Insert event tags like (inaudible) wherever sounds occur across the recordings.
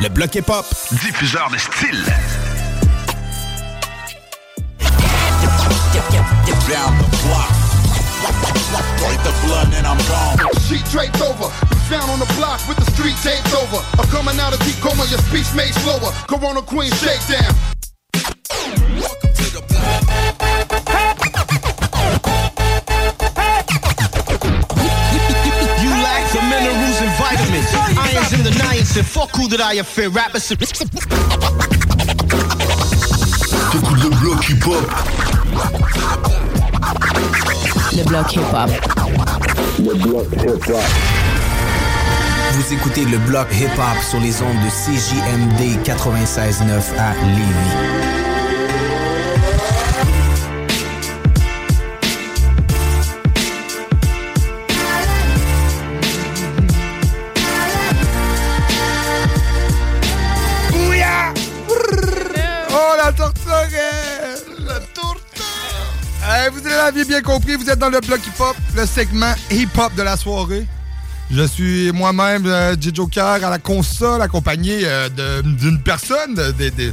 Le bloc hip-hop, diffuseur de style. Down the block. Break the blood and I'm gone. Sheet draped over, found on the block with the street taped over. I'm coming out of deep coma, your speech made slower. Corona Queen shakedown. You Irons in the niacin. Fuck who that I fear? Rappers. T'écoutes le bloc hip-hop. Le bloc hip-hop. Le bloc hip-hop. Vous écoutez le bloc hip-hop sur les ondes de CJMD 96.9 à Lévis. Tortorelle! vous l'avez bien compris, vous êtes dans le bloc hip-hop, le segment hip-hop de la soirée. Je suis moi-même euh, J. Joker à la console, accompagné euh, d'une personne que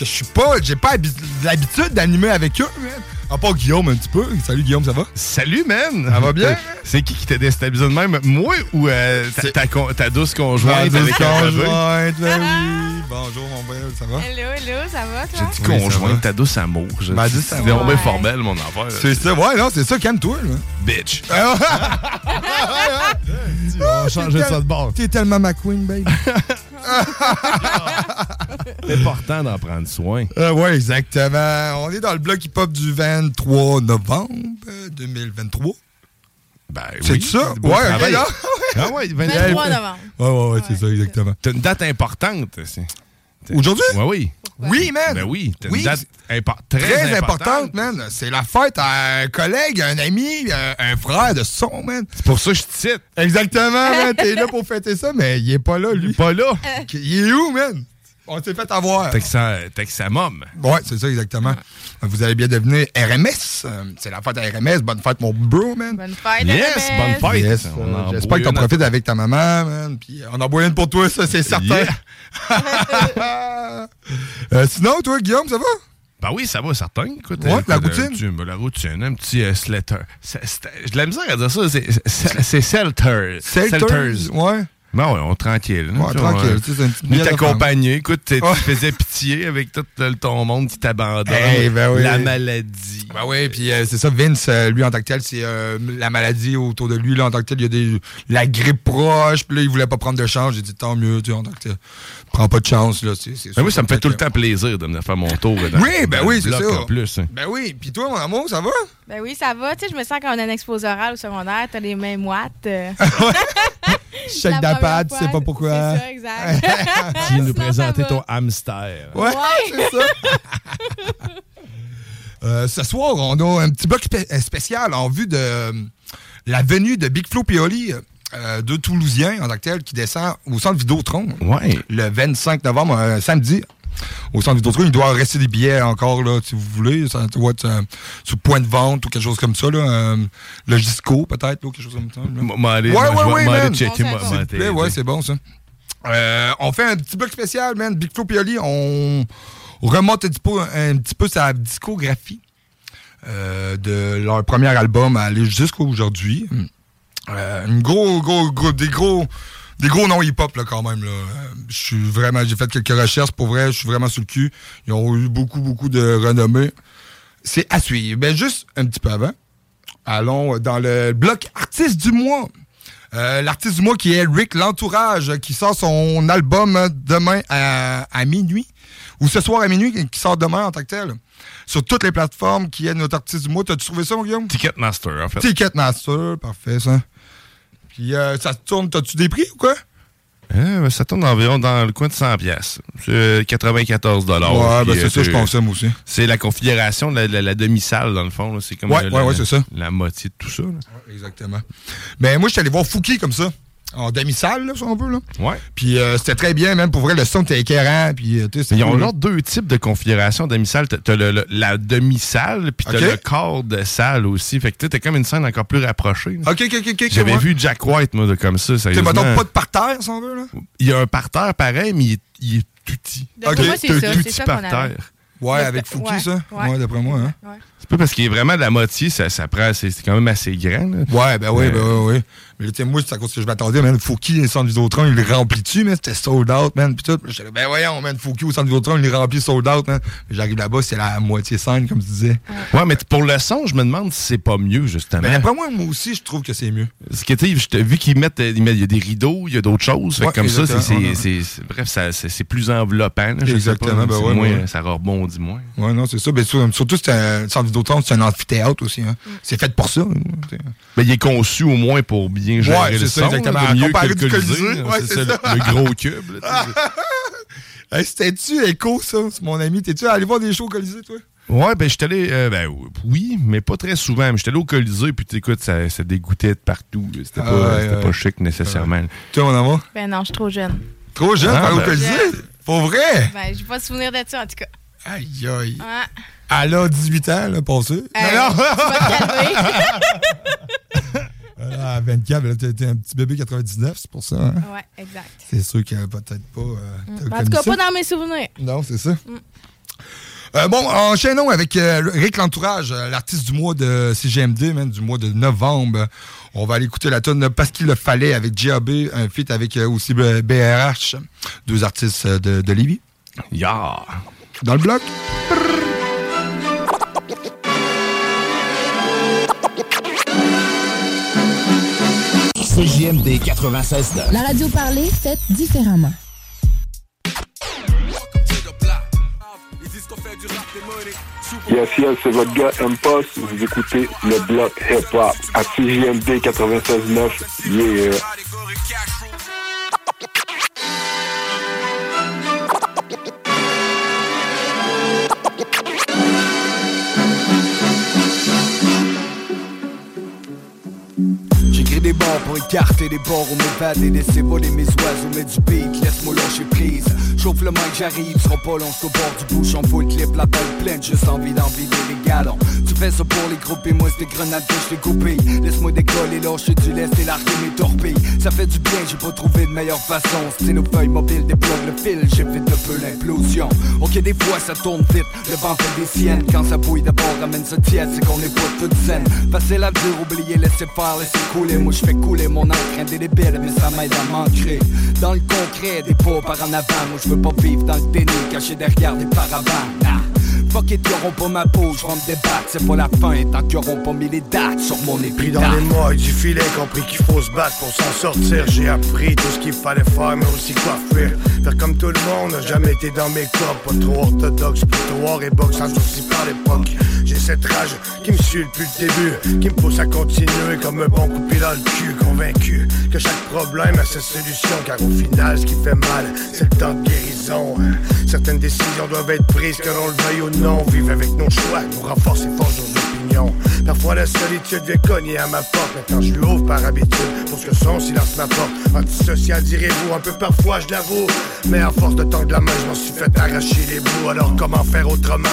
je suis pas, j'ai pas habi- l'habitude d'animer avec eux. À part Guillaume un petit peu. Salut Guillaume, ça va? Salut, man! Ça va bien? (laughs) C'est qui qui t'a déstabilisé de même? Moi ou euh, ta, ta con- ta douce conjointe avec un ben oui. (laughs) Bonjour mon belle, ça va? Hello, hello, ça va, toi? J'ai dit Oui, ça conjointe, va. ta douce amour. Je- Ma douce C'est amour. bien formel, mon affaire. C'est ça, ouais, non, c'est ça, calme-toi, là. Bitch. (laughs) On va changer ça de bord. T'es tellement ma queen, baby. C'est important d'en prendre soin. Euh, ouais, exactement. On est dans le bloc hip-hop du 23 novembre euh, 2023. Ben C'est oui. ça? Ouais, ok, travail. là. Ah ouais, 23 novembre. Ouais, ouais, ouais, c'est ça, exactement. T'as une date importante. Aujourd'hui? Ouais, oui. Oui, man. Ben oui, t'as une Oui, date impo- très, Très, importante. importante, man. C'est la fête à un collègue, un ami, un, un frère de son, man. C'est pour ça que je te cite. Exactement, man. (laughs) T'es là pour fêter ça, mais il est pas là, lui. Pas là. Il est où, man? On s'est fait avoir. Ça mom. Ouais, c'est ça, exactement. Vous avez bien deviné RMS. euh, C'est la fête à RMS. Bonne fête, mon bro, man. Bonne fête, Yes, RMS. bonne fête. Yes, euh, J'espère que t'en profites avec ta maman, man. Puis euh, on en boit une pour toi, ça, c'est certain. (laughs) Euh, sinon, toi, Guillaume, ça va? Ben oui, ça va, certain. Écoute, Ouais, euh, la écoute, routine. la routine, un petit euh, slater. J'ai de la misère à dire ça. c'est Selters. Selters, ouais. Ben ouais, on tranquille. hein, Ouais, tu vois, tranquille, tu sais, c'est une petite Nous t'accompagner. Écoute, tu faisais pitié avec tout ton monde qui t'abandonne. Hey, ben oui. La maladie. Ben oui, puis euh, c'est ça, Vince, euh, lui en tant que tel, c'est euh, la maladie autour de lui, là, en tant que tel, il y a des, la grippe proche, puis là, il voulait pas prendre de chance. J'ai dit, tant mieux, tu en tant que tel. Prends pas de chance, là. c'est- c'est Ben oui, ça me fait tout le temps plaisir de me faire mon tour. dans- Oui, ben dans oui, c'est ça. En plus. hein. Ben oui, puis toi, mon amour, ça va? Ben oui, ça va. Tu sais, je me sens quand on a un exposé oral au secondaire, t'as les mêmes watts. euh. (laughs) Chèque première tu sais pas pourquoi. C'est ça, exact. (laughs) Tu viens nous présenter ton hamster. Ouais, c'est ça. (laughs) Euh, ce soir, on a un petit bloc spé- euh, spécial en vue de euh, la venue de Big Flo Pioli euh, deux Toulousiens en tant que tel qui descend au centre Vidéotron. Ouais. Le 25 novembre, un samedi. Au centre Vidéotron, il doit rester des billets encore, là, si vous voulez. Ça doit être euh, sur point de vente ou quelque chose comme ça. Là, euh, le Gisco, peut-être, ou quelque chose comme ça. là. Ouais, moi, je ouais, vais- ouais, checker, ouais, c'est bon, ça. Euh, on fait un petit bloc spécial, man. Big Flo Pioli, on remonte un petit peu, un petit peu sa discographie euh, de leur premier album à aller jusqu'à aujourd'hui. Euh, une gros, gros, gros, des gros, des gros noms hip-hop, là, quand même, là. Je suis vraiment, j'ai fait quelques recherches, pour vrai, je suis vraiment sur le cul. Ils ont eu beaucoup, beaucoup de renommées. C'est à suivre. Ben, juste un petit peu avant, allons dans le bloc artiste du mois. Euh, L'artiste du mois qui est Rick L'Entourage, qui sort son album demain à, à minuit, ou ce soir à minuit, qui sort demain en tant que tel. Sur toutes les plateformes qui est notre artiste du mois. T'as-tu trouvé ça, mon Guillaume? Ticketmaster, en fait. Ticketmaster, parfait, ça. Puis euh, ça tourne, t'as-tu des prix ou quoi? Euh, ça tourne environ dans le coin de 100 pièces. C'est 94 dollars. Ouais, ben, c'est ça, je moi aussi. C'est la configuration de la, la- la demi-salle, dans le fond. C'est comme Ouais, le- ouais, la- ouais, ça. La moitié de tout ça. là. Exactement. Ben, moi, je suis allé voir Fouki comme ça. En demi-salle, là, si on veut, là. Ouais. Puis euh, c'était très bien, même pour vrai, le son était écœurant. Puis, euh, tu sais, c'était Ils ont genre deux types de configuration demi-salle. T'as- T'as le- le- la demi-salle, puis t'as Ok. le corps de salle aussi. Fait que tu sais, t'as comme une scène encore plus rapprochée. là. OK, OK, OK. ok, J'avais ouais. vu Jack White, moi, de comme ça. T'es, mettons, pas de parterre, si on veut, là. Il y a un parterre pareil, mais il est, il est tout petit. D'après moi, c'est T'as ça, tout c'est petit ça qu'on parterre. Ouais, avec Fouki, ouais, ça? ouais. Ouais, d'après moi, hein. C'est pas parce qu'il est vraiment de la moitié, ça, ça prend, c'est quand même assez grand. là. Ouais, ben oui, Euh, ben oui, oui. Mais tu sais, moi, c'est à cause que je m'attendais, man. Fouki, le centre Vidéotron, il le remplit-tu, man? C'était sold out, man. Puis tout. J'étais ben voyons, man. Fouki au centre Vidéotron, il le remplit sold out, man? J'arrive là-bas, c'est la moitié scène, comme tu disais. Ouais, mais pour le son, je me demande si c'est pas mieux, justement. Mais d'après moi, moi aussi, je trouve que c'est mieux. Parce que, tu sais, vu qu'ils mettent, euh, mettent- il y a des rideaux, il y a d'autres choses. Fait que Ouais, comme ça, c'est, bref, c'est plus enveloppant. là, je sais Exactement, pas, ben ouais, moins- ouais. Ça rebondit moins. Ouais, non, c'est ça. Ben, sur- surtout, c'est centre Vidéotron, c'est un amphithéâtre aussi, hein. C'est fait pour ça. tu sais. Ben, il est conçu au moins pour bien gérer Ouais, le c'est ça, son. exactement. mieux Comparé que le Colisée, ouais, c'est c'est ça, ça. le, le gros cube. tu. (laughs) Hey, C'était-tu écho, ça? Mon ami? T'es-tu allé voir des shows au Colisée, toi? Ouais, ben, j'étais allé. euh, ben, oui, mais pas très souvent. Mais j'étais allé au Colisée, puis tu écoute, ça, ça dégoûtait de partout. là. C'était Ah, pas, ouais, c'était ouais. pas chic nécessairement. Toi, mon amour? Ben non, je suis trop jeune. Trop jeune Ah, pour aller au ben. Colisée? Pour vrai? Ben, j'ai pas de souvenir de ça, en tout cas. Aïe, aïe. Ouais. Elle a 18 ans, là, passé. Hey, tu vas te calmer. (laughs) Elle a 24, elle était un petit bébé 99, c'est pour ça. hein? Ouais, exact. C'est sûr qu'elle a peut-être pas. euh, t'as En tout cas, ça. pas dans mes souvenirs. Non, c'est ça. Euh, bon, enchaînons avec euh, Rick L'Entourage, euh, l'artiste du mois de CGMD, man, du mois de novembre. On va aller écouter la tonne Parce qu'il le fallait avec GAB, un feat avec euh, aussi euh, BRH, deux artistes euh, de, de Lévis. Ya! Dans le bloc. CJMD 96 La radio parlée, faite différemment. Yes, yes, c'est votre gars M-Post. Vous écoutez le bloc hip-hop à CJMD 96.9. Yeah. Des bons pour écarter des bords ou m'évader, laisser voler mes oiseaux, mais du beat, laisse-moi lâcher prise. Chauffe le mic, j'arrive, sera pas long, au bord du bouchon, faut le clip, la balle pleine, juste envie d'envider les galons. Tu fais ça pour les groupes et moi c'est des grenades que je t'ai coupées. Laisse-moi décoller, lâcher du lest et larguer mes torpilles. Ça fait du bien, j'ai pas trouvé de meilleure façon. Stylo feuille mobile, déploie le fil, j'évite un peu l'implosion. Ok, des fois ça tourne vite, le vent fait des siennes. Quand ça bouille d'abord, ramène ça tiède, c'est qu'on est pas toute zen. Facile à dire, oublier, laisser faire, laisser couler. Moi je fais couler mon encre indélébile, mais ça m'aide à m'ancrer. Dans le concret, des pas par en avant. Moi je pas vivre dans le déni, caché derrière des paravents. Ah. Fuck it, y'auront pas ma peau, je vais me débattre, c'est pas la fin, tant qu'ils auront pas mis les dates sur mon Pris épitaphe. dans les mailles du filet, compris qu'il faut se battre pour s'en sortir. J'ai appris tout ce qu'il fallait faire, mais aussi quoi faire. Faire comme tout le monde, n'a jamais été dans mes corps. Pas trop orthodoxe, plutôt hors et boxe, souci par l'époque. J'ai cette rage qui me suit depuis le début, qui me pousse à continuer comme un bon coupé dans le cul, convaincu que chaque problème a sa solution, car au final, ce qui fait mal, c'est le temps de guérison. Certaines décisions doivent être prises, que l'on le veuille ou non, vivre avec nos choix, nous renforcer fort nos opinions. Parfois la solitude vient cogner à ma porte, maintenant je lui ouvre par habitude, pour ce que son silence m'apporte. Antisocial direz-vous, un peu parfois je l'avoue, mais à force de tendre la main, je m'en suis fait arracher les bouts, alors comment faire autrement?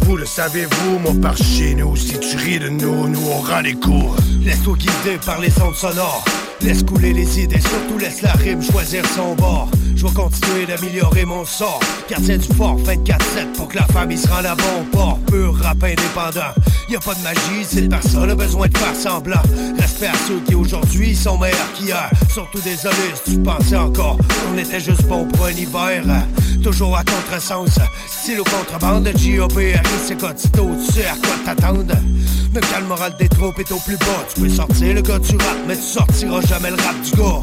Vous le savez-vous, moi par chez si tu ris de nous, nous on rend les cours. Laisse-toi guider par les ondes sonores. Laisse couler les idées, surtout laisse la rime choisir son bord. Je vais continuer d'améliorer mon sort. Gardien du fort, 24-7 pour que la famille se rende à bon port. Pur rap indépendant. Y a pas de magie, c'est personne a besoin de faire semblant. Respect à ceux qui aujourd'hui sont meilleurs qu'hier. Surtout désolé si tu pensais encore on était juste bon pour un hiver. Toujours à contresens, style au contrebande, G.O.B. c'est Cotito, tu sais à quoi t'attendre? Mais quand le moral des troupes est au plus bas, tu peux sortir le gars du rap, mais tu sortiras jamais le rap du gars.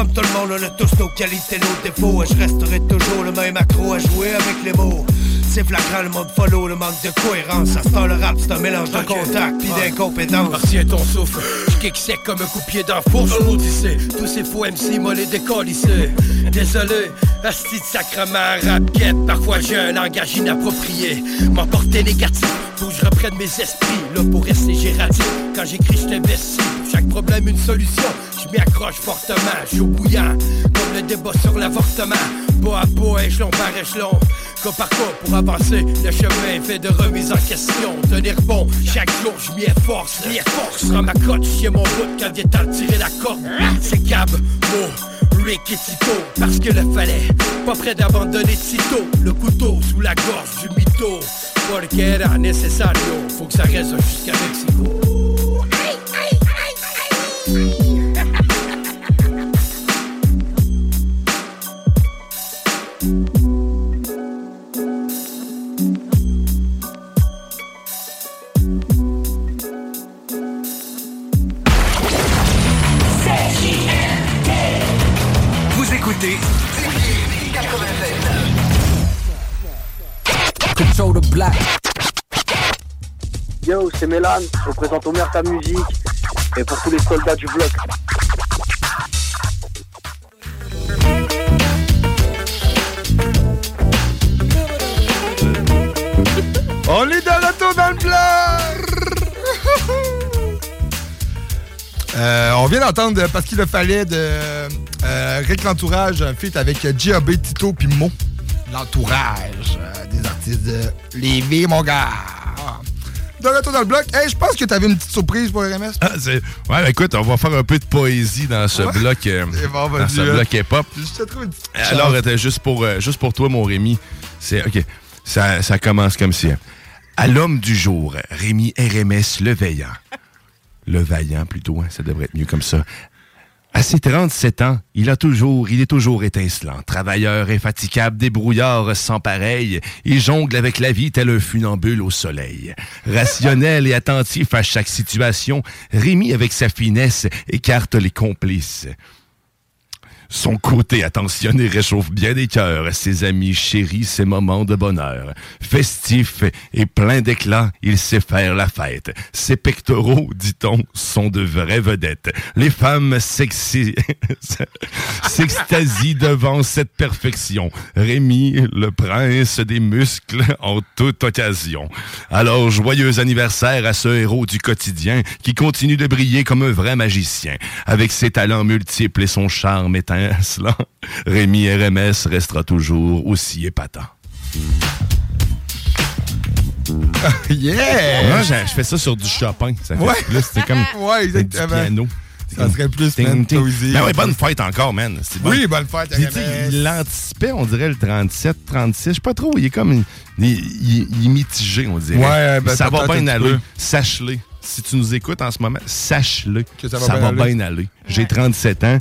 Comme tout le monde, on a tous nos qualités, nos défauts, et je resterai toujours le même accro à jouer avec les mots. C'est flagrant le mode follow, le manque de cohérence. À ce temps, le rap, c'est un mélange de contact pis d'incompétence. Retiens ton souffle, je kick sec comme un coup de pied dans le four sur l'odyssée. Tous ces faux MC mollet décollissés. Désolé, asti de sacrement, rap Parfois j'ai un langage inapproprié. M'emporter négatif, faut que je reprenne mes esprits. Là pour rester gératif, quand j'écris, je t'investis. Pour chaque problème, une solution. Je m'y accroche fortement, je bouillant, comme le débat sur l'avortement. Bois à bois, échelon par échelon. Cas par cas pour avancer, le chemin fait de remise en question. Tenir bon, chaque jour je m'y efforce, m'y efforce. Rends ma cote, chier mon bout quand vient temps tirer la corde. C'est Gab, Mo, Rick et Tito, parce que le fallait. Pas prêt d'abandonner Tito, le couteau sous la gorge du mytho. Porque era necesario, faut que ça reste jusqu'à Mexico. Black. Yo, c'est Mélan, je représente Omer ta musique et pour tous les soldats du bloc. On est dans l'auto dans le blanc! Euh, on vient d'entendre, parce qu'il le fallait, de euh, Rick L'Entourage, un feat avec G.A.B. Tito puis Mo. L'entourage euh, des artistes de Lévis, mon gars. De retour dans le bloc. Hey, je pense que tu avais une petite surprise pour RMS. Ah, ouais, écoute, on va faire un peu de poésie dans ce Ouais. bloc, euh, bon, dans ce hein. bloc hip-hop. Petite Alors, juste pour, euh, juste pour toi, mon Rémi, c'est OK. Ça, ça commence comme si. À l'homme du jour, Rémi RMS Le Vaillant. Le Vaillant, plutôt, hein, ça devrait être mieux comme ça. À ses 37 ans, il a toujours, il est toujours étincelant, travailleur infatigable, débrouillard sans pareil. Il jongle avec la vie tel un funambule au soleil. Rationnel et attentif à chaque situation, Rémi, avec sa finesse, écarte les complices. Son côté attentionné réchauffe bien des cœurs. Ses amis chérissent ses moments de bonheur. Festif et plein d'éclat, il sait faire la fête. Ses pectoraux, dit-on, sont de vraies vedettes. Les femmes (laughs) s'extasient devant cette perfection. Rémi, le prince des muscles en toute occasion. Alors, joyeux anniversaire à ce héros du quotidien qui continue de briller comme un vrai magicien. Avec ses talents multiples et son charme Rémi RMS restera toujours aussi épatant. (laughs) yeah! Moi, je fais ça sur du Chopin. Ça fait Ouais. plus, c'est comme (laughs) Ouais, du piano. Ça serait plus, ting, ting. Ben ouais, bonne fête encore, man. Oui, bonne fête, Il l'anticipait, on dirait, le 37, 36. Je sais pas trop. Il est comme. Il, il- il est mitigé, on dirait. Ouais, ben, ça va bien aller. Sache-le. Si tu nous écoutes en ce moment, sache-le. Ça va bien aller. bien aller. J'ai 37 ans.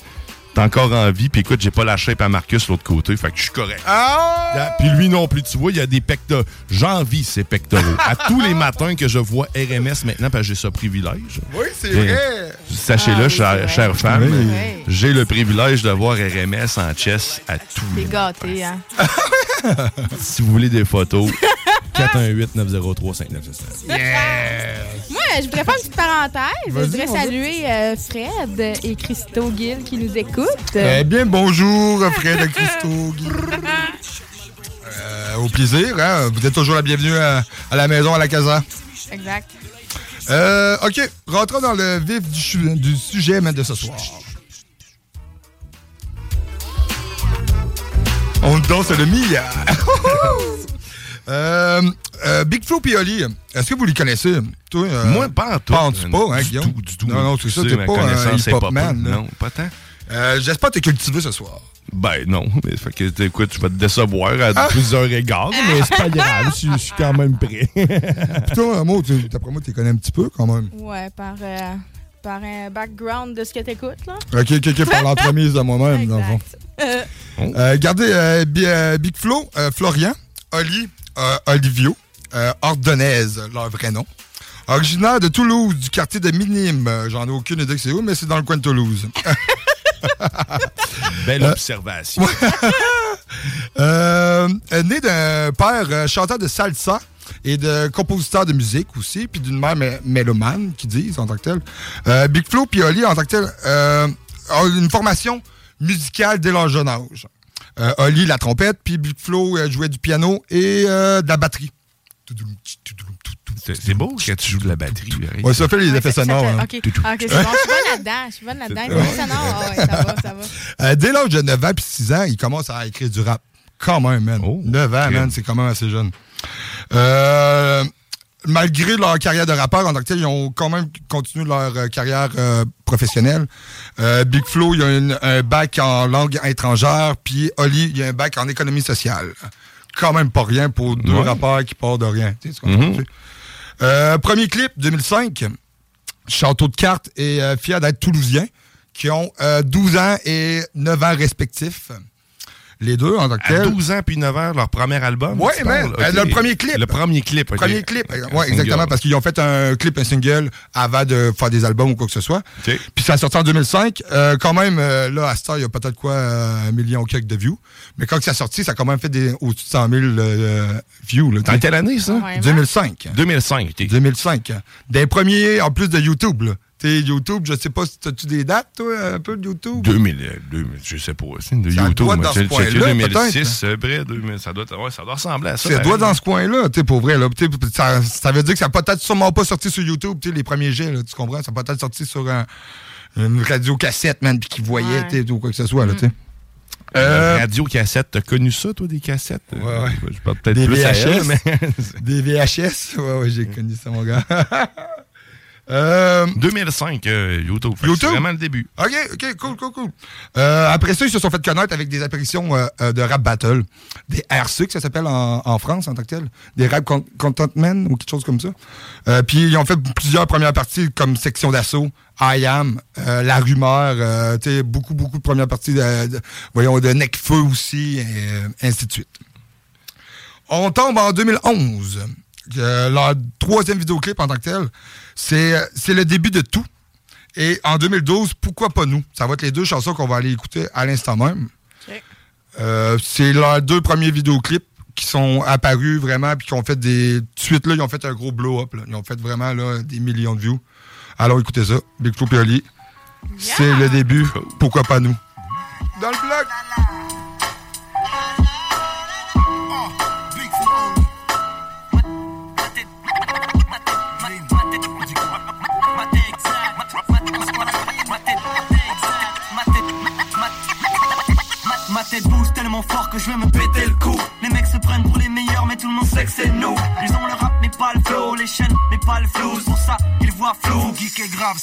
T'es encore en vie, puis écoute, j'ai pas la shape à Marcus de l'autre côté, fait que je suis correct. Ah! Puis lui non plus, tu vois, il y a des pectoraux. J'envie ces pectoraux. à tous les (laughs) matins que je vois RMS maintenant, parce que j'ai ce privilège. Oui, c'est vrai. Sachez-le, Ah oui, chère, chère femme, Oui. J'ai le privilège de voir RMS en chess à tous T'es les gâté, hein? (laughs) Si vous voulez des photos, (laughs) 418-903-5969. Moi, je voudrais faire une petite parenthèse. Je voudrais saluer euh, Fred et Christo Gill qui nous écoutent. Eh bien, bonjour, Fred Christo. Euh, au plaisir, hein? Vous êtes toujours la bienvenue à, à la maison, à la casa. Exact. Euh, OK, rentrons dans le vif du, du sujet même de ce soir. On danse le Mia. (laughs) euh, euh, Big Flo et Oli, est-ce que vous les connaissez? Toi, euh, Moi, pas en tout. Penses pas, hein, Du Guillaume? tout, du tout. Non, non, c'est ça, Tu t'es pas un hip-hop man. là. Non, pas tant. Euh, J'espère que t'es cultivé ce soir. Ben non, mais fait que écoute, je vais te décevoir à Ah! plusieurs égards, mais c'est pas grave, je, je suis quand même prêt. (laughs) Putain, moi, tu- d'après moi, tu les connais un petit peu quand même. Ouais, par, euh, par un background de ce que t'écoutes, là. Ok, ok, ok, par l'entremise de moi-même, dans le fond. Euh, regardez, euh, Big Flo, euh, Florian, Oli, euh, Olivio, euh, Ordonez, leur vrai nom. Originaire de Toulouse, du quartier de Minime. Euh, J'en ai aucune idée que c'est où, mais c'est dans le coin de Toulouse. (laughs) (laughs) Belle Euh, observation. (laughs) Euh, euh, né d'un père euh, chanteur de salsa et de compositeur de musique aussi, puis d'une mère mé- mélomane, qui disent en tant que tel. Euh, Big Flo puis Oli, en tant que tel, euh, ont une formation musicale dès leur jeune âge. Oli, la trompette, puis Big Flo jouait du piano et de la batterie. C'est c'est beau quand tu joues de la batterie. Ouais, ça fait les effets ça sonores. fait- hein. OK, Ah, ok, c'est bon. Je suis bonne là-dedans. Je suis bonne là-dedans. Les effets sonores, ah ouais, ça va, ça va. (laughs) Euh, dès l'âge de 9 ans puis 6 ans, il commence à écrire du rap. Quand même, man. 9 ans, man, c'est quand même assez jeune. Euh, malgré leur carrière de rappeur, en tant que tel, ils ont quand même continué leur euh, carrière euh, professionnelle. Euh, Big Flo, il a une- un bac en langue étrangère, puis Oli, il a un bac en économie sociale. Quand même pas rien pour deux Ouais. rappeurs qui partent de rien. Tu sais, tu Euh, premier clip, 2005. Château de cartes et euh, fier d'être toulousiens, qui ont euh, 12 ans et 9 ans respectifs. Les deux, en tant que À tel. 12 ans puis 9 heures, leur premier album. Man. parles? Euh, le premier clip. Le premier clip, ok. Premier clip. Oui, exactement, parce qu'ils ont fait un clip, un single avant de faire des albums ou quoi que ce soit. Puis ça a sorti en 2005. Euh, quand même, euh, là, à Star, il y a peut-être quoi, euh, un million quelques de views. Mais quand ça a sorti, ça a quand même fait des, au-dessus de 100 000 euh, views. Là, Dans quelle année, ça? Ouais, 2005. 2005, ok. 2005. Des premiers, en plus de YouTube. Là. T'sais, YouTube, je sais pas si t'as-tu des dates, toi, un peu de YouTube? 2000, euh, 2000, je sais pas, de Ça YouTube. doit moi, dans ce j'ai checké coin-là, 2006, euh, près, 2000, ça doit, ouais, ça doit ressembler à ça. Ça doit dans ce coin-là, tu sais, pour vrai. Là, T'sais, ça, ça veut dire que ça n'a peut-être sûrement pas sorti sur YouTube, tu sais, les premiers jets, là, tu comprends? Ça a peut-être sorti sur un- une radio cassette, man, puis qu'ils voyaient, Ouais. tu sais, ou quoi que ce soit, là, tu sais. Euh, Euh, Radio cassette, t'as connu ça, toi, des cassettes? Ouais, ouais. Je parle peut-être Des plus à elle, VHS. mais... Des VHS, ouais, ouais, j'ai connu ça, mon gars. (laughs) euh, 2005, euh, YouTube. Fait que YouTube? C'est vraiment le début. OK, OK, cool, cool, cool. Euh, après ça, ils se sont fait connaître avec des apparitions euh, euh, de rap battle. Des RC, que ça s'appelle en, en France en tant que tel. Des rap con- content men ou quelque chose comme ça. Euh, puis ils ont fait plusieurs premières parties comme Section d'assaut, I Am, euh, La Rumeur, euh, tu sais, beaucoup, beaucoup de premières parties de, de- voyons, de Necfeu aussi, et euh, ainsi de suite. On tombe en 2011. Euh, leur troisième vidéoclip en tant que tel, c'est c'est le début de tout. Et en 2012, Pourquoi pas nous? Ça va être les deux chansons qu'on va aller écouter à l'instant même. Euh, c'est leurs deux premiers vidéoclips qui sont apparus vraiment, puis qui ont fait des. Tout de suite, là, ils ont fait un gros blow-up. là. Ils ont fait vraiment là, des millions de views. Alors écoutez ça, Big Flo et Oli. C'est le début. Pourquoi pas nous? Dans le bloc! Grave.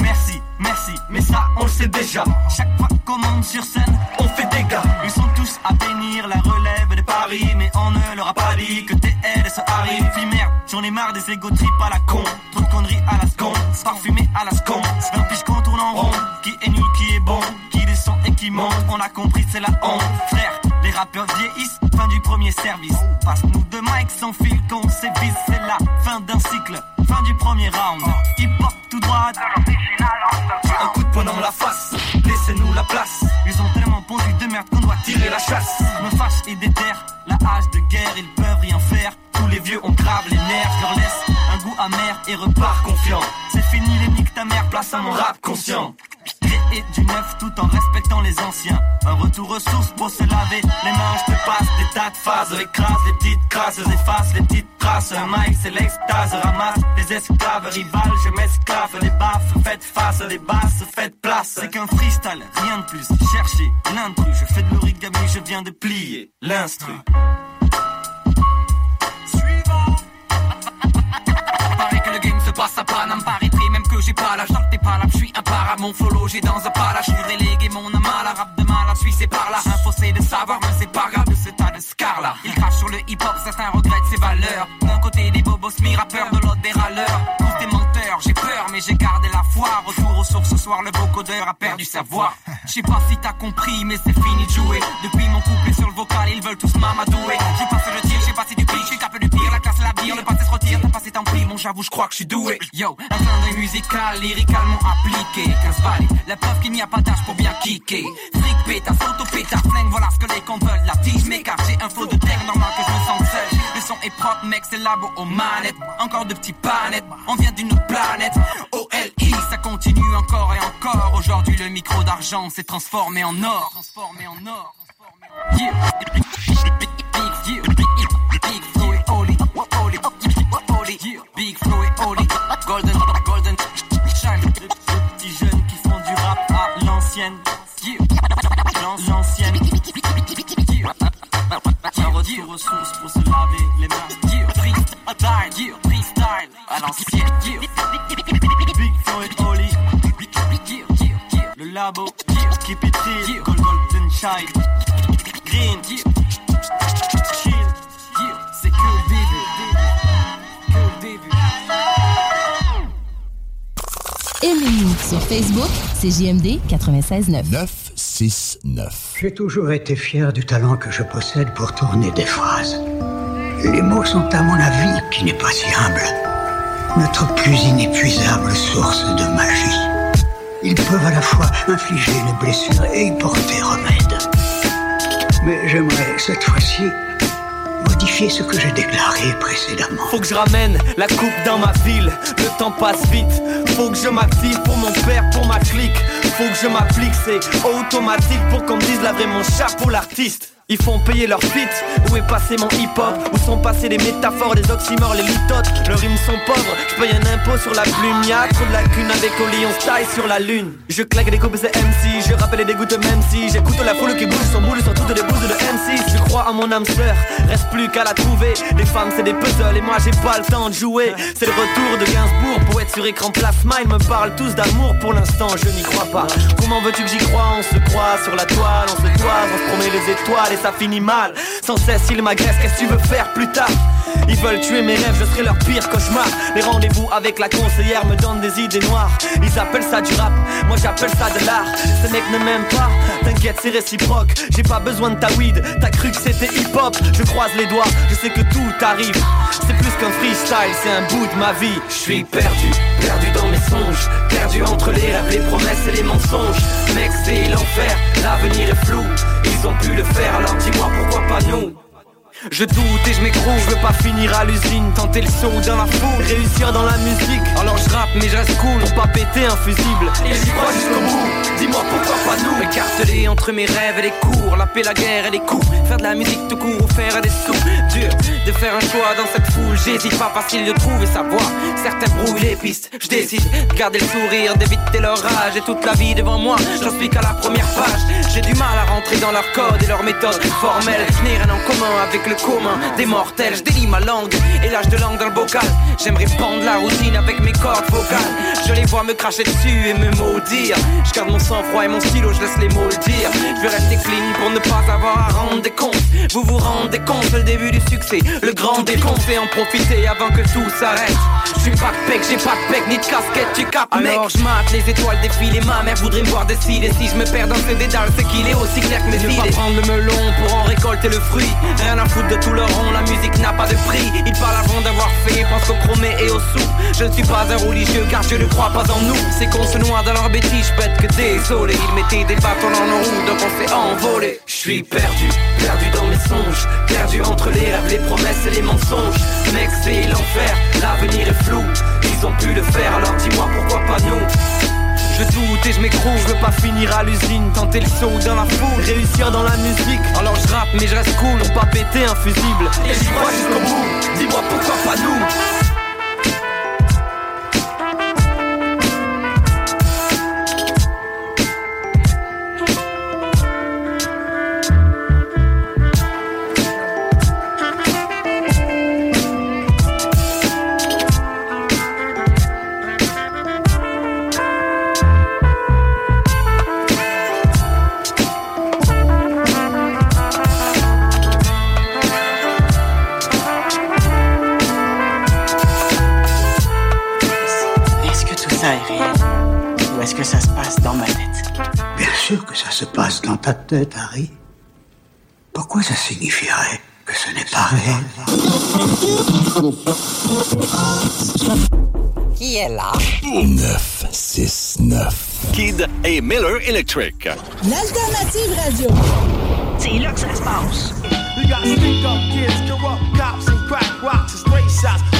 Merci, merci, mais ça on le sait déjà. Chaque fois qu'on monte sur scène, on fait des gars. Ils sont tous à bénir la relève des paris, mais on ne leur a pas dit que TL ça arrive. Puis merde, j'en ai marre des égo à la con. Trop de conneries à la seconde, parfumé à la seconde. Un piche qu'on tourne en rond, qui est nul, qui est bon, qui descend et qui monte. On a compris, c'est la honte. Frère, les rappeurs vieillissent, fin du premier service. Passe-nous de mic sans fil qu'on sévise, c'est la fin d'un cycle, fin du premier round. Un coup de poing dans la face, laissez-nous la place. Ils ont tellement pondu de merde qu'on doit tirer la chasse. Me fâche et déterre, la hache de guerre, ils peuvent rien faire. Tous les vieux ont grave les nerfs, leur laisse un goût amer et repart confiant place à mon rap conscient. Créer du neuf tout en respectant les anciens. Un retour aux sources pour se laver les mains. Je te passe des tas de phases, écrase les petites crasses, efface les petites traces. Un mic, c'est l'extase, ramasse des esclaves rivales. Je m'esclave, les baffes, faites face, les basses, faites place. C'est qu'un freestyle, rien de plus. Cherchez l'intrus, je fais de l'origami, je viens de plier l'instru. La Je suis un para, mon flow logé dans un palace Je suis relégué, mon amal, rap de mal Suis c'est par là, un fossé de savoir Mais c'est pas grave de ce tas de scar là Il crache sur le hip-hop, certains regrettent ses valeurs. D'un côté des bobos mi-rappeurs, de l'autre des râleurs. Tous des menteurs, j'ai peur mais j'ai gardé la foi. Retour aux sources ce soir, le vocodeur a perdu sa voix. Je sais pas si t'as compris mais c'est fini de jouer. Depuis mon couplet sur le vocal, ils veulent tous m'amadouer. J'ai pas fait le tir, j'ai passé du pic, j'ai capé bire, le passé se retire, t'as passé tant pis Mon j'avoue, je crois que je suis doué Yo, un d'œil musical, lyricalement appliqué 15 balles, la preuve qu'il n'y a pas d'âge pour bien kicker Fric pétasse, auto pétasse, flingue, voilà ce que les cons veulent La tige m'écarte, j'ai un flow de terre normal que je me sens seul Le son est propre, mec, c'est labo aux manettes Encore de petits panettes, on vient d'une autre planète OLI, ça continue encore et encore Aujourd'hui le micro d'argent s'est transformé en or Transformé en or Yeah. Big flow et Oli, Golden, Golden, Shine. Les petits jeunes qui font du rap à l'ancienne. Yeah. L'an- L'ancienne. Un retour aux sources pour se laver les mains. Yeah. Freestyle, yeah. Freestyle, à l'ancienne. Big Flow et Oli. Le labo. Keep it real. Gold, Golden Child. Green. Aimez-nous sur Facebook, c'est JMD 96.9. 969. J'ai toujours été fier du talent que je possède pour tourner des phrases. Les mots sont à mon avis, qui n'est pas si humble, notre plus inépuisable source de magie. Ils peuvent à la fois infliger une blessure et y porter remède. Mais j'aimerais cette fois-ci ce que j'ai déclaré précédemment. Faut que je ramène la coupe dans ma ville, le temps passe vite. Faut que je m'active pour mon père, pour ma clique. Faut que je m'applique, c'est automatique pour qu'on me dise la vraie mon chapeau l'artiste. Ils font payer leur fit, où est passé mon hip-hop Où sont passées les métaphores, les oxymores, les litotes Leurs rimes sont pauvres, je paye un impôt sur la plume Y'a trop de lacunes avec Oli, on taille sur la lune. Je claque des coupes, c'est MC, je rappelle les dégoûte même si J'écoute la foule qui bouge, son boule sont toutes des bouses de M6 Je crois à mon âme sœur, reste plus qu'à la trouver. Les femmes c'est des puzzles. Et moi j'ai pas le temps de jouer. C'est le retour de Gainsbourg, sur écran plasma Ils me parlent tous d'amour, pour l'instant je n'y crois pas. Comment veux-tu que j'y crois On se croit sur la toile, on se toise, on se promet les étoiles et ça finit mal. Sans cesse ils m'agressent, qu'est-ce que tu veux faire plus tard? Ils veulent tuer mes rêves, je serai leur pire cauchemar. Les rendez-vous avec la conseillère me donnent des idées noires. Ils appellent ça du rap, moi j'appelle ça de l'art. Ces mecs ne m'aiment pas, t'inquiète c'est réciproque. J'ai pas besoin de ta weed, t'as cru que c'était hip-hop. Je croise les doigts, je sais que tout arrive. C'est plus qu'un freestyle, c'est un bout de ma vie. Je suis perdu, perdu dans mes songes. Perdu entre les rêves, les promesses et les mensonges. Mec c'est l'enfer, l'avenir est flou. Ils ont pu le faire, alors dis-moi pourquoi pas nous? Je doute et je m'écroule, je veux pas finir à l'usine, tenter le saut dans la foule, réussir dans la musique. Alors je rappe mais je reste cool pour pas péter un fusible. Et j'y crois jusqu'au bout, dis-moi pourquoi pas nous Écartelé entre mes rêves et les cours, la paix, la guerre et les coups Faire de la musique tout court ou faire des sous Dur de faire un choix dans cette foule, j'hésite pas facile de trouver sa voie. Certains brouillent les pistes, je décide. De garder le sourire, d'éviter leur rage Et toute la vie devant moi, j'en suis qu'à la première page. J'ai du mal à rentrer dans leur code et leur méthode formelle. Je n'ai rien en commun avec le commun des mortels. Je délie ma langue et lâche de langue dans le bocal. J'aimerais pendre la routine avec mes cordes vocales. Je les vois me cracher dessus et me maudire. Je garde mon sang-froid et mon stylo, je laisse les mots le dire. Je vais rester clean pour ne pas avoir à rendre des comptes. Vous vous rendez compte, c'est le début du succès Le grand décompte et en profiter avant que tout s'arrête. Je suis pas de pec, j'ai pas de pec ni de casquette, tu capes mec. Alors je mate les étoiles défiler, ma mère voudrait me voir décider. Si je me perds dans ces dédales, c'est qu'il est aussi clair que mes idées pas prendre le melon pour en récolter le fruit. Rien à foutre de tout leur rond, la musique n'a pas de prix. Ils parlent avant d'avoir fait, pensent au chromé et au sou. Je ne suis pas un religieux car je ne crois pas en nous. C'est qu'on se noie dans leur bêtises, je peux être que désolé Ils mettaient des bâtons dans nos roues, donc on s'est volé. Je suis perdu, perdu dans mes songes, perdu entre les rêves, les promesses et les mensonges. Mec, c'est l'enfer, l'avenir est flou. Ils ont pu le faire, alors dis-moi pourquoi pas nous. Je doute et je m'écroule, je veux pas finir à l'usine, tenter le saut dans la foule, réussir dans la musique. Alors je rappe mais je reste cool, pour pas péter un fusible. Et j'y crois jusqu'au bout, dis-moi pourquoi pas nous. Ta tête, Harry. Pourquoi ça signifierait que ce n'est pas réel Qui est là? 9, 6, 9. Kid et Miller Electric. L'alternative radio. C'est là que ça se passe. You got stick up kids, corrupt cops, and crack rocks and stray shots.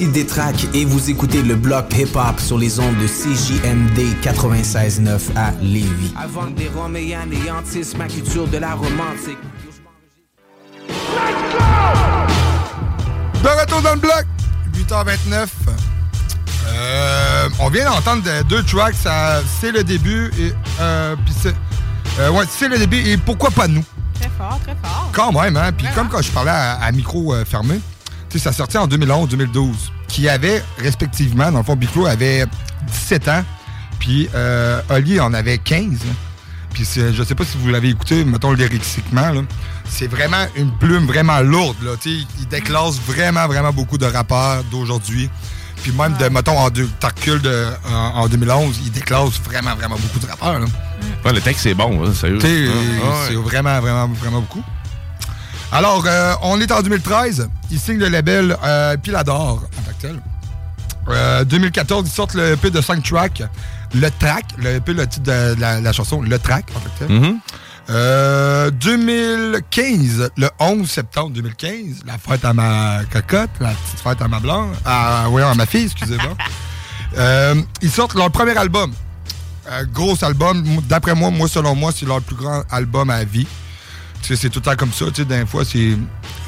Ici Détrac et vous écoutez le bloc hip-hop sur les ondes de CJMD 96.9 à Lévis. Avant des Roms et anéantissent ma culture de la romantique. De retour dans le bloc, 8h29. Euh, on vient d'entendre de- deux tracks, ça, c'est le début et euh, puis c'est euh, ouais, c'est le début et pourquoi pas nous? Très fort, très fort. Quand même, hein. Puis comme quand je parlais à, à micro euh, fermé, ça sortait en 2011-2012, qui avait respectivement, dans le fond, Big Flo avait 17 ans, puis euh, Oli en avait 15. Puis je sais pas si vous l'avez écouté, mettons lyriquement. C'est vraiment une plume vraiment lourde, là. Tu sais, il déclasse vraiment, vraiment beaucoup de rappeurs d'aujourd'hui. Puis même, de, mettons, en, deux, de, en, en 2011, il déclasse vraiment, vraiment beaucoup de rappeurs, là. Ouais, le texte, c'est bon, hein, sérieux. Ah, ouais. c'est vraiment, vraiment, vraiment beaucoup. Alors, euh, on est en 2013. Il signe le label euh, Pilador en tant que tel. Euh, 2014, ils sortent le EP de 5 tracks. Le track, le EP, le titre de la, la chanson, le track en tant que tel. Mhm. Euh, 2015, le 11 septembre 2015, la fête à ma cocotte, la petite fête à ma blanche, à, ouais, à ma fille, excusez-moi. (laughs) Euh, ils sortent leur premier album. Euh, gros album. D'après moi, moi, selon moi, c'est leur plus grand album à vie. C'est tout le temps comme ça. Tu sais, d'un fois, c'est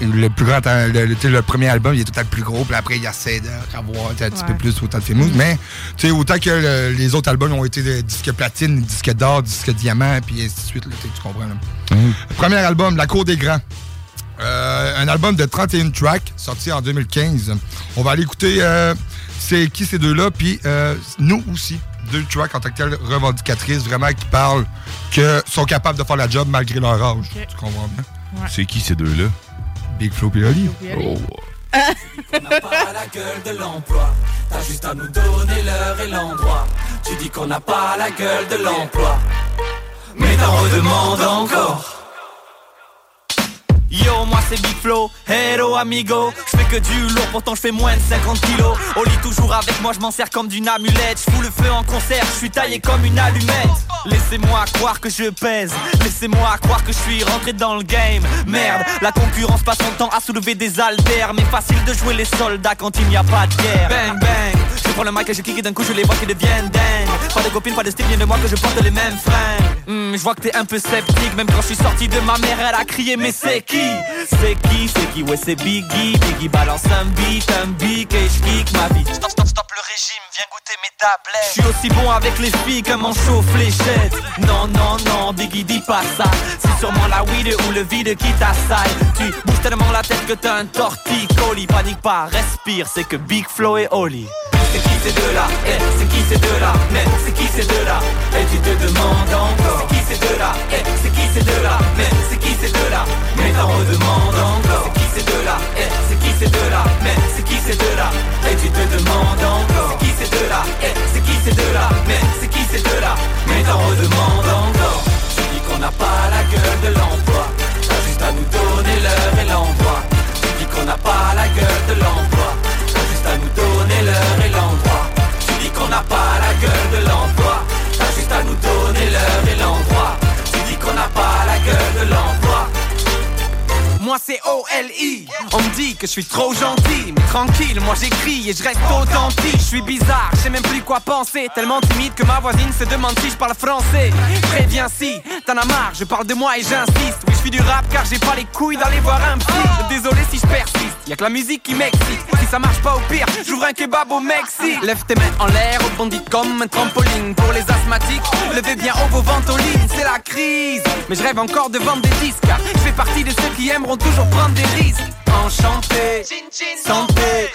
le plus grand. Le, premier album, il est tout le temps plus gros. Puis après, il essaie de revoir un petit peu plus autant de famous. Mais, tu sais, autant que le- les autres albums ont été des disques platine, disques d'or, disques diamant, puis ainsi de suite. là, tu comprends, là. Premier album, La Cour des Grands. Euh, un album de 31 tracks, sorti en 2015. On va aller écouter euh, c'est qui ces deux-là, puis euh, nous aussi. Deux tracks en tant que telles revendicatrices, vraiment qui parlent que sont capables de faire la job malgré leur âge. Tu comprends? Bien? C'est qui ces deux-là? Big Flo et Oli. Oh. On n'a pas la gueule de l'emploi, t'as juste à nous donner l'heure et l'endroit. Tu dis qu'on n'a pas la gueule de l'emploi, mais t'en redemandes encore. Yo, moi c'est Big Flo, hello amigo. Je fais que du lourd, pourtant je fais moins de 50 kilos. Au lit toujours avec moi, je m'en sers comme d'une amulette. Je le feu en concert, je suis taillé comme une allumette. Laissez-moi croire que je pèse. Laissez-moi croire que je suis rentré dans le game. Merde, la concurrence passe son temps à soulever des haltères. Mais facile de jouer les soldats quand il n'y a pas de guerre. Bang bang, je prends le mic et je clique et d'un coup je les vois qui deviennent dingues Pas de copine, pas de style, bien de moi que je porte les mêmes fringues. Hmm, Je vois que t'es un peu sceptique, même quand je suis sorti de ma mère elle a crié mais c'est qui? C'est qui, c'est qui, ouais c'est Biggie. Biggie balance un beat, un beat et je kick ma vie. Stop, stop, stop le régime, viens goûter mes tablettes. Je suis aussi bon avec les filles qu'un manchot fléchette Non, non, non, Biggie dis pas ça. C'est sûrement la weed ou le vide qui t'assaille. Tu bouges tellement la tête que t'as un torticolis. Panique pas, respire, c'est que Big Flo et Oli. C'est qui ces deux-là Eh, c'est qui ces deux-là c'est qui ces deux-là Et tu te demandes encore C'est qui ces deux-là Eh, c'est qui ces deux-là Mais c'est qui ces deux-là Mais t'en redemandes encore C'est qui ces deux-là Eh, c'est qui ces deux-là Mais c'est qui ces deux-là Et tu te demandes encore C'est qui ces deux-là Eh, c'est qui ces deux-là Mais c'est qui ces deux-là Mais t'en redemandes encore Tu dis qu'on n'a pas la gueule de l'emploi T'as juste à nous donner l'heure et l'endroit Tu dis qu'on n'a pas la gueule de l'emploi T'as juste à nous donner l'heure pas la gueule de l'emploi C-O-L-I. On me dit que je suis trop gentil, mais tranquille, moi j'écris et je reste authentique. Je suis bizarre, je même plus quoi penser. Tellement timide que ma voisine se demande si je parle français. Préviens si, t'en as marre, je parle de moi et j'insiste. Oui, je suis du rap car j'ai pas les couilles d'aller voir un psy. Désolé si je persiste, y a que la musique qui m'excite. Si ça marche pas au pire, j'ouvre un kebab au Mexique. Lève tes mains en l'air, rebondis comme un trampoline. Pour les asthmatiques, levez bien haut vos ventolines, c'est la crise. Mais je rêve encore de vendre des disques. Je fais partie de ceux qui aimeront toujours prendre des risques. Enchanté, santé.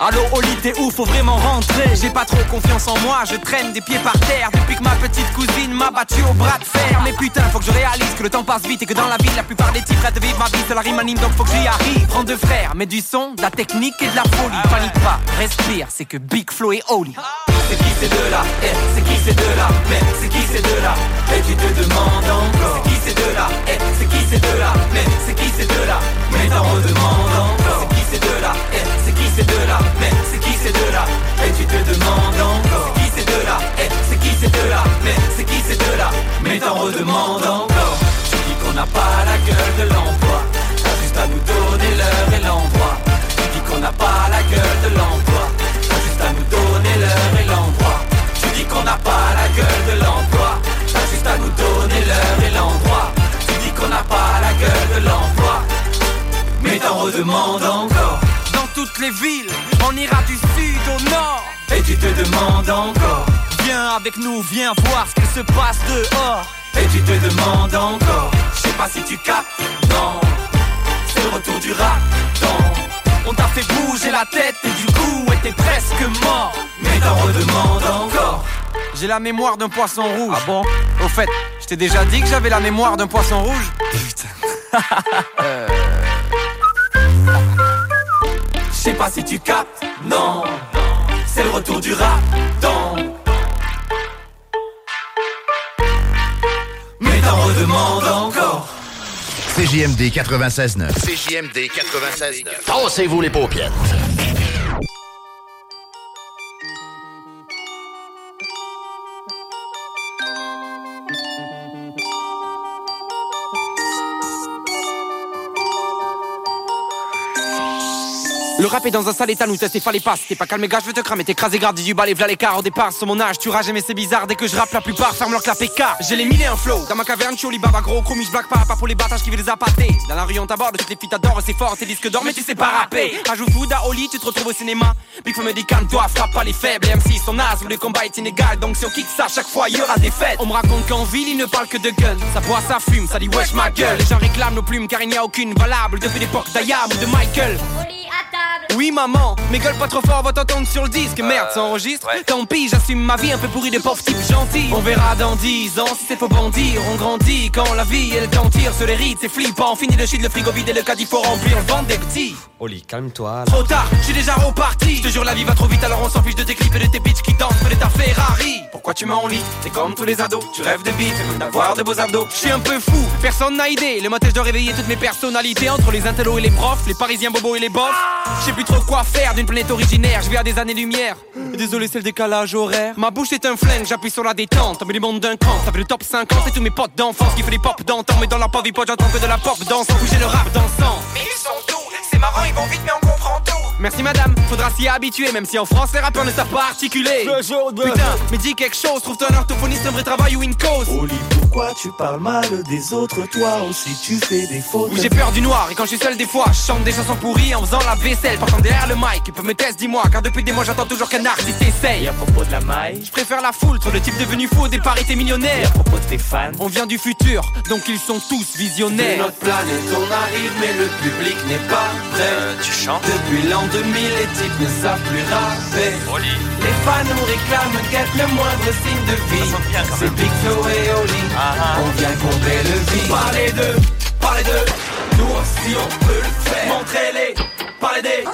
Allô Oli, t'es où Faut vraiment rentrer. J'ai pas trop confiance en moi, je traîne des pieds par terre depuis que ma petite cousine m'a battu au bras de fer. Mais putain, faut que je réalise que le temps passe vite et que dans la ville, la plupart des types rêvent de vivre ma vie. La rime anime, donc faut que j'y arrive. Prends deux frères, mets du son, de la technique et de la folie. Panique pas, respire, c'est que Big Flo et Oli. C'est qui ces deux-là Eh, c'est qui ces deux-là Mais c'est qui ces deux-là Et tu te demandes encore C'est qui ces deux-là Eh, c'est qui ces deux-là Mais c'est qui ces deux-là Mais t'en redemandes encore. C'est qui ces deux-là Eh, c'est qui ces deux-là Mais c'est qui ces deux-là Et tu te demandes encore. C'est qui ces deux-là Eh, c'est qui ces deux-là Mais c'est qui ces deux-là Mais t'en redemandes encore. Tu dis qu'on n'a pas la gueule de l'emploi. T'as juste à nous donner l'heure et l'endroit. Tu dis qu'on n'a pas la gueule de l'emploi. T'as juste à nous donner l'heure et l'endroit. Tu dis qu'on n'a pas la gueule de l'emploi. T'as juste à nous donner l'heure et l'endroit. Tu dis qu'on n'a pas la gueule de l'emploi Redemandes encore Dans toutes les villes, on ira du sud au nord. Et tu te demandes encore Viens avec nous, viens voir ce qu'il se passe dehors. Et tu te demandes encore Je sais pas si tu captes Non C'est le retour du rap Non On t'a fait bouger la tête et du coup, t'es presque mort. Mais t'en redemandes encore J'ai la mémoire d'un poisson rouge. Ah bon? Au fait, je t'ai déjà dit que j'avais la mémoire d'un poisson rouge Putain. (laughs) (laughs) Euh, Je sais pas si tu captes Non C'est le retour du rap Non Mais t'en redemandes encore CJMD 96.9. CJMD 96.9. Tassez-vous les paupières. Rap dans un sale état, nous tester fallait pas. T'es pas calme, gars, je veux te cramer, t'écraser, garde du bal et v'là l'écart. Au départ, sur mon âge, tu rages, mais c'est bizarre. Dès que je rappe, la plupart ferment leur clap car J'ai les mille et un flow. Dans ma caverne, Choli Baba, gros, chromie, black pas, pas pour les bâtards qui veulent les appâter. Dans la rue, on t'aborde, toutes les filles t'adorent, c'est fort, tes disques d'or, mais tu sais pas rapper. Rajoute food à Oli, tu te retrouves au cinéma. Big me dit calme-toi, frappe pas les faibles. Les MC sont nazes, où le combat est inégal, donc si on kick ça, chaque fois, y aura des fêtes. On me raconte qu'en ville, il ne parle que de guns. Ça boit, ça fume, ça dit wesh ma gueule. Les gens réclament nos plumes car il n'y a aucune valable depuis l'époque d'Ayam ou de Michael. Oui maman, mais gueule pas trop fort, va t'entendre sur le disque. Merde, ça enregistre Tant pis, j'assume ma vie un peu pourrie de pauvre type gentil On verra dans 10 ans si c'est faux bondir. On grandit quand la vie elle t'en tire sur les rides C'est flippant, fini de shit, le frigo vide et le caddie faut remplir. Vendre des petits. Oli, calme-toi. Trop tard, je suis déjà reparti. Je te jure la vie va trop vite alors on s'en fiche de tes clips et de tes bitches qui dansent de ta Ferrari. Pourquoi tu m'enlies? T'es comme tous les ados, tu rêves de bite, même d'avoir de beaux abdos. Je suis un peu fou, personne n'a idée. Le matin je dois réveiller toutes mes personnalités Entre les intellos et les profs, les parisiens bobos et les bofs Je sais plus trop quoi faire d'une planète originaire. Je vais à des années-lumière. Désolé c'est le décalage horaire. Ma bouche est un flingue, j'appuie sur la détente. Mais les mondes d'un cran, ça fait le top 50 Et tous mes potes d'enfance qui fait les pop d'antan. Mais dans la pop, pop j'entends que de la pop dansant. Bouger le rap dansant. Mais ils sont tous, c'est marrant, ils vont vite mais on comprend tout Merci madame, faudra s'y habituer Même si en France les rappeurs ne savent pas articuler. Putain, mais dis quelque chose, trouve-toi un orthophoniste, un vrai travail ou une cause. Oli, pourquoi tu parles mal des autres Toi aussi? Tu fais des fautes. Oui j'ai peur du noir. Et quand je suis seul des fois Je chante des chansons pourries en faisant la vaisselle Partant derrière le mic, il peut me tester dis-moi. Car depuis des mois j'attends toujours qu'un artiste essaye. Et à propos de la maille, Je préfère la foule, trop le type devenu fou au départ était et à propos de tes fans, On vient du futur, donc ils sont tous De visionnaires notre planète on arrive mais le public n'est pas prêt. Tu chantes? Depuis l'an 2000 les types ne savent plus rapper. Les fans nous réclament guettent le moindre signe de vie. C'est Flo et Oli. Ah, ah. On vient combler le vide. Parlez d'eux, parlez d'eux Nous aussi on peut le faire. Montrez-les, parlez des.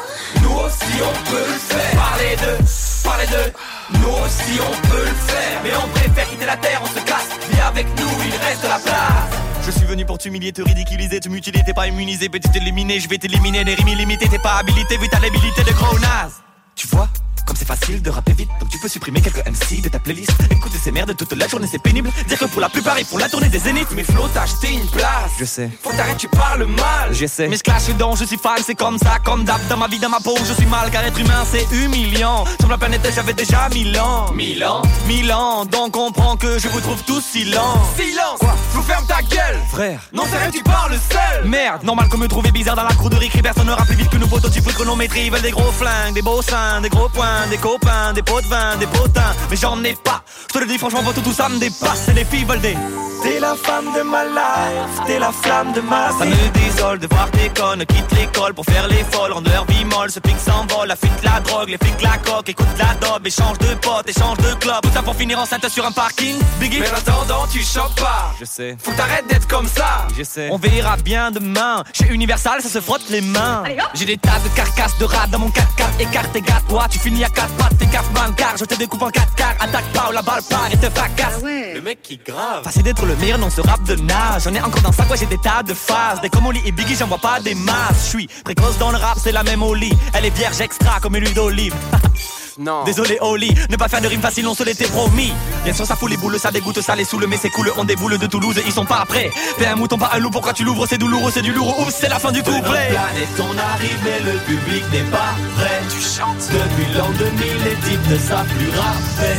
Nous aussi on peut le faire. Parlez d'eux, parlez d'eux Nous aussi on peut le faire. Mais on préfère quitter la terre, on se casse. Viens avec nous, il reste la place Je suis venu pour t'humilier, te ridiculiser, te mutiler, t'es pas immunisé, petit éliminé, je vais t'éliminer, les rimes illimitées, t'es pas habilité vu ta l'habilité de gros naze. Tu vois? Comme c'est facile de rapper vite, donc tu peux supprimer quelques MC de ta playlist. Écouter ces merdes toute la journée, c'est pénible. Dire que pour la plupart, ils font la tournée des zéniths. Mais Flo, t'as acheté une place. Je sais. Faut que t'arrêtes, tu parles mal. Je sais. Mais je clash dedans, je suis fan, c'est comme ça, comme d'hab. Dans ma vie, dans ma peau, je suis mal, car être humain, c'est humiliant. Sur la planète, j'avais déjà mille ans. Mille ans Mille ans, donc comprends que je vous trouve tous si lents. Silence Quoi? Je vous ferme ta gueule Frère Non, c'est rien, tu parles seul Merde Normal qu'on me trouve bizarre dans la cour de récré, personne ne plus vite que nous prototypes chronométrie. Ils veulent des gros flingues, des beaux seins, des gros points, des copains, des pots de vin, des potins. Mais j'en ai pas. Je te le dis franchement, tout, tout ça me dépasse. Et les filles veulent des. T'es la femme de ma life, t'es la flamme de ma vie. Ça me désole de voir tes connes quitte l'école pour faire les folles, rendre leur vie molle. Ce pic s'envole, la fuite, la drogue, les flics, la coque, écoute la dobe, échange de potes, échange de clubs. Tout ça pour finir enceinte sur un parking. Biggie, mais en attendant, tu chopes pas. Je sais. Faut que t'arrêtes d'être comme ça. Je sais. On verra bien demain. Chez Universal, ça se frotte les mains. J'ai des tas de carcasses de rats dans mon 4x4. Écarte et gâte-toi, tu finis à 4 pattes, t'es man car je te découpe en 4 quarts. Attaque pas ou la balle part et te fracasse. Le mec qui grave. Facile d'être le meilleur dans ce rap de nage. J'en ai encore dans ça, quoi, j'ai des tas de phases. Des comme Oli et Biggie, j'en vois pas des masses. Je suis précoce dans le rap, c'est la même Oli. Elle est vierge extra comme une huile d'olive. (laughs) Non. Désolé Oli, ne pas faire de rime facile, on se l'était promis. Bien sûr ça fout les boules, ça dégoûte, ça les saoule, mais c'est cool, on déboule de Toulouse, ils sont pas prêts. Fais un mouton, pas un loup, pourquoi tu l'ouvres, c'est douloureux, c'est du lourd, ouf, c'est la fin du couplet. planète on arrive, mais le public n'est pas prêt. Tu chantes. Depuis l'an 2000, les types ne savent plus rapper.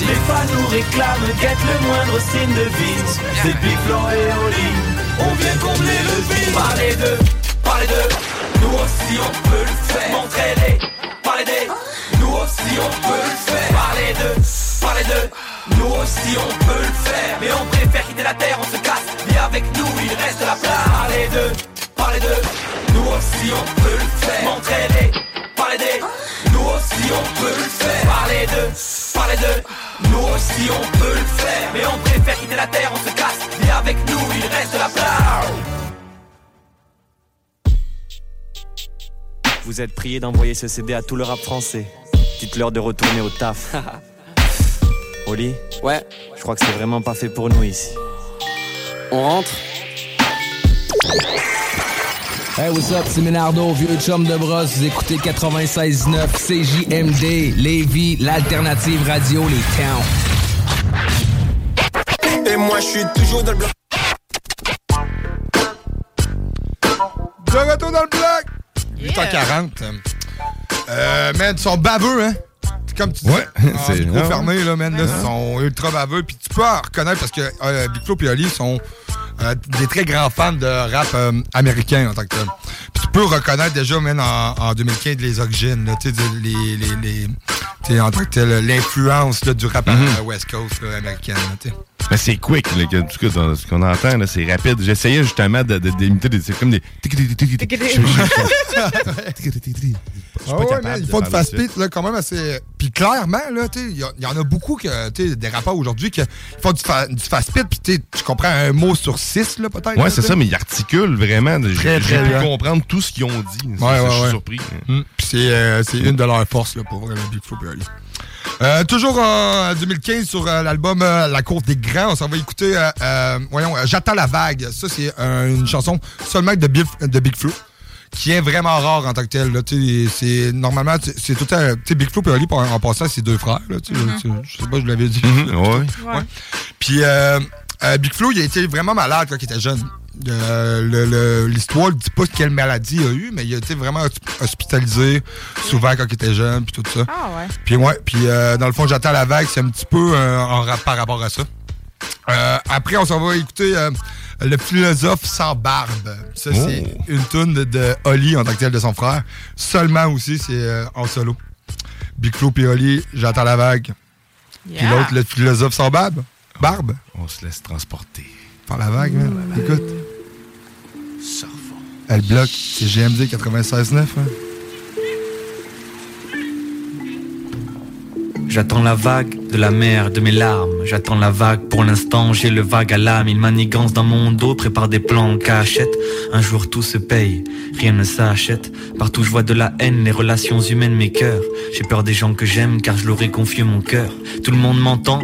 Les fans nous réclament, guette le moindre signe de vie. C'est Big Flo et Oli, on vient combler le vide. Parlez d'eux, parlez d'eux, nous aussi on peut le faire. Montrez-les, aussi on peut le faire. Parlez d'eux, parlez d'eux Nous aussi on peut le faire. Mais on préfère quitter la terre, on se casse. Viens avec nous, il reste la place. Parlez d'eux, parlez d'eux Nous aussi on peut le faire. Montrez-les, parlez des Nous aussi on peut le faire. Parlez d'eux, parlez d'eux Nous aussi on peut le faire. Mais on préfère quitter la terre, on se casse. Viens avec nous, il reste la place. Vous êtes priés d'envoyer ce CD à tout le rap français. Dites-leur de retourner au taf. (laughs) Oli Ouais. Je crois que c'est vraiment pas fait pour nous ici. On rentre Hey, what's up, c'est Ménardo, vieux chum de brosse. Vous écoutez 96.9 CJMD, Lévis, l'alternative radio, les towns. Et moi, je suis toujours dans le bloc. De retour dans le bloc! 8h40. Euh, man, ils sont baveux, hein? Comme tu dis, Ouais, en (laughs) c'est- micro ah fermé, là, man, là, Ah. ils sont ultra baveux. Puis tu peux en reconnaître parce que euh, Big Flo et Oli sont euh, des très grands fans de rap euh, américain en tant que tel. Puis tu peux reconnaître déjà, man, en, en 2015, les origines, là, tu sais, les, les, les, tu sais, en tant que tel, l'influence du rap Mhm. euh, West Coast là, américaine, là, tu sais. Mais c'est quick, là, que- en tout cas, ce qu'on entend, là, c'est rapide. J'essayais justement de- de- d'imiter des. C'est comme des. Ah ouais, capable man, de ils font du parler fast beat là, quand même assez. Puis clairement, là, tu sais, il y, en a beaucoup que, des rappeurs aujourd'hui qui font du, fa- du fast beat, puis tu comprends un mot sur six, là, peut-être. Ouais, là, c'est ça, mais ils articulent vraiment. J'ai Très, j'ai très pu bien. comprendre tout ce qu'ils ont dit. Ouais, Ça, ouais, je suis ouais. surpris. Puis c'est euh, c'est une de leurs forces, là, pour vrai, le Big Flo et Oli. Euh, toujours en 2015 sur euh, l'album euh, La Cour des Grands, on s'en va écouter, euh, euh, voyons, euh, J'attends la vague. Ça, c'est euh, une chanson seulement de Big, de Big Flo, qui est vraiment rare en tant que tel. là. C'est normalement, c'est tout sais, Big Flo et Oli, en, en passant, c'est deux frères. Là, sais, Je sais pas, je l'avais dit. Mhm, ouais. Ouais. Puis euh, euh, Big Flo, il a été vraiment malade quand il était jeune. Euh, le- le- L'histoire ne dit pas quelle maladie il a eu, mais il a été vraiment hosp- hospitalisé souvent quand il était jeune, puis tout ça. Ah ouais. Puis ouais, puis euh, dans le fond, j'attends la vague, c'est un petit peu euh, en par rapport à ça. Euh, après, on s'en va écouter euh, Le philosophe sans barbe. Ça, c'est une tune de, de Oli en tant que tel de son frère. Seulement aussi, c'est euh, en solo. Big Flo puis Oli, j'attends la vague. Puis l'autre, le philosophe sans barbe. Barbe? On se laisse transporter. Par la vague, man. Écoute. Elle bloque. C'est GMD 96.9. Hein? J'attends la vague de la mer, de mes larmes. J'attends la vague, pour l'instant j'ai le vague à l'âme. Il manigance dans mon dos, prépare des plans en. Un jour tout se paye, rien ne s'achète. Partout je vois de la haine, les relations humaines, mes cœurs. J'ai peur des gens que j'aime car je leur ai confié mon cœur. Tout le monde m'entend,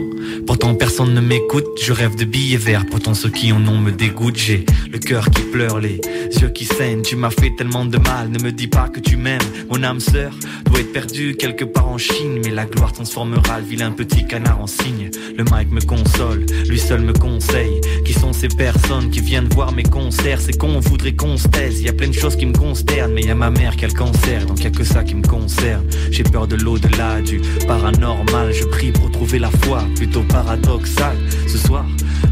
pourtant personne ne m'écoute. Je rêve de billets verts, pourtant ceux qui en ont me dégoûtent. J'ai le cœur qui pleure, les yeux qui saignent. Tu m'as fait tellement de mal, ne me dis pas que tu m'aimes. Mon âme sœur doit être perdue quelque part en Chine, mais la gloire transformera le vilain petit canard en cygne. Le mic me console, lui seul me conseille. Qui sont ces personnes qui viennent voir mes concerts? C'est qu'on voudrait qu'on se taise. Y a plein de choses qui me consternent, mais y a ma mère qui a le cancer, donc y a que ça qui me concerne. J'ai peur de l'au-delà, du paranormal. Je prie pour trouver la foi, plutôt paradoxal. Ce soir,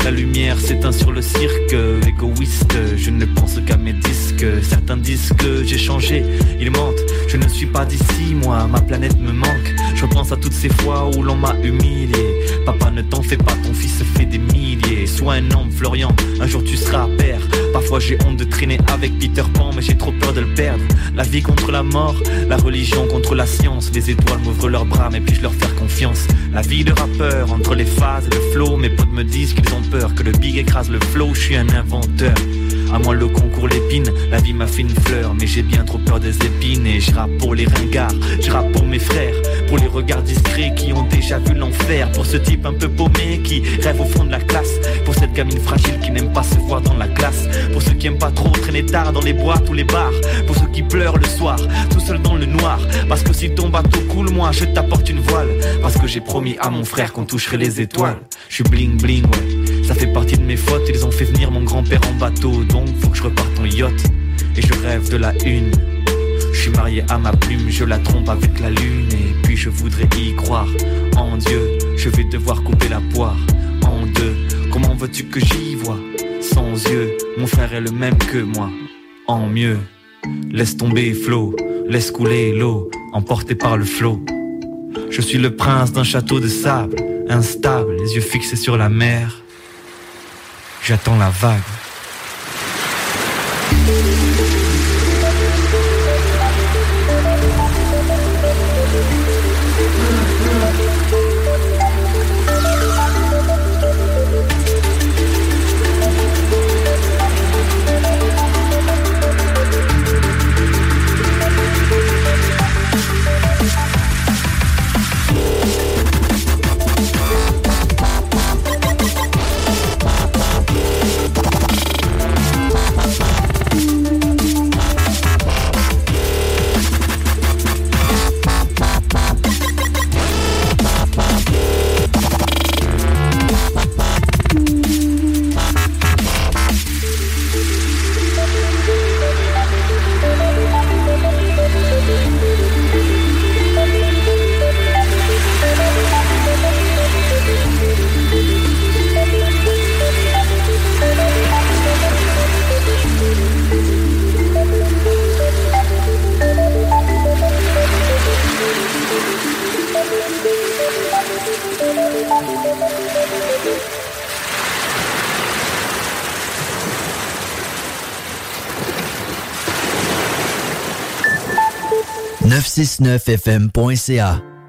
la lumière s'éteint sur le cirque égoïste. Je ne pense qu'à mes disques. Certains disent que j'ai changé, ils mentent. Je ne suis pas d'ici, moi, ma planète me manque. Je pense à toutes ces fois où l'on m'a humilié. Papa, ne t'en fais pas, ton fils fait des milliers. Sois un homme, Florian, un jour tu seras père. Parfois j'ai honte de traîner avec Peter Pan, mais j'ai trop peur de le perdre. La vie contre la mort, la religion contre la science. Les étoiles m'ouvrent leurs bras, mais puis-je leur faire confiance? La vie de rappeur, entre les phases et le flow, mes potes me disent qu'ils ont peur que le big écrase le flow. Je suis un inventeur. À moi le concours l'épine, la vie m'a fait une fleur Mais j'ai bien trop peur des épines Et je pour les ringards, je pour mes frères Pour les regards discrets qui ont déjà vu l'enfer Pour ce type un peu paumé qui rêve au fond de la classe Pour cette gamine fragile qui n'aime pas se voir dans la Pour ceux qui aiment pas trop traîner tard dans les boîtes ou les bars. Pour ceux qui pleurent le soir, tout seul dans le noir. Parce que si ton bateau coule moi je t'apporte une voile. Parce que j'ai promis à mon frère qu'on toucherait les étoiles. Je suis bling bling ouais. Ça fait partie de mes fautes, ils ont fait venir mon grand-père en bateau. Donc faut que je reparte en yacht. Et je rêve de la une. Je suis marié à ma plume, je la trompe avec la lune. Et puis je voudrais y croire. En Dieu, je vais devoir couper la poire. En deux, comment veux-tu que j'y vois? Sans yeux, mon frère est le même que moi. En mieux, laisse tomber flot Laisse couler l'eau, emporté par le flot. Je suis le prince d'un château de sable Instable, les yeux fixés sur la mer. J'attends la vague. 969fm.ca.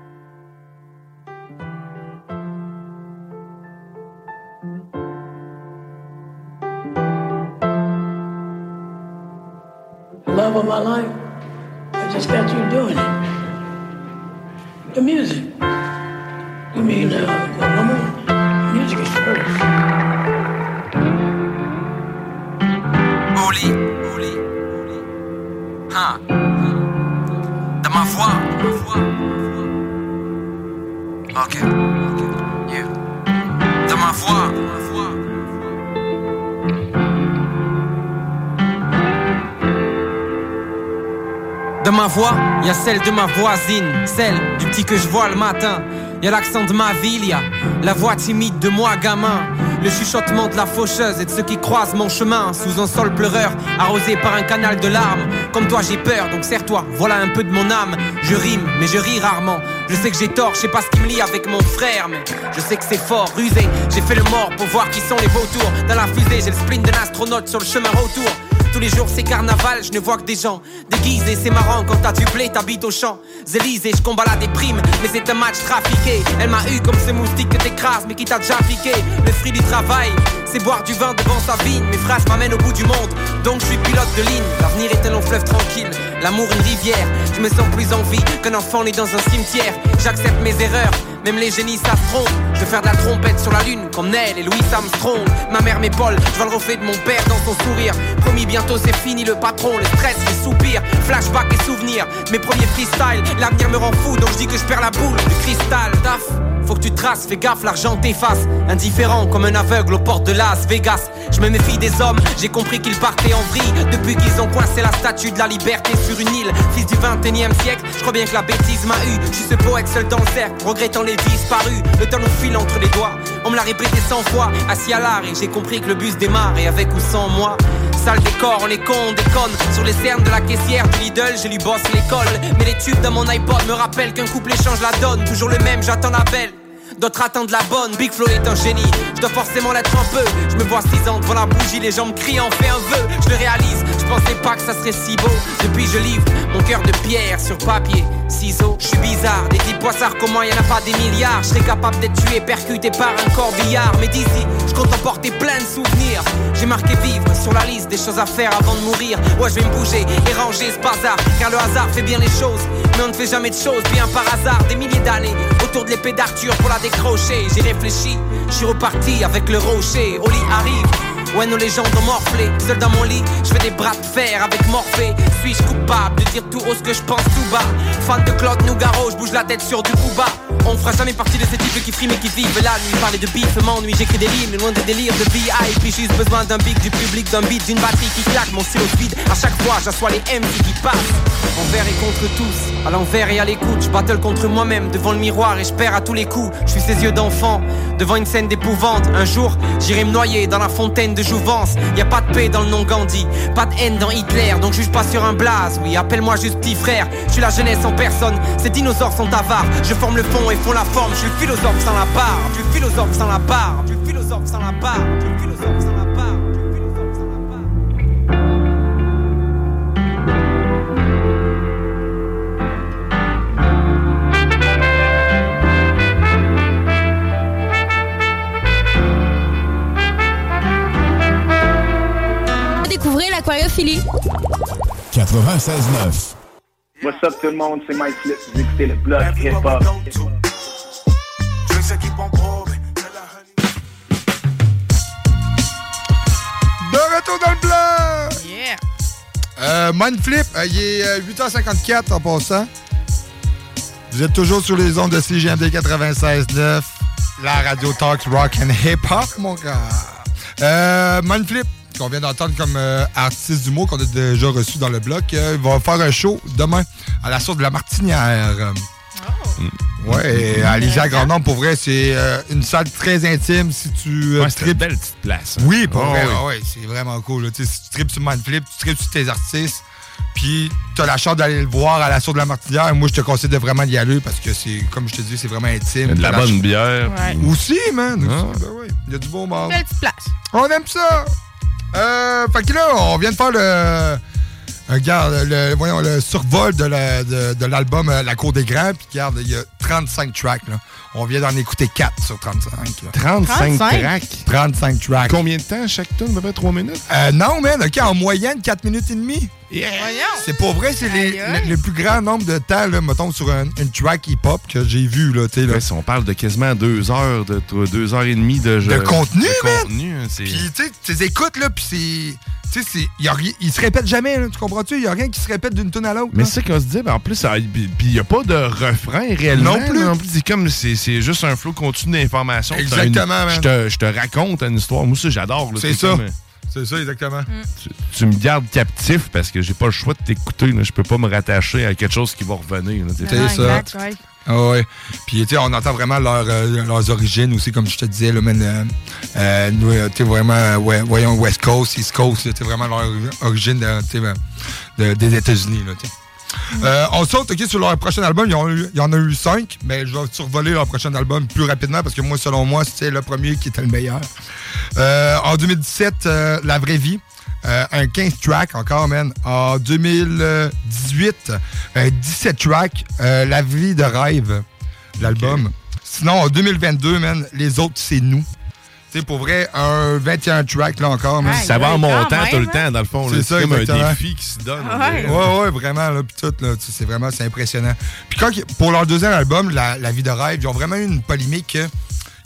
y a celle de ma voisine, celle du petit que je vois le matin. Y a l'accent de ma ville, y a la voix timide de moi gamin. Le chuchotement de la faucheuse et de ceux qui croisent mon chemin sous un sol pleureur, arrosé par un canal de larmes. Comme toi, j'ai peur, donc serre-toi, voilà un peu de mon âme. Je rime, mais je ris rarement. Je sais que j'ai tort, je sais pas ce qui me lie avec mon frère, mais je sais que c'est fort, rusé. J'ai fait le mort pour voir qui sont les vautours. Dans la fusée, j'ai le spleen d'un astronaute sur le chemin retour. Tous les jours c'est carnaval, je ne vois que des gens déguisés. C'est marrant quand t'as du blé, t'habites au champ. Zélysée, je combats la déprime, mais c'est un match trafiqué. Elle m'a eu comme ce moustique que t'écrases, mais qui t'a déjà piqué. Le fruit du travail, c'est boire du vin devant sa vigne. Mes phrases m'amènent au bout du monde, donc je suis pilote de ligne. L'avenir est un long fleuve tranquille, l'amour une rivière. Je me sens plus en vie qu'un enfant né dans un cimetière. J'accepte mes erreurs, même les génies s'affrontent. Je vais faire de la trompette sur la lune comme Nell et Louis Armstrong. Ma mère m'épaule, je vois le reflet de mon père dans son sourire. Promis, bientôt c'est fini le patron, le stress, les soupirs, flashback et souvenirs. Mes premiers freestyles, l'avenir me rend fou, donc je dis que je perds la boule de cristal. Taf, faut que tu traces, fais gaffe, l'argent t'efface. Indifférent comme un aveugle aux portes de Las Vegas. Je me méfie des hommes, j'ai compris qu'ils partaient en vrille. Depuis qu'ils ont coincé la statue de la liberté sur une île. Fils du 21 e siècle, je crois bien que la bêtise m'a eu. Je suis ce poète seul dans le regrettant les disparus. Le temps nous file entre les doigts. On me l'a répété cent fois, assis à l'art, et j'ai compris que le bus démarre, et avec ou sans moi. Sale décor, on est con, on déconne. Sur les cernes de la caissière du Lidl, j'ai lu boss l'école. Mais les tubes dans mon iPod me rappellent qu'un couple change la donne. Toujours le même, j'attends la belle. D'autres attendent la bonne, Big Flo est un génie. Je dois forcément l'être un peu. Je me vois six ans devant la bougie, les me crient en fait un vœu. Je le réalise, je pensais pas que ça serait si beau. Depuis je livre mon cœur de pierre sur papier Ciseaux, je suis bizarre, des petits poissards comme moi, y en a pas des milliards? Je serais capable d'être tué, percuté par un corbillard. Mais d'ici, je compte emporter plein de souvenirs. J'ai marqué vivre sur la liste des choses à faire avant de mourir. Ouais je vais me bouger et ranger ce bazar. Car le hasard fait bien les choses Mais on ne fait jamais de choses bien par hasard. Des milliers d'années autour de l'épée d'Arthur pour la décrocher. J'ai réfléchi, je suis reparti avec le rocher. Oli arrive Ouais, nos légendes ont morflé. Seul dans mon lit, je fais des bras de fer avec Morphée. Suis-je coupable de dire tout haut ce que je pense tout bas? Fan de Claude Nougaro, je bouge la tête sur du coup bas. On fera jamais partie de ces types qui friment et qui vivent la nuit. Parler de bif m'ennuie, j'écris des lignes loin des délires de. Et puis juste besoin d'un big, du public, d'un beat, d'une batterie qui claque. Mon stylo vide, à chaque fois j'assois les MC qui passent. Envers et contre tous, à l'envers et à l'écoute. Je battle contre moi-même devant le miroir et je perds à tous les coups. Je suis ses yeux d'enfant, devant une scène d'épouvante. Un jour, j'irai me noyer dans la fontaine de jouvence. Y a pas de paix dans le nom Gandhi, pas de haine dans Hitler, donc juge pas sur un blaze. Oui, appelle-moi juste petit frère. Je suis la jeunesse en personne, ces dinosaures sont avares. Je forme le fond et font la forme. Je suis philosophe sans la barre. Je suis philosophe sans la barre. Je suis philosophe sans la barre. Je suis philosophe sans la barre. Découvrez l'aquariophilie. 96.9. What's up tout le monde, c'est Mike Flip, vous écoutez le blog hip-hop. De retour dans le bloc! Yeah! Euh, Mindflip, euh, il est euh, 8h54 en passant. Vous êtes toujours sur les ondes de CGMD 96.9, la radio Talks Rock and Hip Hop, mon gars. Euh, Mindflip, qu'on vient d'entendre comme euh, artiste d'humour qu'on a déjà reçu dans le bloc, euh, il va faire un show demain à la source de la Martinière. Euh, Ouais, et à Lisière Grand Nombre, pour vrai, c'est euh, une salle très intime si tu euh, Ouais, c'est une belle petite place. hein. Oui, pour Oh, vrai, oui. ah ouais, c'est vraiment cool. là. Tu sais, Si tu tripes sur Mindflip, tu tripes sur tes artistes, puis tu as la chance d'aller le voir à la source de la Martinière. Moi, je te conseille de vraiment y aller parce que c'est, comme je te dis, c'est vraiment intime. Il y a de la bonne bière. Ouais. Aussi, man. Ah. aussi, ben oui. Il y a du bon monde. Belle petite place. On aime ça. Euh, fait que là, on vient de faire le. Regarde, le, voyons, le survol de, la- de, de l'album euh, La Cour des Grands. Puis regarde, il y a 35 tracks. Là. On vient d'en écouter 4 sur 35. là. 35 35? tracks? 35 tracks. Combien de temps chaque tune? À peu près 3 minutes? Euh, non, man, OK, en moyenne, 4 minutes et demie. C'est pas vrai, c'est les- le, le plus grand nombre de temps, là, mettons, sur un- une track hip-hop que j'ai vu, là, tu sais, là. Ouais, si on parle de quasiment 2 heures, de 2 heures et demie de, jeu- De contenu, de man! contenu, hein, c'est- Puis, tu sais, tu les écoutes, là, puis c'est... Tu sais, c'est- y a ri- ils se répètent jamais, là, tu comprends-tu? Il y a rien qui se répète d'une tune à l'autre. Mais là. c'est ça qu'on se dit, ben en plus, ça- puis il n'y a pas de refrain réellement. Non plus. là, c'est comme, c'est c'est juste un flot continu d'informations. Exactement, une- man. Je te, je te raconte une histoire. Moi, ça, j'adore. là, C'est ça. comme, euh, C'est ça, exactement. tu, tu me gardes captif parce que j'ai pas le choix de t'écouter. Je peux pas me rattacher à quelque chose qui va revenir. C'est ça. exact, ouais. Ah ouais. Puis, tu sais, on entend vraiment leur, euh, leurs origines aussi, comme je te disais, là, man, euh, nous, euh, tu sais, vraiment, ouais, voyons, West Coast, East Coast, tu vraiment leur origine de, de- des États-Unis, là, tu sais. Euh, on saute ok, sur leur prochain album. Il y, en a eu, il y en a eu cinq, mais je vais survoler leur prochain album plus rapidement parce que moi, selon moi, c'est le premier qui était le meilleur. Euh, en 2017, euh, La Vraie Vie. euh, un 15 tracks encore, man. En 2018, euh, 17 tracks, euh, La vie de rêve, l'album. Sinon, en 2022, man, les autres, c'est nous. Tu sais, pour vrai, un 21 tracks, là encore. Ça va en montant tout le temps, dans le fond. C'est ça, C'est comme un exactement. défi qui se donne. on Ouais. Ouais, ouais, vraiment, là, pis tout, là, c'est vraiment, c'est impressionnant. Puis quand, pour leur deuxième album, La, La vie de rêve, ils ont vraiment eu une polémique que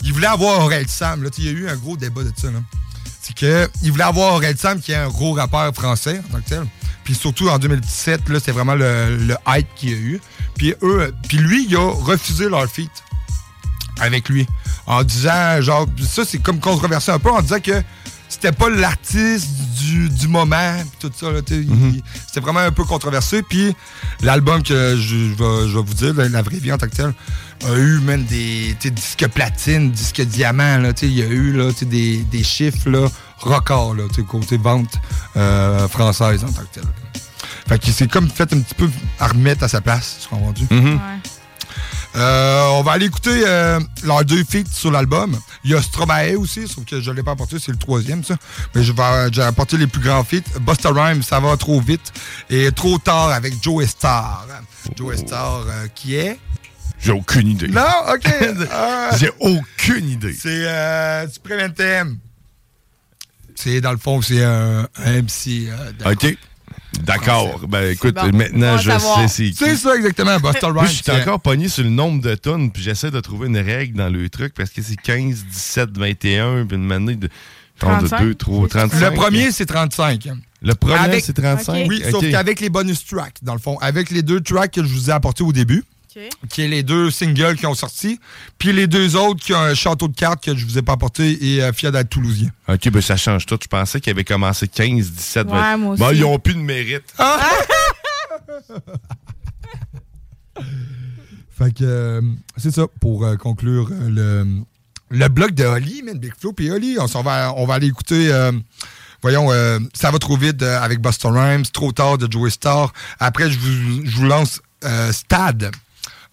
ils voulaient avoir Aurel Sam, là, il y a eu un gros débat de ça, là. C'est que ils voulaient avoir Aurel Sam, qui est un gros rappeur français, en tant que tel. Puis surtout, en 2017, là, c'est vraiment le, le hype qu'il y a eu. Puis eux, puis lui, il a refusé leur feat avec lui. En disant, genre, ça c'est comme controversé un peu, en disant que c'était pas l'artiste du, du moment, pis tout ça. là, tu sais, il- C'était vraiment un peu controversé. Puis l'album que je, vais, je vais vous dire, la, vraie vie en tant que tel, a eu même des disques platine, disques diamant. là, tu sais, Il y a eu là, tu sais, des, des chiffres là, records là, tu sais, côté vente euh, française en tant que tel. Fait qu'il s'est comme fait un petit peu à remettre à sa place, tu comprends-tu? Euh, on va aller écouter euh, leurs deux feats sur l'album. Il y a Stromae aussi, sauf que je ne l'ai pas apporté, c'est le troisième, ça. Mais je vais, j'ai apporté les plus grands feats. Busta Rhymes, ça va trop vite. Et Trop tard avec Joe Star. Joe Star, euh, qui est... J'ai aucune idée. Non? OK. Euh, (laughs) J'ai aucune idée. c'est euh, du Preventem. C'est, dans le fond, c'est un, un MC. OK. D'accord. Ben écoute, bon. maintenant je savoir. sais c'est. C'est ça, exactement. Busta Moi, Rhymes. je suis encore pogné sur le nombre de tonnes, puis j'essaie de trouver une règle dans le truc parce que c'est 15, 17, 21, puis une année de 32, 3, 35. Le premier, c'est 35. Le premier, c'est 35. Oui, Ok. sauf qu'avec les bonus tracks, dans le fond. Avec les deux tracks que je vous ai apportés au début, qui est les deux singles qui ont sorti, puis les deux autres qui ont un château de cartes que je vous ai pas apporté et euh, Fiat d'être Toulousien. OK, ben ça change tout. Je pensais qu'il avait commencé 15, 17, Ouais, 20. moi Bon, aussi. ils ont plus de mérite. (laughs) Fait que euh, c'est ça pour euh, conclure euh, le, le bloc de Holly, man, Big Flo puis Holly. On, s'en va, on va aller écouter, euh, voyons, euh, Ça va trop vite euh, avec Buster Rhymes, Trop tard de Joey Star. Après, je vous, je vous lance euh, Stad,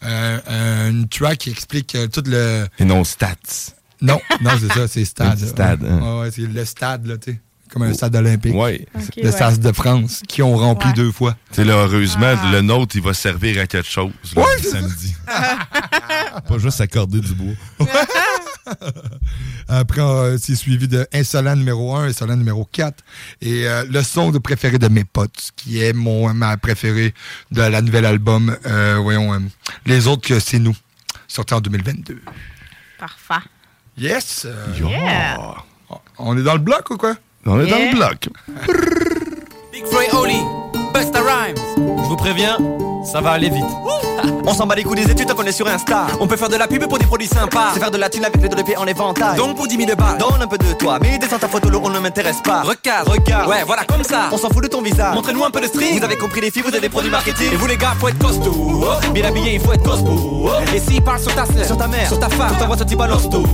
euh, une track qui explique euh, tout le. Et non Stats. Non, non, c'est ça, c'est Stade. (laughs) Stade, hein. Ouais, ouais, c'est le stade, là, tu sais. Comme un stade olympique. Ouais. Ok, le ouais. stade de France, qui ont rempli deux fois. Tu sais, là, heureusement, Ah. le nôtre, il va servir à quelque chose là, Ouais, le c'est ça. samedi. (laughs) Pas juste accorder du bois. (laughs) (laughs) Après, euh, c'est suivi de Insolent numéro 1, Insolent numéro 4. Et euh, le son de préféré de mes potes, qui est mon ma préférée de la nouvelle album. euh, voyons, euh, les autres que c'est nous, sorti en 2022. Parfait. Yes! euh, Yeah. On est dans le bloc ou quoi? On est Yeah. dans le bloc. Big et Oli, Busta Rhymes. Je vous préviens, ça va aller vite. On s'en bat les coups des études, on est sur Insta. On peut faire de la pub pour des produits sympas. C'est faire de la thune avec les deux pieds en éventail. Donc pour 10 000 balles. Donne un peu de toi, mais descends ta photo, on ne m'intéresse pas. Recadre. Regarde. Ouais, voilà, comme ça. On s'en fout de ton visage. Montrez-nous un peu de string. Vous avez compris les filles, vous êtes des produits marketing. Et vous les gars, faut être costaud. Bien habillé, il faut être costaud. Et s'il parle sur ta sœur, Sur ta mère, sur ta femme, sur ta voix, tu balances tout.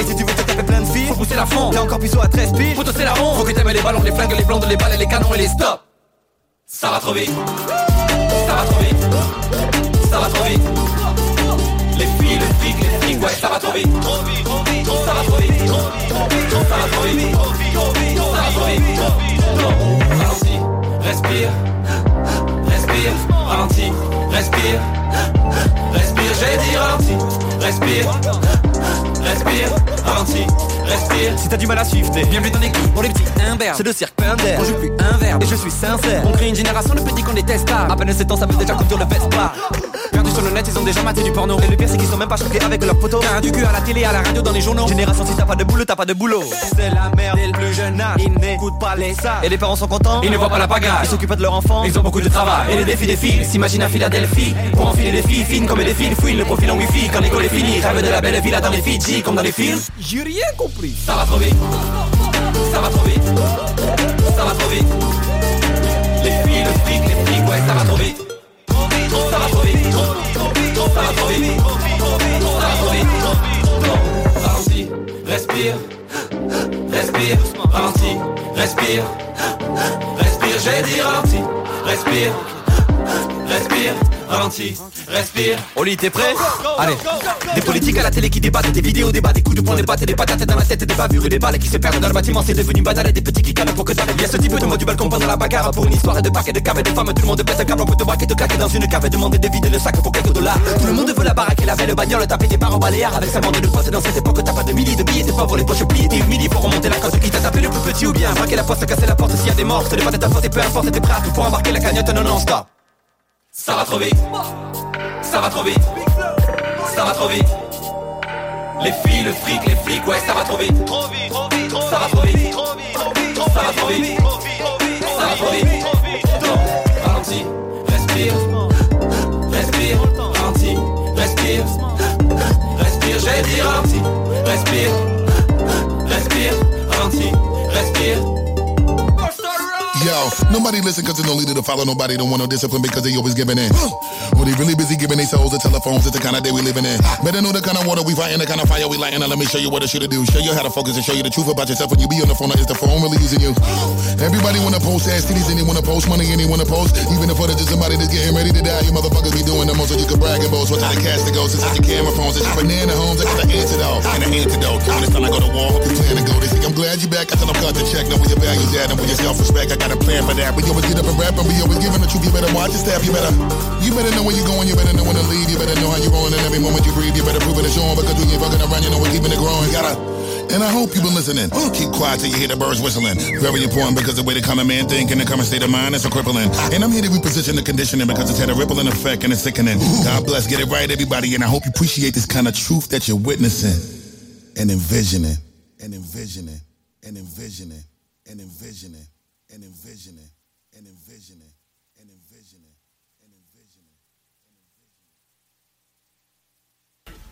Et si tu veux te taper plein de filles, faut pousser la fond. t'es encore plus haut à 13 piles. Faut tosser la ronde. Faut que t'aimes les ballons, les flingues, les blondes, les balles, les canons et les stops. Ça va trop vite. Ça va trop vite. Ça va trop vite. Les filles, le fric, les frics, ouais, ça va trop vite. Trop vite, ça va trop vite. Ça va trop vite. Respire, respire, respire, respire, j'ai dit respire, respire, respire. Si t'as du mal à suivre, t'es Bienvenue dans l'équipe pour les petits imberbes. C'est le cirque Pinder. On joue plus un verbe. Et je suis sincère. On crée une génération de petits qu'on déteste pas. À peine 7 ans, ça veut déjà conduire le Vespa. Perdus sur le net, ils ont déjà maté du porno. Et le pire, c'est qu'ils sont même pas choqués avec leur photo. T'as du cul à la télé, à la radio, dans les journaux. Génération, si t'as pas de boulot, t'as pas de boulot. C'est la merde dès le plus jeune âge. Ils n'écoutent pas les sages. Et les parents sont contents. Ils ne voient pas la pagaille. Ils s'occupent pas de leur enfant. Ils ont beaucoup de travail. Et les défis défilent. Ils s'imaginent à Philadelphie. Pour enfiler des filles fines comme des filles fouillent le profil en wifi. Quand l'école est finie, rêve de la belle villa dans les Fidji, comme dans les films. J'ai rien compris. Ça va trop vite. Ça va trop vite. Ça va trop vite. Les filles, le fric, les frics, ouais, ça va trop vite. Ça va trop vite. Ça va trop vite. Ça va trop vite. Ralentis, respire. Respire, ralentis, respire. Respire, j'ai dit ralentis. Respire. Respire, ralentis, respire. Oli, t'es prêt Allez. Des politiques à la télé qui débattent, des vidéos débat, des coups de poing, des battes, des patates dans la tête, des bavures et des balles qui se perdent dans le bâtiment. C'est devenu banal et des petits qui calent pour que ça Il y a ce type de mot du balcon pendant la bagarre pour une histoire de paquets de caves et de femmes. Tout le monde pète un câble, on peut te braquer, te claquer dans une cave et demander de vider le sac pour quelques dollars. Tout le monde veut la baraque et la belle bagnole, taper des barres au baléares avec sa bande de potes. Dans cette époque, t'as pas de milliers de billets, t'es pas pour les poches pliées, t'es humilié pour remonter la cause qui t'a tapé le plus petit ou bien? Braquer la porte, casser la porte s'il y a des morts. Ce n'est pas de ta faute et peu importe, t'es prêt pour embarquer la cagnotte, non, non, stop. Ça va trop vite, ça va trop vite, ça va trop vite. Les filles, le fric, les flics, ouais, ça va trop vite. Trop vite, trop vite, ça va trop vite. Ça va trop vite, ça va trop vite. Ralentis, respire, respire, ralentis, respire, respire, j'ai dit ralentis, respire, Yo, nobody listen cause there's no leader to follow. Nobody don't want no discipline because they always giving in. Or they really busy giving their souls to telephones. It's the kind of day we living in. Better know the kind of water we fighting, the kind of fire we lighting. Now let me show you what I should do. Show you how to focus and show you the truth about yourself when you be on the phone. Or is the phone really using you? Everybody wanna post ass titties and they wanna post money and they wanna post. Even if it's just somebody that's getting ready to die, you motherfuckers be doing the most so you can brag and boast. What kind of cast it goes? It's your camera phones. It's banana homes. I got the antidote. And the antidote. When it's time to go to war, plan to go. They I'm glad you back. I tell them cut the check. Know where your values at and where your self-respect. I got a plan for that. We always get up and rap and we always giving the truth. You better watch your step. You better, you better know where you're going. You better know when to leave. You better know how you're rolling. And every moment you breathe, you better prove it. It's on because we ain't fucking around. You know we're keeping it growing. Gotta. And I hope you've been listening. Keep quiet till you hear the birds whistling. Very important because the way the common man think and the common state of mind is so crippling. And I'm here to reposition the conditioning because it's had a rippling effect and it's sickening. God bless, get it right, everybody. And I hope you appreciate this kind of truth that you're witnessing and envisioning and envisioning and envisioning and envisioning and and and.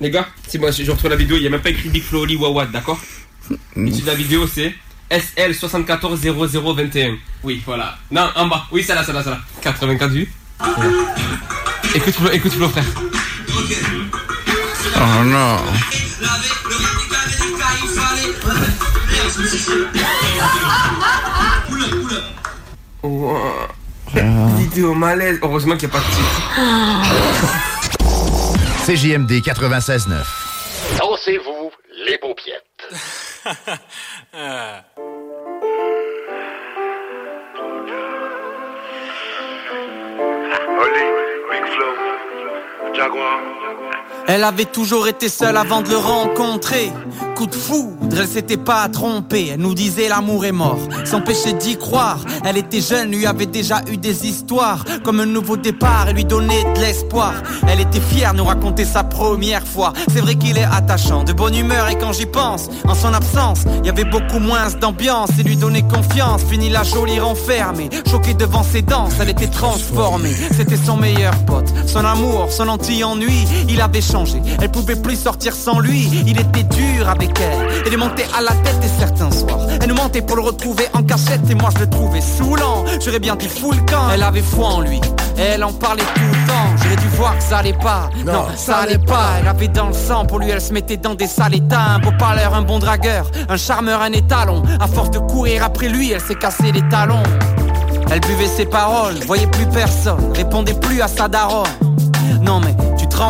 Les gars, c'est moi, je retrouve la vidéo, il n'y a même pas écrit Big Flo Oli Wawad, d'accord? L'issue de la vidéo, c'est SL740021. Oui, voilà. Non, en bas. Oui, ça là, ça là, ça là. 84 vues. Écoute, Flo, écoute Flo, frère. Oh non. (laughs) Wow. Vidéo malaise. Heureusement qu'il n'y a pas de titre. (laughs) CJMD 96.9. Dansez-vous les paupiètes. (laughs) Oli, Big Flow, Jaguar. Elle avait toujours été seule avant de le rencontrer. Coup de foudre, elle s'était pas trompée. Elle nous disait l'amour est mort, s'empêchait d'y croire. Elle était jeune, lui avait déjà eu des histoires. Comme un nouveau départ, et lui donnait de l'espoir. Elle était fière nous raconter sa première fois. C'est vrai qu'il est attachant, de bonne humeur. Et quand j'y pense, en son absence, il y avait beaucoup moins d'ambiance. Et lui donner confiance, fini la jolie renfermée. Choquée devant ses danses, elle était transformée. C'était son meilleur pote, son amour, son anti-ennui. Il avait changé, elle pouvait plus sortir sans lui. Il était dur avec elle, elle est montée à la tête et certains soirs. Elle nous mentait pour le retrouver en cachette et moi je le trouvais saoulant. J'aurais bien dit fou le camp. Elle avait foi en lui, elle en parlait tout le temps. J'aurais dû voir que ça allait pas, non, ça allait pas. Elle avait dans le sang, pour lui elle se mettait dans des sales états. Un beau parleur, un bon dragueur, un charmeur, un étalon. À force de courir après lui, elle s'est cassé les talons. Elle buvait ses paroles, voyait plus personne, répondait plus à sa daronne. Non mais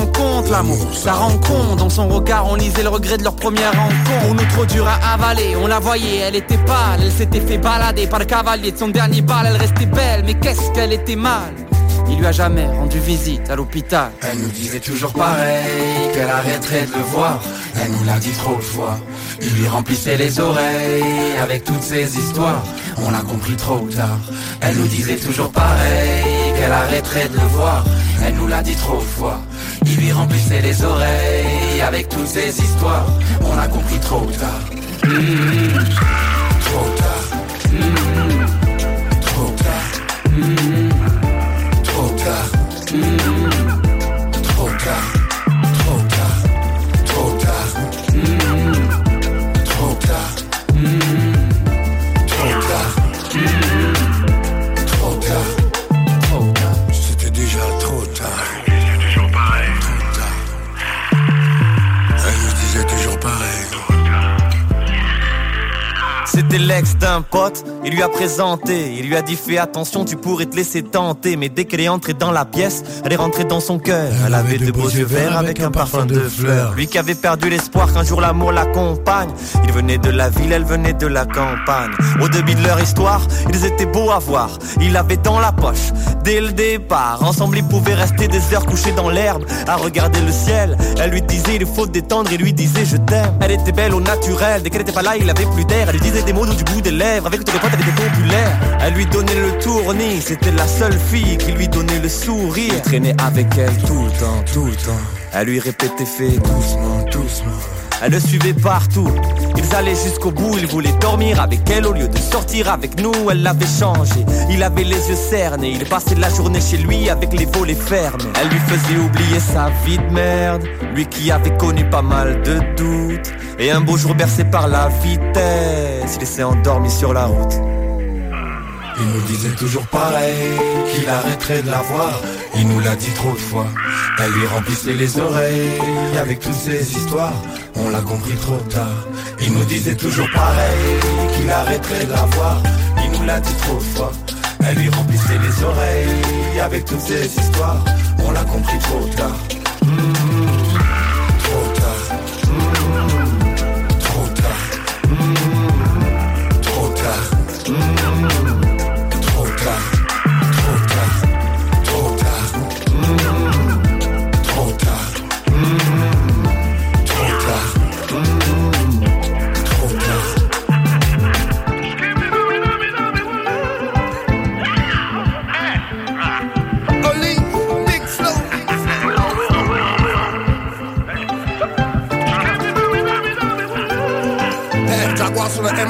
compte l'amour, ça rend compte Dans son regard on lisait le regret de leur première rencontre Pour nous trop dur à avaler, on la voyait, elle était pâle Elle s'était fait balader par le cavalier de son dernier bal Elle restait belle, mais qu'est-ce qu'elle était mal Il lui a jamais rendu visite à l'hôpital Elle nous disait toujours pareil, qu'elle arrêterait de le voir. Elle nous l'a dit trop de fois. Il lui remplissait les oreilles avec toutes ces histoires. On l'a compris trop tard. Elle nous disait toujours pareil, qu'elle arrêterait de le voir. Elle nous l'a dit trop fois. Il lui remplissait les oreilles avec toutes ces histoires. On l'a compris trop tard. Mmh. Trop tard. Mmh. Trop tard. Mmh. Trop tard. C'était l'ex d'un pote, il lui a présenté, il lui a dit fais attention, tu pourrais te laisser tenter. Mais dès qu'elle est entrée dans la pièce, elle est rentrée dans son cœur. Elle avait de beaux yeux verts avec un parfum de fleurs. Lui qui avait perdu l'espoir qu'un jour l'amour l'accompagne. Il venait de la ville, elle venait de la campagne. Au début de leur histoire, ils étaient beaux à voir. Il avait dans la poche, dès le départ. Ensemble, ils pouvaient rester des heures couchés dans l'herbe, à regarder le ciel. Elle lui disait il faut détendre, il lui disait je t'aime. Elle était belle au naturel, dès qu'elle était pas là, il avait plus d'air. Elle lui disait des mots du bout des lèvres, avec les potes, elle était populaire. Elle lui donnait le tournis, c'était la seule fille qui lui donnait le sourire. Il traînait avec elle tout le temps, tout le temps. Elle lui répétait fais doucement, doucement. Elle le suivait partout. Ils allaient jusqu'au bout, il voulait dormir avec elle au lieu de sortir avec nous. Elle l'avait changé. Il avait les yeux cernés. Il passait la journée chez lui avec les volets fermés. Elle lui faisait oublier sa vie de merde. Lui qui avait connu pas mal de doutes. Et un beau jour bercé par la vitesse, il s'est endormi sur la route. Il nous disait toujours pareil, qu'il arrêterait de la voir. Il nous l'a dit trop de fois. Elle lui remplissait les oreilles avec toutes ces histoires. On l'a compris trop tard. Il nous disait toujours pareil, qu'il arrêterait de la voir. Il nous l'a dit trop de fois. Elle lui remplissait les oreilles avec toutes ces histoires. On l'a compris trop tard. Trop tard. Trop tard. Trop tard.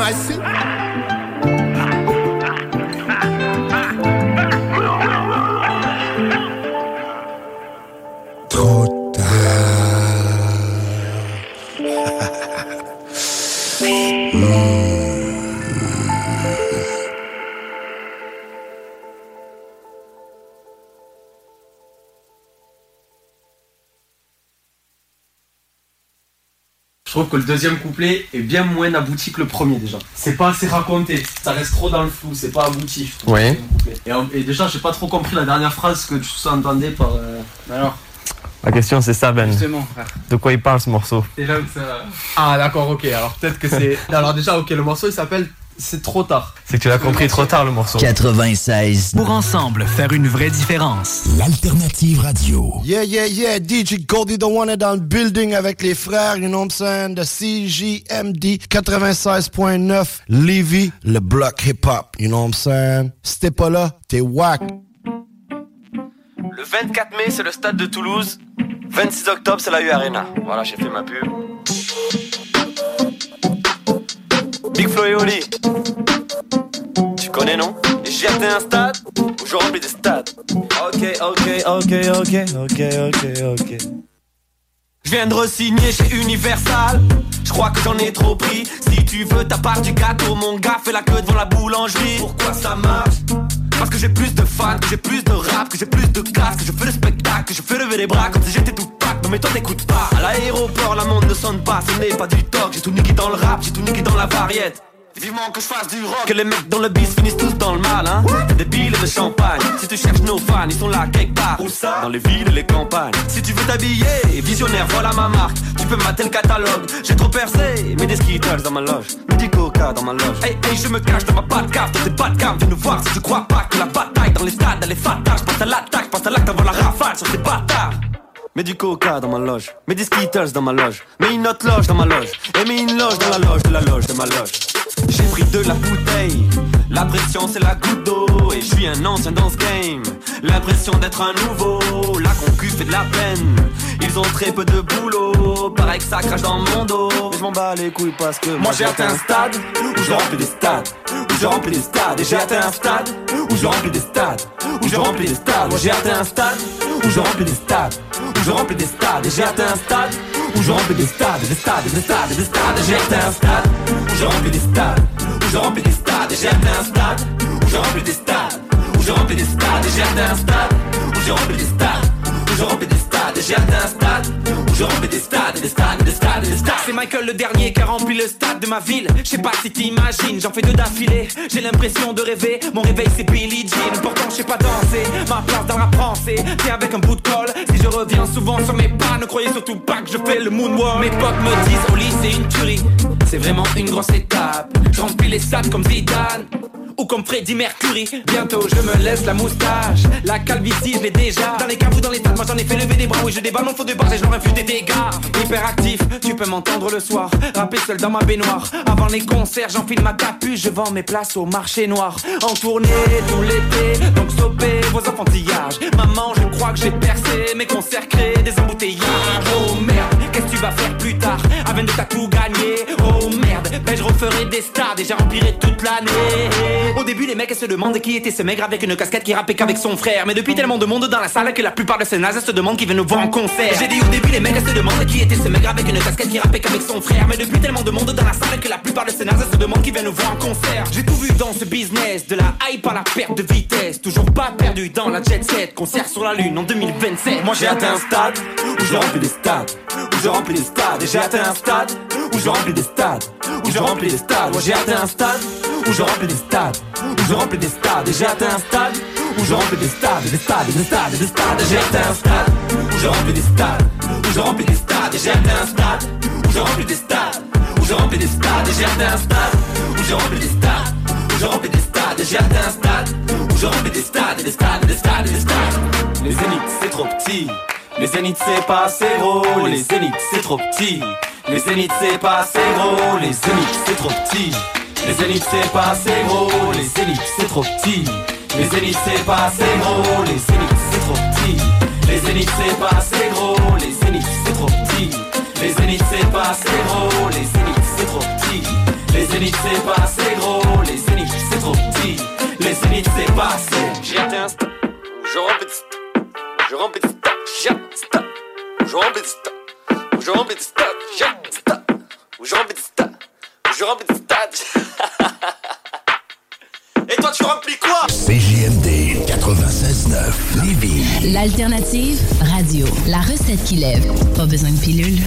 I see trouve que le deuxième couplet est bien moins abouti que le premier déjà. C'est pas assez raconté, ça reste trop dans le flou, c'est pas abouti. je trouve, couplet. Et, déjà, j'ai pas trop compris la dernière phrase que tu sous-entendais par. euh, Alors La question c'est ça Ben. Justement, frère. De quoi il parle ce morceau? Déjà où ça. Ah d'accord, ok. Alors peut-être que c'est. (laughs) Alors déjà, ok, le morceau il s'appelle C'est trop tard. C'est que tu l'as compris trop tard le morceau. 96. Pour ensemble faire une vraie différence. L'alternative radio. Yeah, yeah, yeah. DJ Goldie the One est dans le building avec les frères, you know what I'm saying, de CJMD 96.9 Lévis, le bloc hip-hop, you know what I'm saying. Si t'es pas là, t'es whack. Le 24 mai, c'est le stade de Toulouse. 26 octobre, c'est la U Arena. Voilà, j'ai fait ma pub. Big Flo et Oli. Tu connais, non? J'ai atteint un stade où je remplis des stades. Ok, ok, ok, ok, ok, ok, ok. Je viens de re-signer chez Universal. Je crois que j'en ai trop pris. Si tu veux ta part du gâteau, mon gars, fais la queue devant la boulangerie. Pourquoi ça marche? Parce que j'ai plus de fans, que j'ai plus de rap, que j'ai plus de classe, que je fais le spectacle, que je fais lever les bras comme si j'étais tout pack. Non mais toi t'écoutes pas. À l'aéroport, la monde ne sonne pas, ce n'est pas du talk. J'ai tout niqué dans le rap, j'ai tout niqué dans la variette. Vivement que je fasse du rock. Que les mecs dans le bis finissent tous dans le mal hein. Des billes de champagne. Si tu cherches nos fans ils sont là quelque part. Où ça? Dans les villes et les campagnes. Si tu veux t'habiller Visionnaire voilà ma marque. Tu peux mater le catalogue. J'ai trop percé Mets des skittles dans ma loge. Mets du coca dans ma loge. Hey hey je me cache dans ma cave. Toi t'es pas de cam Viens nous voir si tu crois pas Que la bataille dans les stades elle est fatale. Je passe à l'attaque Passe à l'acte avant la rafale Sur ces bâtards. Mets du coca dans ma loge, mets des skittles dans ma loge, mets une autre loge dans ma loge, et mets une loge dans la loge de la loge de ma loge. J'ai pris de la bouteille, la pression c'est la goutte d'eau, et je suis un ancien dans ce game. L'impression d'être un nouveau, la concu fait de la peine. Ils ont très peu de boulot, pareil que ça crache dans mon dos. Je m'en bats les couilles parce que moi j'ai atteint un stade où je remplis des stades, où je remplis des stades, et j'ai atteint un stade où je remplis des stades, où je remplis des stades. J'ai atteint un stade où je remplis des stades, où je remplis des stades, et j'ai atteint un stade où je remplis des stades, des stades, des stades, des stades, j'ai un stade. Où je remplis des stades, où je remplis des stades, j'ai un stade. Où je remplis des stades, où je remplis des stades, j'ai un stade. Où je remplis des stades, je remplis des stades. J'ai atteint un stade où je remplis des stades, des stades, des stades, des stades. C'est Michael le dernier qui a rempli le stade de ma ville. Je sais pas si t'imagines, j'en fais deux d'affilée. J'ai l'impression de rêver, mon réveil c'est Billie Jean. Pourtant je sais pas danser, ma place dans la pensée. Viens avec un bout de colle, si je reviens souvent sur mes pas, ne croyez surtout pas que je fais le moonwalk. Mes potes me disent, au lit c'est une tuerie. C'est vraiment une grosse étape. Je remplis les stades comme Zidane ou comme Freddy Mercury. Bientôt je me laisse la moustache, la calvitie je l'ai déjà. Dans les caves ou dans les stades, j'en ai fait lever des bras. Oui, je déballe mon faux de barre et je leur des dégâts. Hyperactif, tu peux m'entendre le soir, rapper seul dans ma baignoire. Avant les concerts, j'enfile ma capuche, je vends mes places au marché noir. En tournée tout l'été, donc stoppez vos enfantillages. Maman, je crois que j'ai percé, mes concerts créent des embouteillages. Oh merde, tu vas faire plus tard Avant de t'as tout gagné. Oh merde, ben je referai des stars, déjà remplirai toute l'année. Au début, les mecs se demandent qui était ce maigre avec une casquette qui rappait qu'avec son frère. Mais depuis tellement de monde dans la salle que la plupart de ces nazes se demandent qui veut nous voir en concert. J'ai dit au début, les mecs se demandent qui était ce maigre avec une casquette qui rappait qu'avec son frère. Mais depuis tellement de monde dans la salle que la plupart de ces nazes se demandent qui vient nous voir en concert. J'ai tout vu dans ce business, de la hype à la perte de vitesse. Toujours pas perdu dans la jet set. Concert sur la lune en 2027. Moi j'ai atteint un stade où je remplis des stades. Où remplis des stades. Et j'ai atteint un stade où je remplis des stades. Où je remplis des stades. J'ai atteint un stade où je remplis des stades. Où je remplis des stades. Et j'ai atteint un stade où je remplis des stades. Des stades, des stades, des stades. J'ai atteint un stade où je remplis des stades. Où je remplis des stades. Et j'ai atteint un stade où je remplis des stades. Où je remplis des stades. Et j'ai atteint un stade où je remplis des stades. Où je remplis des stades. Et j'ai atteint un stade où je remplis des stades. Des stades, des stades, des stades. Les zéniths c'est trop petit. Les zéniths c'est pas assez gros. Les zéniths c'est trop petit. Les zéniths c'est pas assez gros. Les zéniths c'est trop petit. Les zéniths c'est pas assez gros. Les zéniths c'est trop petit. Les zéniths c'est pas assez gros. Les zéniths c'est trop petit. Les zéniths c'est pas assez gros. Les zéniths c'est trop petit. Les zéniths c'est pas assez gros. Les zéniths c'est trop petit. Les zéniths c'est pas assez gros. Les zéniths c'est trop petit. Les zéniths c'est pas assez. J'ai un. Je remplis. Je remplis J'ai stade. Je remplis de stade. Je remplis de stade. J'ai stade. Je remplis de stade. Je remplis de stade. (laughs) Et toi tu remplis quoi? CJMD 96.9 Lévis. L'alternative radio. La recette qui lève. Pas besoin de pilule.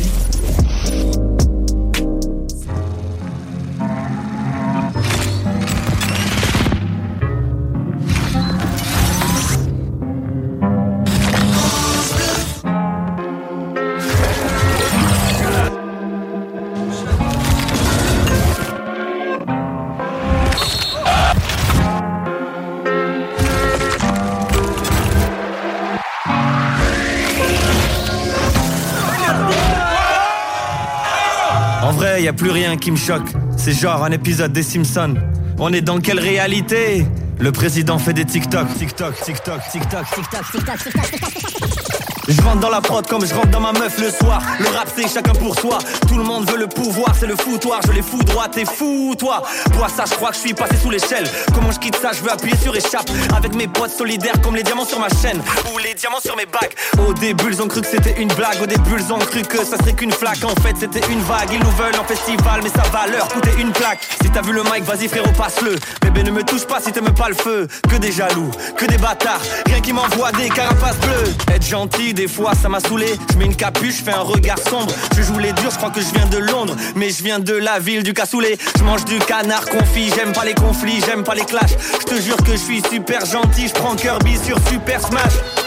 Plus rien qui me choque. C'est genre un épisode des Simpsons. On est dans quelle réalité? Le président fait des TikTok, TikTok, TikTok, TikTok, TikTok, TikTok, TikTok. Je rentre dans la prod comme je rentre dans ma meuf le soir. Le rap c'est chacun pour soi. Tout le monde veut le pouvoir, c'est le foutoir. Je les fous droit, t'es fou toi. Pour ça, je crois que je suis passé sous l'échelle. Comment je quitte ça, je veux appuyer sur échappe. Avec mes potes solidaires comme les diamants sur ma chaîne. Ou les diamants sur mes bagues. Au début, ils ont cru que c'était une blague. Au début, ils ont cru que ça serait qu'une flaque. En fait, c'était une vague. Ils nous veulent en festival, mais ça va leur coûter une plaque. Si t'as vu le mic, vas-y frérot, passe-le. Bébé, ne me touche pas si t'aimes pas le feu. Que des jaloux, que des bâtards. Rien qui m'envoie des carapaces bleues. Être gentil, des fois, ça m'a saoulé. Je mets une capuche, je fais un regard sombre. Je joue les durs, je crois que je viens de Londres. Mais je viens de la ville du cassoulet. Je mange du canard confit. J'aime pas les conflits, j'aime pas les clashs. Je te jure que je suis super gentil. Je prends Kirby sur Super Smash.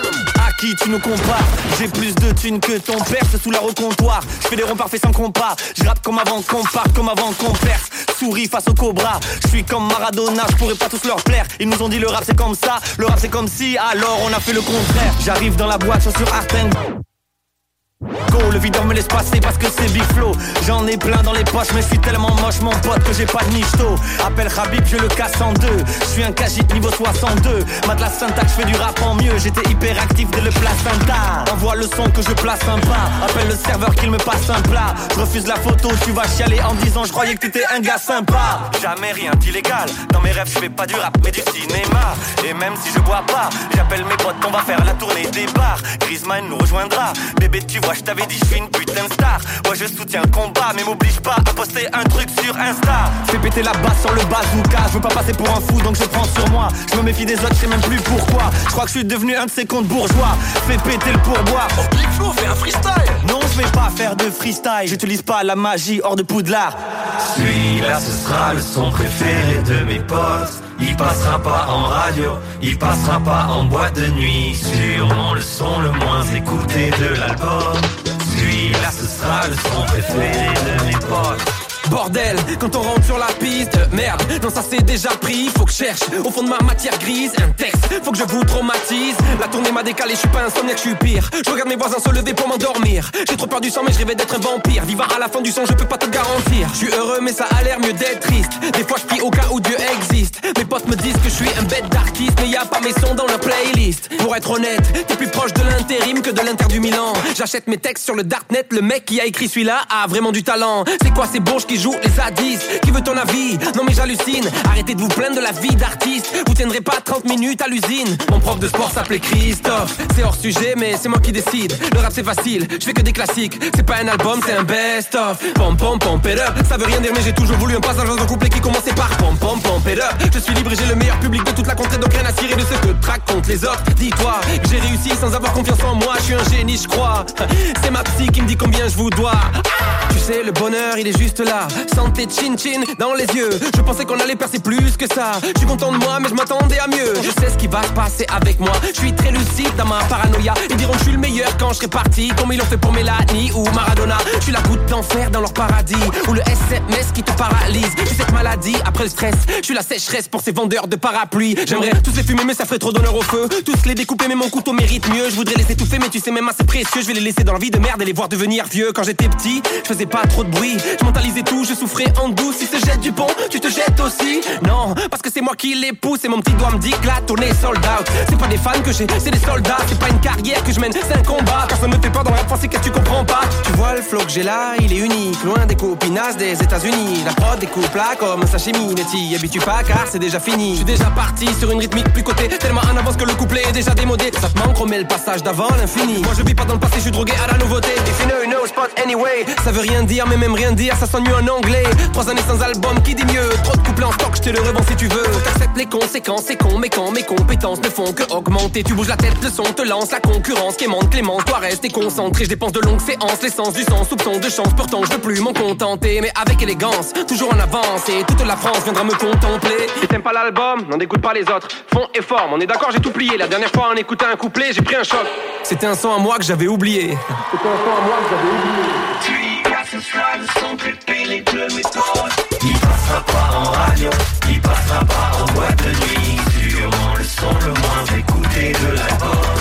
Qui tu nous compares J'ai plus de thunes que ton père, c'est sous la au comptoir. Je fais des ronds parfaits sans compas. Je comme avant qu'on parte, comme avant qu'on perce. Souris face au cobra. Je suis comme Maradona, je pourrais pas tous leur plaire. Ils nous ont dit le rap c'est comme ça, le rap c'est comme si, alors on a fait le contraire. J'arrive dans la boîte, sur Arten. Go, le videur me laisse passer parce que c'est Big Flow J'en ai plein dans les poches mais je suis tellement moche mon pote que j'ai pas de nicheto Appelle Habib, je le casse en deux. Je suis un cagit niveau 62 Matelas syntaxe, je fais du rap en mieux. J'étais hyper actif dès le placenta. Envoie le son que je place un pas. Appelle le serveur qu'il me passe un plat. Refuse la photo, tu vas chialer en disant Je croyais que t'étais un gars sympa. Jamais rien d'illégal. Dans mes rêves je fais pas du rap mais du cinéma. Et même si je bois pas J'appelle mes potes, on va faire la tournée des bars. Griezmann nous rejoindra. Bébé tu vois Ouais, je t'avais dit, je suis une putain de star. Ouais, je soutiens le combat, mais m'oblige pas à poster un truc sur Insta. Fais péter la basse sur le bazooka. Je veux pas passer pour un fou, donc je prends sur moi. Je me méfie des autres, je sais même plus pourquoi. Je crois que je suis devenu un de ces comptes bourgeois. Fais péter le pourboire. Oh, Big Flo, fais un freestyle. Non, je vais pas faire de freestyle. J'utilise pas la magie hors de poudlard. Celui-là, ce sera le son préféré de mes potes. Il passera pas en radio, il passera pas en boîte de nuit. Sûrement le son le moins écouté de l'album. Celui-là, ce sera le son préféré de mes potes. Bordel, quand on rentre sur la piste, merde, non ça c'est déjà pris, faut que je cherche au fond de ma matière grise un texte, faut que je vous traumatise. La tournée m'a décalé, je suis pas insomniaque, je suis pire. Je regarde mes voisins se lever pour m'endormir. J'ai trop peur du sang, mais je rêvais d'être un vampire. Vivre à la fin du son, je peux pas te garantir. Je suis heureux, mais ça a l'air mieux d'être triste. Des fois je prie au cas où Dieu existe. Mes potes me disent que je suis un bête d'artiste, mais y a pas mes sons dans leur playlist. Pour être honnête, t'es plus proche de l'intérim que de l'inter du Milan. J'achète mes textes sur le darknet, le mec qui a écrit celui-là a vraiment du talent. C'est quoi ces bourges qui jouent les zadistes Qui veut ton avis? Non mais j'hallucine. Arrêtez de vous plaindre de la vie d'artiste. Vous tiendrez pas 30 minutes à l'usine. Mon prof de sport s'appelait Christophe. C'est hors sujet, mais c'est moi qui décide. Le rap c'est facile, je fais que des classiques. C'est pas un album, c'est un best-of. Pom pom pom it. Ça veut rien dire, mais j'ai toujours voulu un passage dans un couplet qui commençait par pom pom pom it. Je suis libre et j'ai le meilleur public de toute la contrée, donc rien à cirer de ce que traque contre les autres. Dis-toi, que j'ai réussi sans avoir confiance en moi. Je suis un génie, je crois. (laughs) C'est ma psy qui me dit combien je vous dois. Tu sais, le bonheur, il est juste là. Santé chin chin dans les yeux. Je pensais qu'on allait percer plus que ça. Je suis content de moi, mais je m'attendais à mieux. Je sais ce qui va se passer avec moi. Je suis très lucide dans ma paranoïa. Ils diront que je suis le meilleur quand je serai parti. Comme ils l'ont fait pour Mélanie ou Maradona. Je suis la goutte d'enfer dans leur paradis. Ou le SMS qui te paralyse. Je cette maladie après le stress. Je suis la sécheresse pour ces vendeurs de parapluies. J'aimerais tous les fumer, mais ça ferait trop d'honneur au feu. Tous les découper, mais mon couteau mérite mieux. Je voudrais les étouffer, mais tu sais, même assez précieux. Je vais les laisser dans la vie de merde et les voir devenir vieux. Quand j'étais petit, je faisais pas trop de bruit. Je mentalisais tout, je souffrais en douce. Si se jette du pont, tu te jettes aussi. Non, parce que c'est moi qui les pousse et mon petit doigt me dit que la tournée est sold out. C'est pas des fans que j'ai, c'est des soldats. C'est pas une carrière que je mène, c'est un combat. Personne ne fait peur dans la qu'est-ce que tu comprends pas? Tu vois le flow que j'ai là, il est unique. Loin des copinasses des États-Unis. La prod découpe là comme sashimi. Ne t'y habitue pas car c'est déjà fini. Je suis déjà parti sur une rythmique plus côté. Tellement en avance que le couplet est déjà démodé. Ça te manque, remet le passage d'avant l'infini. Moi je vis pas dans le passé, je suis drogué à la nouveauté. If you know, spot anyway. Ça veut rien dire, mais même rien dire, ça sonne mieux en anglais. Trois années sans album, qui dit mieux? Trop de couplets en stock, je te le revends si tu veux. Faut t'acceptes les conséquences, c'est con, mais quand mes compétences ne font que augmenter, tu bouges la tête, le son te lance, la concurrence qui monte Clément, toi reste concentré, je dépense de longues séances, l'essence du sang, soupçon de chance, pourtant je veux plus m'en contenter, mais avec élégance, toujours en avance, et toute la France viendra me contempler. Et t'aimes pas l'album, n'en dégoûte pas les autres, fond et forme, on est d'accord, j'ai tout plié, la dernière fois en écoutant un couplet, j'ai pris un choc. C'était un son à moi que j'avais oublié. C'était un son à moi que j'avais oublié. Ce sera le son préféré de mes potes Il passera pas en radio, il passera pas en boîte de nuit. Sûrement le son le moins écouté de l'album.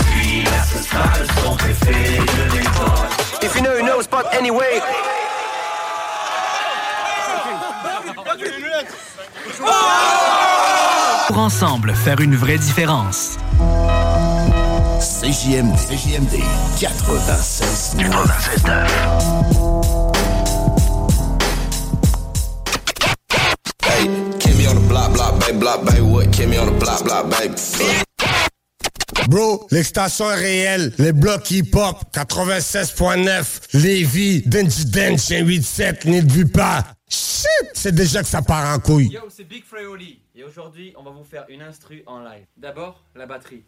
Celui-là ce sera le son préféré de potes If you know, you know, spot anyway. Pour ensemble faire une vraie différence. CJMD, CJMD 96 96 Kimmy on the block, block, baby, block, baby, what? Kimmy on the block, block, baby. Bro, l'extension est réelle. Les blocs hip-hop, 96.9, Lévis, Denji Dench, 187, n'y vu pas. Shit, c'est déjà que ça part en couille. Yo, c'est Big Freoli. Et aujourd'hui, on va vous faire une instru en live. D'abord, la batterie.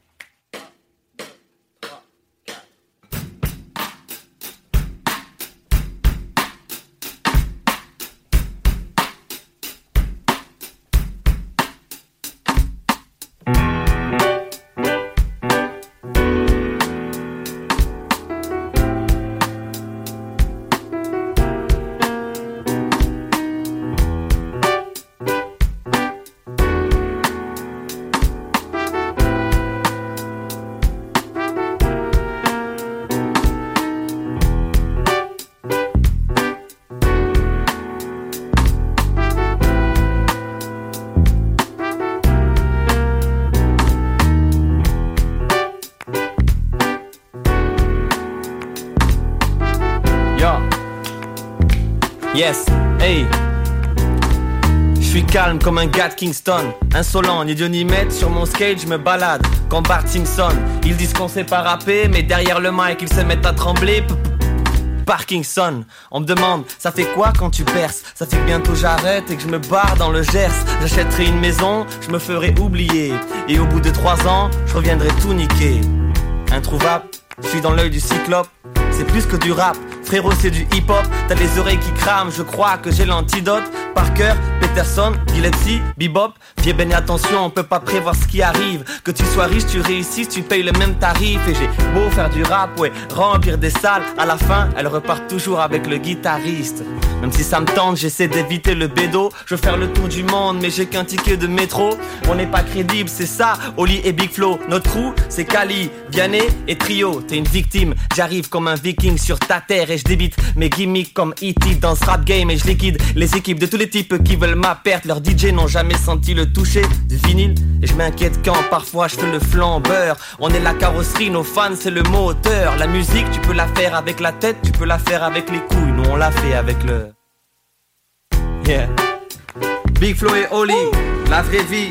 Comme un gars de Kingston. Insolent, ni Dieu ni maître, sur mon skate, je me balade. Comme Bart Simpson, ils disent qu'on sait pas rapper, mais derrière le mic, ils se mettent à trembler. Parkinson, on me demande, ça fait quoi quand tu perces? Ça fait que bientôt j'arrête et que je me barre dans le Gers. J'achèterai une maison, je me ferai oublier. Et au bout de trois ans, je reviendrai tout niquer. Introuvable, je suis dans l'œil du cyclope. C'est plus que du rap, frérot, c'est du hip-hop. T'as les oreilles qui crament, je crois que j'ai l'antidote. Parker, Peterson, Gillespie, Bebop. Viens ben attention, on peut pas prévoir ce qui arrive. Que tu sois riche, tu réussis, tu payes le même tarif. Et j'ai beau faire du rap, ouais, remplir des salles. À la fin, elle repart toujours avec le guitariste. Même si ça me tente, j'essaie d'éviter le bédo. Je veux faire le tour du monde, mais j'ai qu'un ticket de métro. On n'est pas crédible, c'est ça, Oli et Big Flo. Notre crew, c'est Kali, Vianney et Trio. T'es une victime, j'arrive comme un viking sur ta terre et je débite mes gimmicks comme E.T. dans ce rap game et je liquide les équipes de tous les types qui veulent ma perte. Leurs DJ n'ont jamais senti le toucher du vinyle et je m'inquiète quand parfois je fais le flambeur. On est la carrosserie, nos fans c'est le moteur. La musique, tu peux la faire avec la tête, tu peux la faire avec les couilles. Nous on l'a fait avec le. Yeah. Big Flo et Oli, la vraie vie.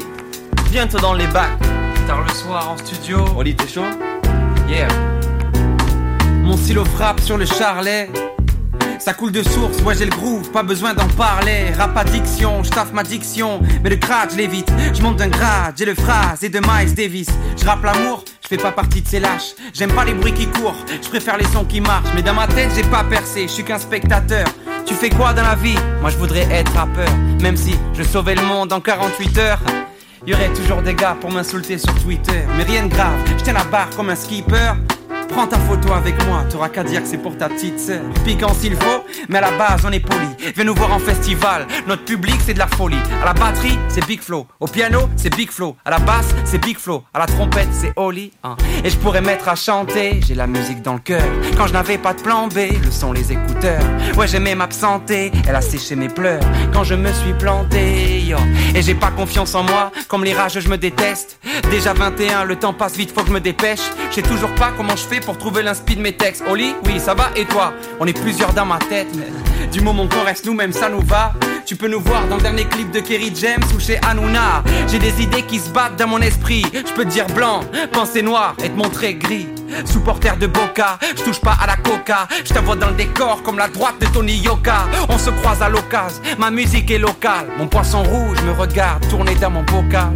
Bientôt dans les bacs. Tard le soir en studio. Oli, t'es chaud? Yeah. Mon stylo frappe sur le charlet. Ça coule de source, moi j'ai le groove, pas besoin d'en parler. Rap addiction, je ma diction, mais le grade je l'évite. Je monte d'un grade, j'ai le phrase et de Miles Davis. Je rappe l'amour, je fais pas partie de ces lâches. J'aime pas les bruits qui courent, je préfère les sons qui marchent. Mais dans ma tête j'ai pas percé, je suis qu'un spectateur. Tu fais quoi dans la vie? Moi je voudrais être rappeur, même si je sauvais le monde en 48 heures. Y aurait toujours des gars pour m'insulter sur Twitter, mais rien de grave, je la barre comme un skipper. Prends ta photo avec moi, t'auras qu'à dire que c'est pour ta petite sœur. Piquant s'il faut, mais à la base on est poli. Viens nous voir en festival, notre public c'est de la folie. À la batterie, c'est Big Flow. Au piano, c'est Big Flow. À la basse, c'est Big Flow. À la trompette, c'est Oli. hein. Et je pourrais mettre à chanter, j'ai la musique dans le cœur. Quand je n'avais pas de plan B, le son les écouteurs. Ouais, j'aimais m'absenter, elle a séché mes pleurs. Quand je me suis planté. Et j'ai pas confiance en moi, comme les rages, je me déteste. Déjà 21, le temps passe vite, faut que je me dépêche. Je sais toujours pas comment je fais pour trouver l'inspi de mes textes. Oli, oui, ça va, et toi? On est plusieurs dans ma tête, mais du moment qu'on reste nous-mêmes, ça nous va. Tu peux nous voir dans le dernier clip de Kerry James ou chez Hanouna. J'ai des idées qui se battent dans mon esprit. Je peux te dire blanc, penser noir et te montrer gris. Supporter de Boca, je touche pas à la coca. Je t'envoie dans le décor comme la droite de Tony Yoka. On se croise à l'occasion, ma musique est locale. Mon poisson rouge me regarde tourner dans mon bocal.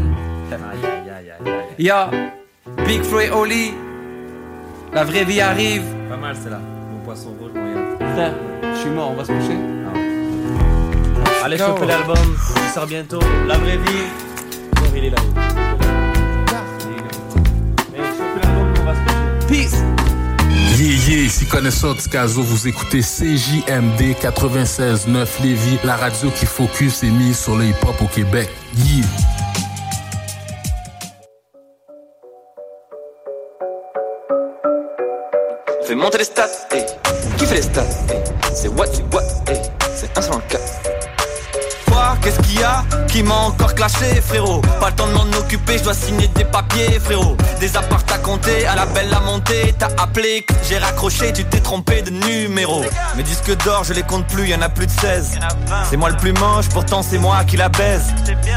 Yo, Big et Oli, la vraie vie arrive. Pas mal, c'est là. Mon poisson rouge, moyen. Frère, je suis mort, on va se coucher. Allez, Go. choper l'album, il sort bientôt. La vraie vie. Bon, il est là. Mais choper l'album, on va se coucher. Peace. Yeah, yeah, ici connaisseur Ticazo, vous écoutez CJMD 96.9 Lévis, la radio qui focus et mise sur le hip-hop au Québec. Yeah! Fais monter les stats, eh. Qui fait les stats, eh. C'est what, c'est what, eh. C'est 1 sur 4. Quoi, qu'est-ce qu'il y a qui m'a encore clashé, frérot Pas le temps de m'en occuper, je dois signer des papiers, frérot. Des apparts à compter, à la belle à monter. T'as appelé, j'ai raccroché, tu t'es trompé de numéro. Mes disques d'or, je les compte plus, y en a plus de 16. C'est moi le plus moche, pourtant c'est moi qui la baise.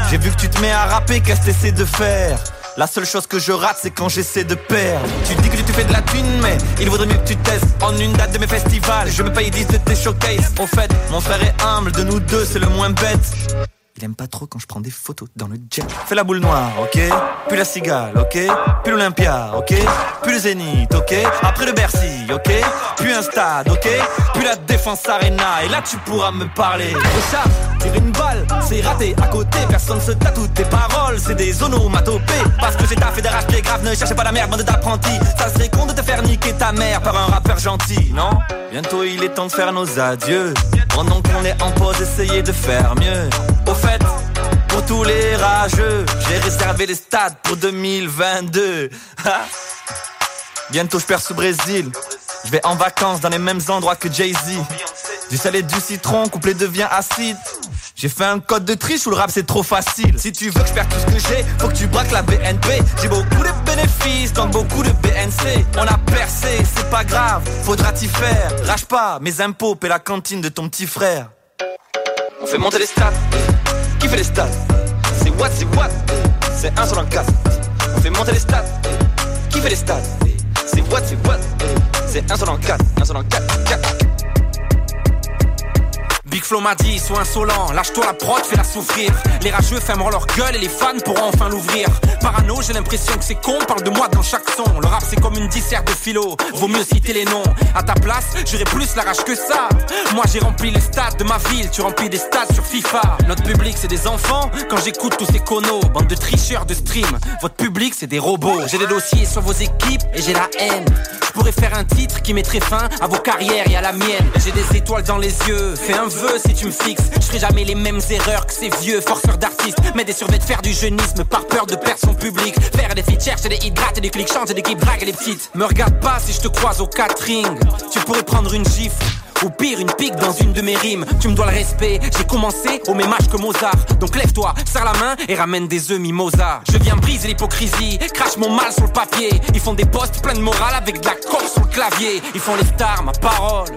J'ai vu que tu te mets à rapper, qu'est-ce que t'essaies de faire? La seule chose que je rate, c'est quand j'essaie de perdre. Tu dis que tu fais de la thune, mais il vaudrait mieux que tu testes en une date de mes festivals. Je me paye 10 de tes showcases. Au fait, mon frère est humble, de nous deux, c'est le moins bête. Il aime pas trop quand je prends des photos dans le jet. Fais la boule noire, ok? Puis la cigale, ok? Puis l'Olympia, ok? Puis le Zénith, ok? Après le Bercy, ok? Puis un stade, ok? Puis la Défense Arena. Et là, tu pourras me parler. Ça, tirer une balle, c'est raté. À côté, personne se tatoue tes paroles. C'est des onomatopées. Parce que j'ai taffé d'arrache pied grave. Ne cherchez pas la merde, bande d'apprentis. Ça serait con de te faire niquer ta mère par un rappeur gentil, non? Bientôt, il est temps de faire nos adieux. Pendant qu'on est en pause, essayez de faire mieux. Pour tous les rageux, j'ai réservé les stades pour 2022. Ha. Bientôt je perds sous Brésil. Je vais en vacances dans les mêmes endroits que Jay-Z. Du sel et du citron, couplé devient acide. J'ai fait un code de triche où le rap c'est trop facile. Si tu veux que je perde tout ce que j'ai, faut que tu braques la BNP. J'ai beaucoup de bénéfices dans beaucoup de BNC. On a percé, c'est pas grave, faudra t'y faire. Rage pas, mes impôts paient la cantine de ton petit frère. On fait monter les stats, Qui fait les stats? C'est what, c'est what? C'est un seul en quatre. On fait monter les stats. Qui fait les stats? C'est what, c'est what? C'est un seul en quatre. Un seul en quatre. quatre. Big Flo m'a dit, sois insolent, lâche-toi la prod, fais-la souffrir. Les rageux fermeront leur gueule et les fans pourront enfin l'ouvrir. Parano, j'ai l'impression que c'est con, parle de moi dans chaque son. Le rap c'est comme une disserte de philo, vaut mieux citer les noms. À ta place, j'aurais plus la rage que ça. Moi j'ai rempli les stades de ma ville, tu remplis des stades sur FIFA. Notre public c'est des enfants, quand j'écoute tous ces conos, bande de tricheurs de stream. Votre public c'est des robots. J'ai des dossiers sur vos équipes et j'ai la haine. Je pourrais faire un titre qui mettrait fin à vos carrières et à la mienne. J'ai des étoiles dans les yeux, fais un vœu si tu me fixes. Je ferai jamais les mêmes erreurs que ces vieux forceurs d'artistes. Mais des survêtements faire du jeunisme par peur de perdre son public. Faire des feats, chercher des hits, gratter des clics, changer d'équipe, drague les petites. Me regarde pas si je te croise au catering. Tu pourrais prendre une gifle. Ou pire, une pique dans une de mes rimes. Tu me dois le respect. J'ai commencé au même âge que Mozart. Donc lève-toi, serre la main et ramène des œufs mimosa. Je viens briser l'hypocrisie, crache mon mal sur le papier. Ils font des posts pleins de morale avec de la coque sur le clavier. Ils font les stars, ma parole.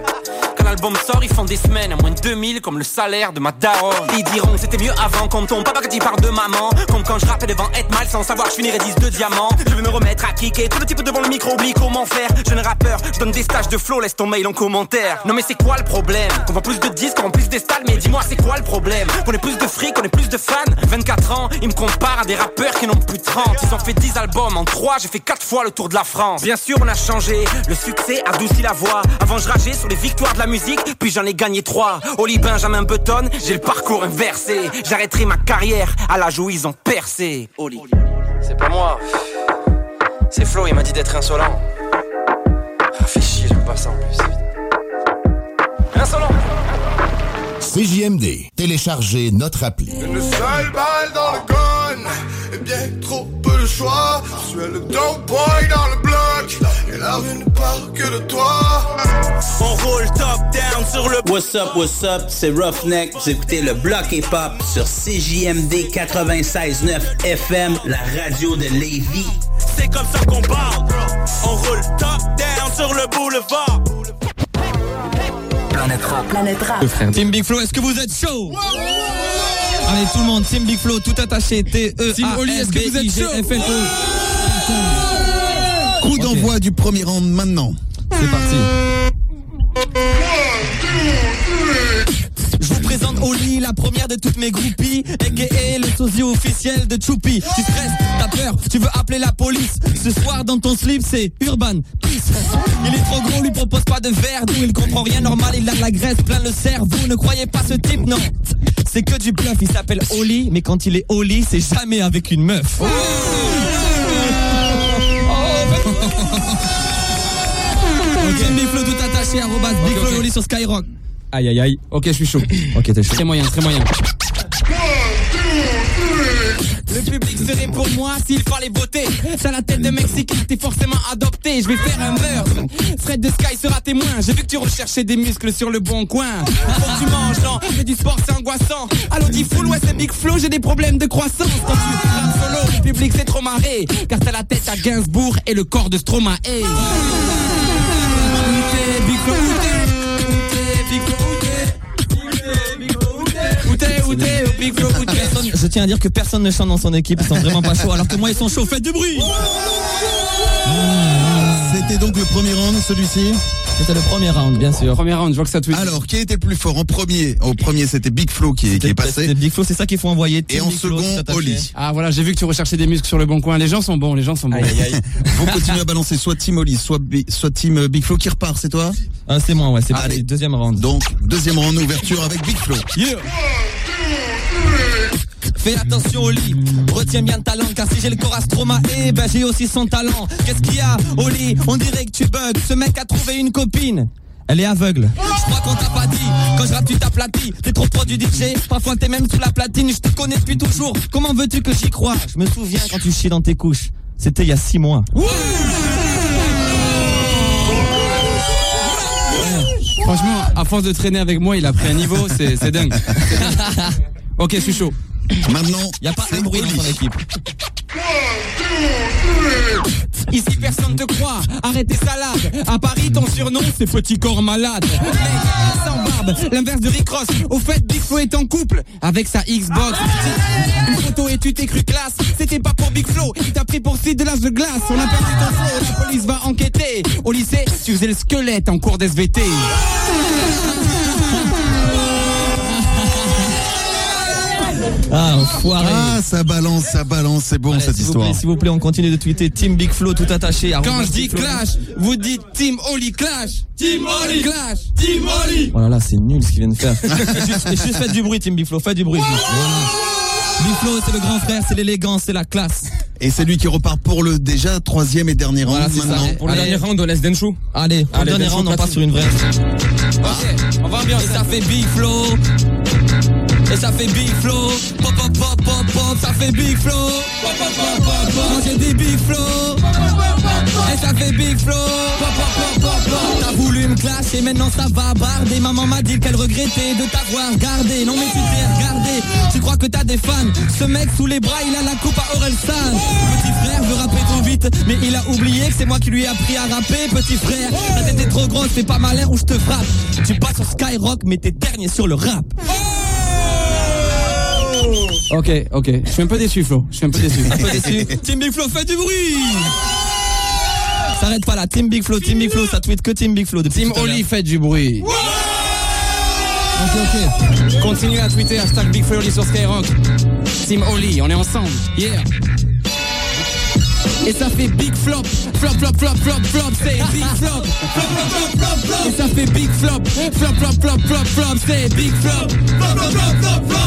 Quand l'album sort, ils font des semaines à moins de 2000 comme le salaire de ma daronne. Ils diront que c'était mieux avant quand ton papa il parle de maman. Comme quand je rappais devant être mal sans savoir je finirais 10 de diamants. Je vais me remettre à kicker. Tout le type devant le micro oublie comment faire. Jeune rappeur, je donne des stages de flow, laisse ton mail en commentaire. Non mais c'est quoi le problème Qu'on vend plus de disques, qu'on plus des stades, mais dis-moi c'est quoi le problème Qu'on ait plus de fric, qu'on ait plus de fans 24 ans, ils me comparent à des rappeurs qui n'ont plus de 30 Ils ont fait 10 albums en 3, j'ai fait 4 fois le tour de la France. Bien sûr on a changé, le succès adoucit la voix. Avant je rageais sur les victoires de la musique, puis j'en ai gagné 3 Oli Benjamin Button, j'ai le parcours inversé. J'arrêterai ma carrière à l'âge où ils ont percé. Oli. C'est pas moi. C'est Flo, il m'a dit d'être insolent. Ah, fais chier, j'aime pas ça en plus. CJMD. Téléchargez notre appli. Une seule balle dans le gun Et bien trop peu de choix Je suis le dope boy dans le bloc Et la rue ne parle que de toi On roule top down sur le What's up, what's up, c'est Roughneck. Vous écoutez le bloc hip-hop sur CJMD 96.9 FM, la radio de Lévis. C'est comme ça qu'on parle On roule top down sur le boulevard Planète Rap. Planète Rap. Team Big Flo, est-ce que vous êtes chaud? Allez tout le monde, Team Big Flo, tout attaché, t e Team a Oli, est-ce que vous êtes chaud? F l o Coup d'envoi du premier round maintenant. C'est parti. Présente Oli, la première de toutes mes groupies, a.k.a. le sosie officiel de Choupi. Tu stresses, t'as peur, tu veux appeler la police. Ce soir dans ton slip, c'est Urban Peace. Il est trop gros, lui propose pas de verre d'où il comprend rien normal, il a de la graisse plein le cerveau. Ne croyez pas ce type, non. C'est que du bluff, il s'appelle Oli, mais quand il est Oli, c'est jamais avec une meuf. Big Flo tout attaché, arrobas Big Flo Oli sur Skyrock. Aïe aïe aïe. Ok, je suis chaud. Ok, t'es chaud. Très moyen, très moyen. Le public serait pour moi s'il fallait voter. T'as la tête de Mexicain, t'es forcément adopté. Je vais faire un meurtre. Fred de Sky sera témoin. J'ai vu que tu recherchais des muscles sur le bon coin. Que tu manges, non Fais du sport, c'est angoissant. Allo, dit full, ouais, c'est Big Flow, j'ai des problèmes de croissance. Quand tu rappes solo, le public c'est trop marré. Car t'as la tête à Gainsbourg et le corps de Stromae. Big Flo, Personne- Je tiens à dire que personne ne chante dans son équipe, ils sont vraiment pas chauds, alors que moi ils sont chauds, faites du bruit C'était donc le premier round, celui-ci C'était le premier round, bien sûr. Premier round, je vois que ça tweet. Alors, qui était le plus fort en premier? Au premier, c'était Big Flo qui est, qui est passé. C'était Big Flow, c'est ça qu'il faut envoyer. Et en Big second. Oli. Ah voilà, j'ai vu que tu recherchais des muscles sur le bon coin. Les gens sont bons, les gens sont bons. (laughs) Vous continuez à balancer soit Team Oli, soit, Team euh, Big Flo qui repart, c'est toi? Ah, c'est moi, ouais, c'est Allez. deuxième round. Donc, deuxième round, ouverture avec Big Flo. Yeah Fais attention Oli, retiens bien le talent car si j'ai le corps à Stromae, ben j'ai aussi son talent. Qu'est-ce qu'il y a Oli? On dirait que tu bugs, ce mec a trouvé une copine. Elle est aveugle. Je crois qu'on t'a pas dit. Quand je rappe, tu t'aplatis. T'es trop pro du DJ. Parfois, t'es même sous la platine. Je te connais depuis toujours. Comment veux-tu que j'y croie? Je me souviens quand tu chies dans tes couches. C'était il y a six mois. Franchement, à force de traîner avec moi, il a pris un niveau, c'est c'est dingue. C'est (laughs) dingue. Ok, je suis chaud. Maintenant, Il y a pas un bruit dans ton équipe. Ici personne te croit, arrête tes salades. À Paris, ton surnom, c'est Petit Corps Malade. Mec, sans barbe, l'inverse de Rick Ross. Au fait, Big Flo est en couple avec sa Xbox. Une photo et tu t'es cru classe. C'était pas pour Big Flo, il t'a pris pour Sid de l'âge de glace. On a perdu ton flow, la police va enquêter. Au lycée, tu faisais le squelette en cours d'SVT. Ah, enfoiré. Ah, ça balance, ça balance, c'est bon Allez, cette histoire. S'il vous plaît, on continue de tweeter Team Big Flo tout attaché. Quand arobase je dis clash, vous dites Team Oli Clash. Team Oli Clash. Team Oli. Oh là là, c'est nul ce qu'il vient de faire. Et (laughs) juste, juste faites du bruit, Team Big Flo, faites du bruit. Voilà. Big Flo, c'est le grand frère, c'est l'élégance, c'est la classe. Et c'est lui qui repart pour le déjà troisième et dernier round Voilà, c'est ça. maintenant. Pour le Allez. dernier round, on laisse Denshu. Allez, pour Allez, le dernier Denshu round, on passe sur une vraie. Ok, on va bien. Et ça fait Big Flo. Et ça fait Big Flo. Pop, pop, pop, pop, pop, ça fait Big Flo. Pop, pop, pop, pop, pop. Moi j'ai dit Big Flo. Et ça fait Big Flo. Pop, pop, pop. T'as voulu me clasher, maintenant ça va barder. Maman m'a dit qu'elle regrettait de t'avoir gardé. Non mais tu t'es regardé. Tu crois que t'as des fans. Ce mec sous les bras, il a la coupe à Aurel San. Petit frère veut rapper trop vite, mais il a oublié que c'est moi qui lui ai appris à rapper. Petit frère, ta tête est trop grosse, fais pas malin ou je te frappe. Tu passes sur Skyrock, mais t'es dernier sur le rap. Ok, ok. Je suis un peu déçu, Flo. Je suis un peu déçu. Un peu déçu. Team Big Flo, faites du bruit S'arrête pas là, Team Big Flo, Team Big Flo, ça tweet que Team Big Flo depuis Team. Oli, faites du bruit. Ok, ok. Continuez à tweeter hashtag Big Flo Oli sur Skyrock. Team Oli, on est ensemble. Yeah. Et ça fait big flop, flop, flop, flop, flop, flop, c'est big flop. Et ça fait big flop, flop, flop, flop, flop, flop, c'est big flop.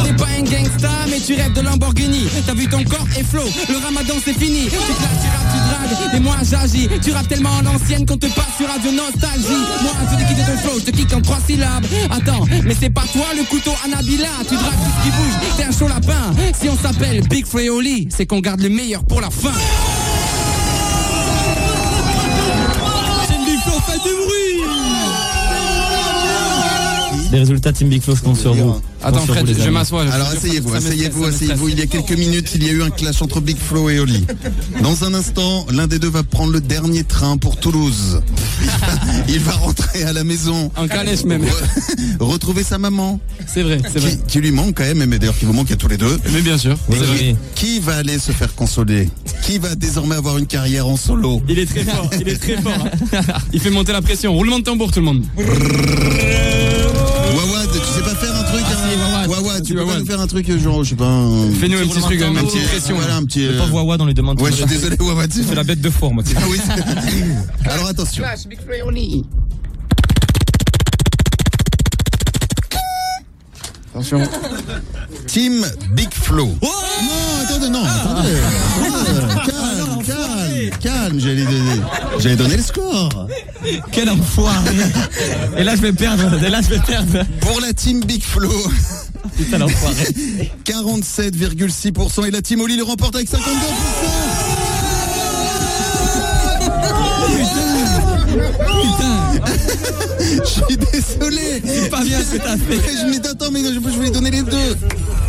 T'es pas un gangsta, mais tu rêves de Lamborghini. T'as vu ton corps et flow, le ramadan c'est fini. Tu classes, tu rappes, tu dragues, et moi j'agis. Tu rappes tellement en ancienne qu'on te passe sur Radio Nostalgie. Moi je te quitte ton flow, je te en trois syllabes. Attends, mais c'est pas toi le couteau Anabila. Tu dragues tout ce qui bouge, t'es un chaud lapin. Si on s'appelle Big Freoli, c'est qu'on garde le meilleur pour la fin. Du bruit Les résultats Team Big Flo comptent sur vous. Attends, Fred, je m'assois. Alors asseyez-vous, asseyez-vous, asseyez-vous. Il y a quelques minutes, il y a eu un clash entre Big Flo et Oli. Dans un instant, l'un des deux va prendre le dernier train pour Toulouse. (laughs) Il va rentrer à la maison. En calèche même. Re- Retrouver sa maman. C'est vrai, c'est vrai. Qui, qui lui manque quand même, mais d'ailleurs qui vous manque à tous les deux. Mais bien sûr. Oui, c'est vrai. oui. Qui va aller se faire consoler? Qui va désormais avoir une carrière en solo? Il est très fort, il est très fort. Il fait monter la pression. Roulement de tambour tout le monde. (laughs) tu pas Wawa. nous faire un truc genre, je sais pas. un- Fais-nous un petit truc, une un petite petit pression. Voilà, un petit. Le euh, Wawa, on lui demande Ouais, je suis désolé, Wawa, tu C'est la bête de four, moi. tu sais. Ah oui. c'est- (laughs) Alors attention. Attention. Team Big Flo. non, attendez, non, attendez. Euh, calme, calme, calme. J'allais donner, j'allais donner le score. Quel enfoiré Et là je vais perdre, et là je vais perdre. Pour la team Big Flo, Putain l'enfoiré. 47,6% et la team Oli le remporte avec 52%. Putain Je suis désolé. C'est pas bien ce que t'as fait. Je dis, attends, mais je, voulais donner les deux.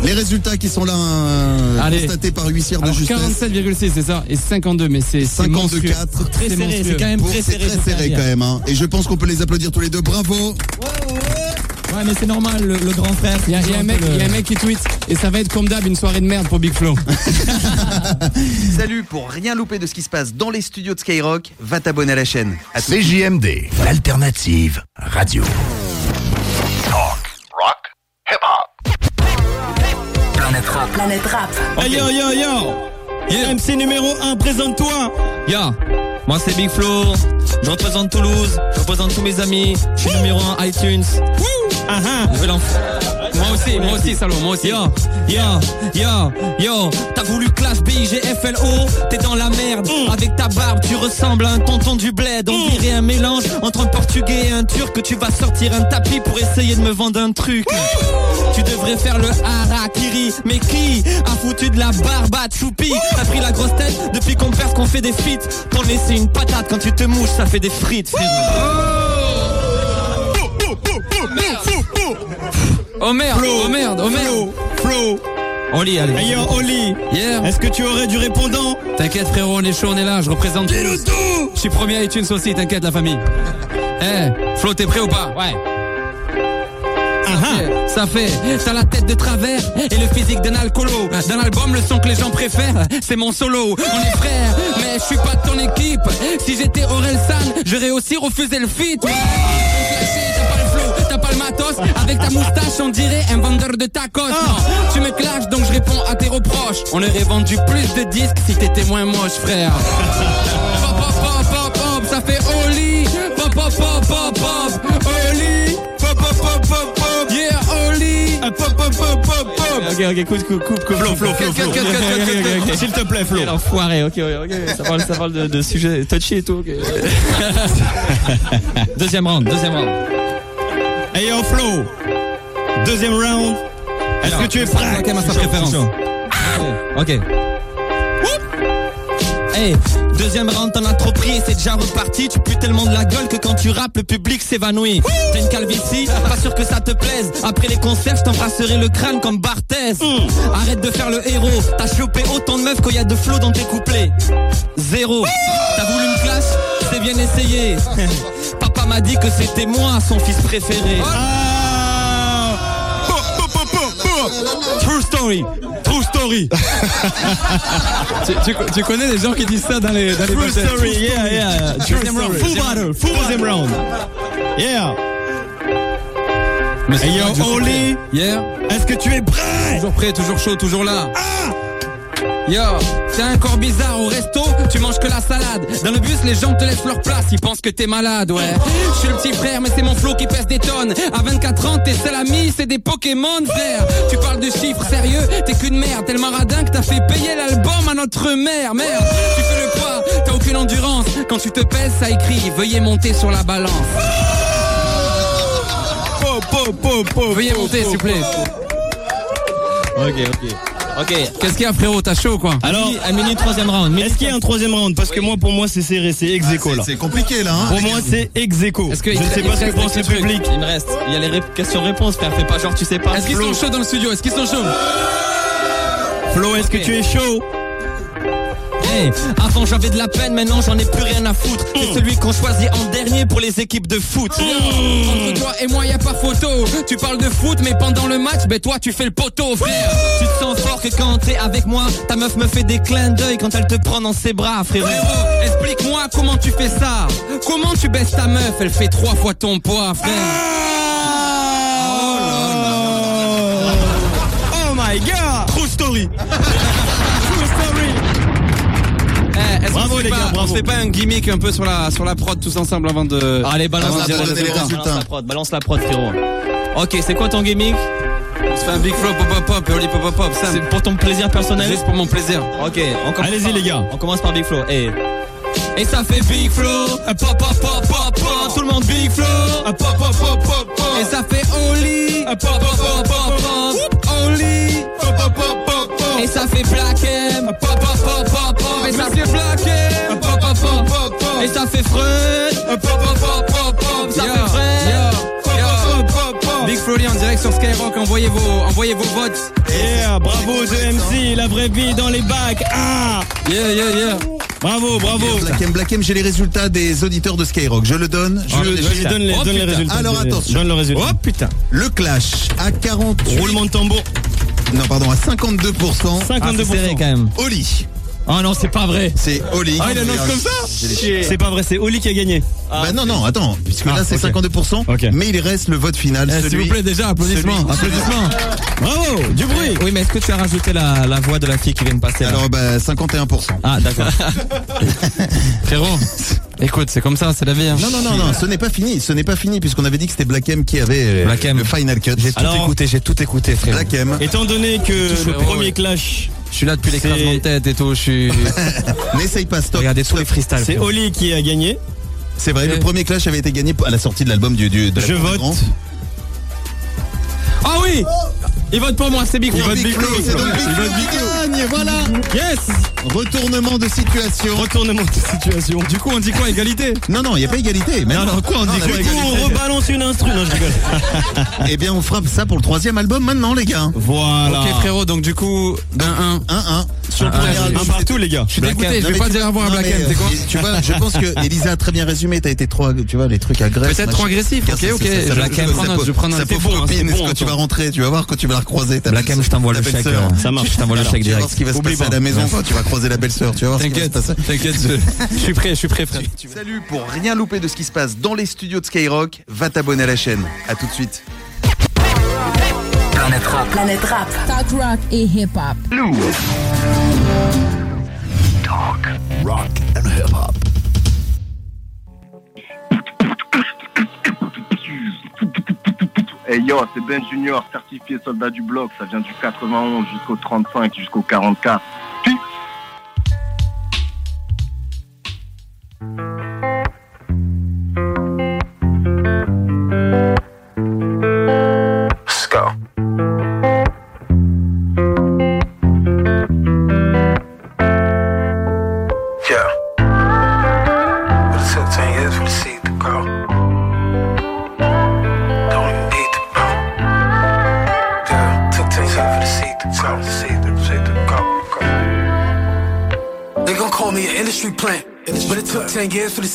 Les résultats qui sont là euh, Allez. constatés par huissière de Alors justesse. 47,6 c'est ça? Et 52 mais c'est c'est 52-4. monstrueux. Très serré, monstrueux. c'est quand même très C'est serré. très serré faire quand même. Hein. Et je pense qu'on peut les applaudir tous les deux. Bravo. Ouais mais c'est normal, le, le grand frère. Il y, y a un mec, il y a un mec qui tweet et ça va être comme d'hab une soirée de merde pour Big Flo. (laughs) Salut, pour rien louper de ce qui se passe dans les studios de Skyrock, va t'abonner à la chaîne. À. CJMD, l'alternative radio. Planète Rap. Planète Rap. Hey yo yo yo MC numéro 1, présente-toi Yo Moi c'est Big Flo, je représente Toulouse, je représente tous mes amis, je suis numéro 1 iTunes. Ah ah Je vais l'en- Moi aussi, moi aussi, salaud, moi aussi. Yo, yo, yo, yo, t'as voulu clash BIGFLO, t'es dans la merde. Avec ta barbe, tu ressembles à un tonton du bled. On dirait un mélange entre un portugais et un turc. Que tu vas sortir un tapis pour essayer de me vendre un truc. Tu devrais faire le harakiri, mais qui a foutu de la barbe à Choupi T'as pris la grosse tête depuis qu'on perd qu'on fait des feats. T'en laisser une patate quand tu te mouches, ça fait des frites. Oh merde, oh merde, oh merde. Flo, Oli, allez. Yo, Oli Yeah. Est-ce que tu aurais du répondant T'inquiète frérot, on est chaud, on est là, je représente Dis-nous tout. Je suis premier à iTunes aussi, t'inquiète la famille. Eh, Flo, t'es prêt ou pas? Ouais. Ça fait, t'as la tête de travers et le physique d'un alcoolo. Dans l'album, le son que les gens préfèrent, c'est mon solo. On est frères, mais je suis pas de ton équipe. Si j'étais Orelsan, j'aurais aussi refusé le feat. Ouais. Matos. Avec ta moustache, on dirait un vendeur de tacos. Non, tu me clashes, donc je réponds à tes reproches. On aurait vendu plus de disques si t'étais moins moche, frère. Pop, pop, pop, pop, pop, ça fait Oli. Pop, pop, pop, pop, pop, Oli. Pop, pop, pop, pop, pop, yeah, Oli. Pop, pop, pop, pop, pop. Ok, ok, coupe, coupe, coupe, coupe. Flo, Flo, Flo, Flo. S'il te plaît, Flo. Quel enfoiré, ok, ok, ok. Ça parle, ça parle de, de sujets touchy et tout, ok. deuxième round, deuxième round. Hey yo, Flo Deuxième round. Est-ce que tu es prêt a sa préférence. Ok. Hey, deuxième round, t'en as trop pris et c'est déjà reparti. Tu pues tellement de la gueule que quand tu rappes, le public s'évanouit. T'as une calvitie, pas sûr que ça te plaise. Après les concerts, je t'embrasserai le crâne comme Barthez. Arrête de faire le héros. T'as chopé autant de meufs qu'il y a de flow dans tes couplets. Zéro. T'as voulu une clash C'est bien essayé. (laughs) M'a dit que c'était moi, son fils préféré. True story. True story. Tu, tu- tu connais des gens qui disent ça dans les, dans les True battles. story, yeah, yeah. True Deuxième story round. Full battle, full deuxième round. Yeah. Monsieur Hey yo, Oli. Yeah. Est-ce que tu es prêt? Toujours prêt, toujours chaud, toujours là. Yo, c'est un corps bizarre au resto, tu manges que la salade. Dans le bus, les gens te laissent leur place, ils pensent que t'es malade, ouais. Je suis le petit frère, mais c'est mon flow qui pèse des tonnes. À 24 ans, t'es seul ami, c'est des Pokémon, frère. Tu parles de chiffres sérieux, t'es qu'une merde. Tellement radin que t'as fait payer l'album à notre mère, merde. Tu fais le poids, t'as aucune endurance. Quand tu te pèses, ça écrit, veuillez monter sur la balance. Veuillez monter, s'il vous plaît. Ok, ok. Ok. Qu'est-ce qu'il y a, frérot? T'as chaud, quoi? Alors, à minute, troisième round. Est-ce qu'il y a un troisième round? Parce que moi, pour moi, c'est serré, c'est ex aequo, là. C'est compliqué là. Hein Pour moi, c'est ex aequo. Je ne sais pas ce que pense le trucs? public. Il me reste. Il y a les ré- questions-réponses, frère. Fais pas genre, tu sais pas. Est-ce qu'ils sont chauds dans le studio? Est-ce qu'ils sont chauds? Flo, est-ce que tu es chaud? Hey, avant j'avais de la peine, maintenant j'en ai plus rien à foutre. C'est celui qu'on choisit en dernier pour les équipes de foot. Entre toi et moi y a pas photo. Tu parles de foot, mais pendant le match, ben toi tu fais le poteau, frère. Tu te sens fort que quand t'es avec moi, ta meuf me fait des clins d'œil quand elle te prend dans ses bras, frérot. Explique-moi comment tu fais ça. Comment tu baisses ta meuf? Elle fait trois fois ton poids, frère. Oh my god True story (laughs) Bravo, les gars, On se fait pas un gimmick un peu sur la, sur la prod tous ensemble avant de. Allez, balance la prod. Balance la prod, frérot. Ok, c'est quoi ton gimmick On se fait un big flow pop pop pop et pop pop pop. C'est pour ton plaisir personnel Juste pour mon plaisir. Ok. Allez-y, les gars. On commence par big flow. Et et ça fait big flow, pop pop pop pop pop, tout le monde big flow, pop pop pop pop pop. Et ça fait Oli, pop pop pop pop pop, Oli, pop pop pop pop pop. Et ça fait Black M, pop pop pop pop pop. Et ça fait Black M, pop pop pop pop pop. Et ça fait Freud, pop pop pop pop pop. Ça fait Freud, Big Flow en direct sur Skyrock, envoyez vos, envoyez vos votes. Yeah, bravo MC, la vraie vie dans les bacs. Ah Yeah, yeah, yeah. Bravo, bravo. Black M, Black M, j'ai les résultats des auditeurs de Skyrock. Je le donne. Je Ah, le vas-y, donne les- Oh, donne les putain. résultats. Alors attention. donne le résultat. Oh putain. Le clash à 48. Roulement de tambour. Non, pardon, à 52%. 52%. Ah, c'est serré, quand même. Oli. Oh non, c'est pas vrai. C'est Oli. Ah, il annonce comme ça. C'est pas vrai, c'est Oli qui a gagné. Bah non, non, attends, puisque Ah, là c'est ok. 52%, mais il reste le vote final. Eh, S'il vous plaît, déjà, applaudissements. celui- Applaudissements. (laughs) Bravo, du bruit. Oui, mais est-ce que tu as rajouté la, la voix de la fille qui vient de passer là Alors, bah 51%. Ah, d'accord. (laughs) Frérot, écoute, c'est comme ça, c'est la vie. hein. Non, non, non, non, ce n'est pas fini, ce n'est pas fini, puisqu'on avait dit que c'était Black M qui avait euh, Black M. le final cut. J'ai tout écouté, j'ai tout écouté, frérot. Black M. Étant donné que le premier clash, Je suis là depuis C'est- l'écrasement de tête et tout, je suis. (laughs) N'essaye pas, stop. Regardez tous les freestyles. c'est. Oli qui a gagné. C'est vrai, le premier clash avait été gagné à la sortie de l'album du, du de la Je vote. Ah oui Il vote pour moi, c'est Big Il Flo. vote Big Flo, c'est donc Big Flo qui gagne, voilà Yes Retournement de situation. Retournement de situation. Du coup, on dit quoi Égalité Non, non, il n'y a pas égalité. Mais Non, non, quoi, on dit quoi, Du coup, on rebalance une instru. Non, je rigole. (laughs) eh bien, on frappe ça pour le troisième album maintenant, les gars. Voilà. Ok, frérot, donc du coup, 1-1. 1-1. Sur le Un, premier un, album. un partout, les gars. Je suis dégoûté, je vais pas tu- dire à non, Black c'est quoi (laughs) Tu vois, je pense que Elisa a très bien résumé. T'as été trop, tu vois, les trucs agressifs. Peut-être trop agressif, ok, ok. prends note, je prends note. Ça C'est quand tu toi. Vas rentrer. Tu vas voir quand tu vas la recroiser. ta Black M, je t'envoie le chèque, hein. Ça marche, je t'envoie le chèque Tu vas direct. voir ce qui va se passer à pas. la maison quand tu vas croiser la belle-sœur. Tu vas voir ce qui va se T'inquiète, passer. t'inquiète, je suis prêt, je suis prêt, frère. Salut, pour rien louper de ce qui se passe dans les studios de Skyrock, va t'abonner à la chaîne. À tout de suite. Planète Rap. Planète Rap. Talk rock et hip-hop. Rock yo, c'est Ben Junior, certifié soldat du bloc. Ça vient du 91 jusqu'au 35, jusqu'au 44.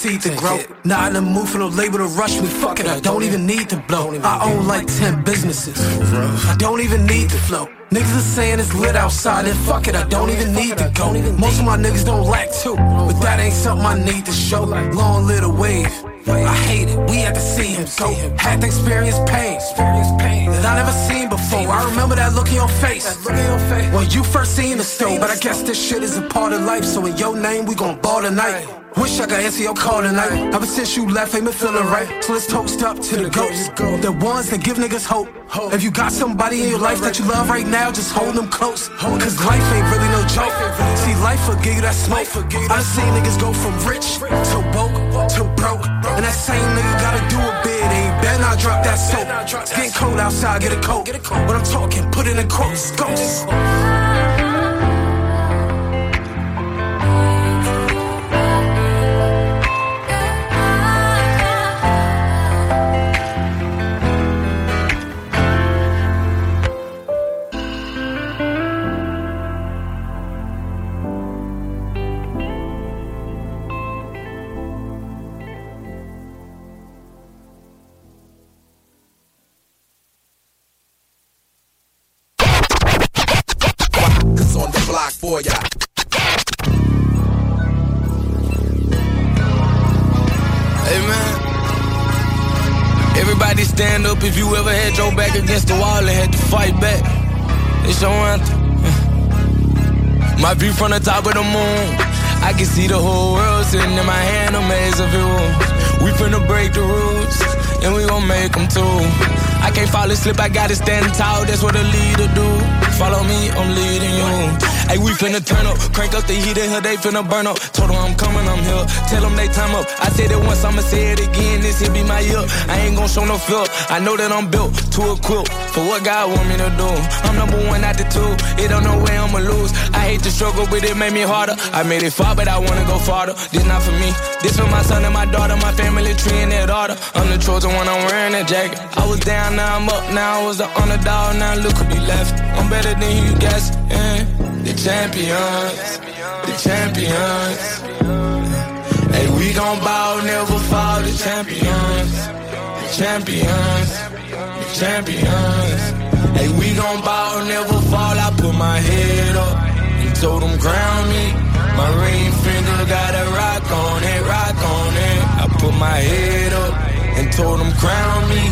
10 years for the seed to grow. Not in the mood for no label to rush me. Fuck it, I don't even need to blow. I own like 10 businesses. I don't even need to flow. Niggas are saying it's lit outside, and fuck it, I don't even need to go. Most of my niggas don't lack too, but that ain't something I need to show. Long little wave. I hate it, we had to see him go. Had to experience pain, that I never seen before. I remember that look in your face when you first seen the stove. But I guess this shit is a part of life, so in your name we gon' ball tonight. Wish I could answer your call tonight. Ever since you left, ain't been feeling right. So let's toast up to the ghosts, the ones that give niggas hope. If you got somebody in your life that you love right now, just hold them close. Cause life ain't really no joke. See, life will give you that smoke. I seen niggas go from rich to woke to broke. And that same nigga gotta do a bid. Ain't better not drop that soap. It's getting cold outside, get a coat. When I'm talking, put it in quotes. Ghosts. View from the top of the moon. I can see the whole world sitting in my hand, a maze of rules. We finna break the rules, and we gon' make them too. I can't fall asleep, I gotta stand tall, that's what a leader do. Follow me, I'm leading you. Hey, we finna turn up, crank up the heat in here, they finna burn up. Told them I'm coming, I'm here. Tell them they time up. I said it once, I'ma say it again. This here be my year. I ain't gon' show no fear. I know that I'm built to equip for what God want me to do. I'm number one out the two. It don't know where I'ma lose. I hate the struggle, but it made me harder. I made it far, but I wanna go farther. This not for me. This for my son and my daughter, my family tree and their daughter. I'm the chosen one, I'm wearing that jacket. I was down, now I'm up. Now I was the underdog, now look who be left. I'm better than you guess. Yeah. The champions, the champions. Hey, we gon' bow, never fall. The champions, the champions, the champions. Hey, we gon' bow, never fall. I put my head up and told them ground me. My ring finger got a rock on it, rock on it. I put my head up and told them crown me.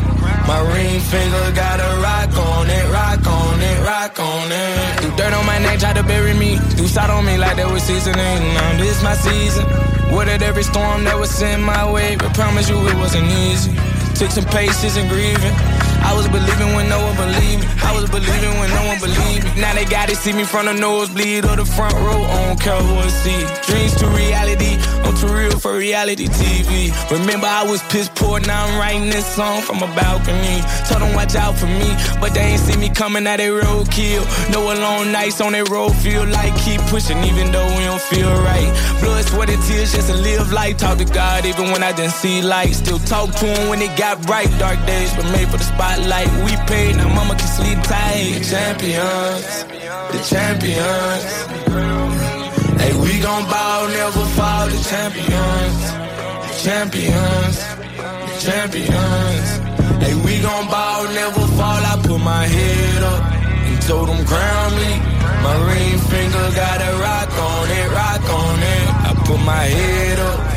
My ring finger got a rock on it, rock on it, rock on it. Do dirt on my neck, try to bury me. Do side on me like that was seasoning. Now this my season. Weathered every storm that was sent my way, but promise you it wasn't easy. Took some patience and grieving. I was believing when no one believed me. I was believing when no one believed me. Now they gotta see me from the nosebleed or the front row. Who I see. Dreams to reality, I'm too real for reality TV. Remember I was piss poor, now I'm writing this song from a balcony. Told them watch out for me, but they ain't see me coming out they roadkill. No alone nights on that road feel like keep pushing even though we don't feel right. Blood, sweat, and tears just to live life. Talk to God even when I didn't see light. Still talk to him when it got bright. Dark days, but made for the spotlight. We paid, now mama can sleep tight. The champions, the champions. Hey, we gon' ball, never fall. The champions, the champions, the champions. Hey, we gon' ball, never fall. I put my head up and told them crown me. My ring finger got a rock on it, rock on it. I put my head up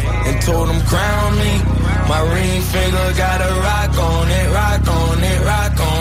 told them crown me. My ring finger got a rock on it, rock on it, rock on it.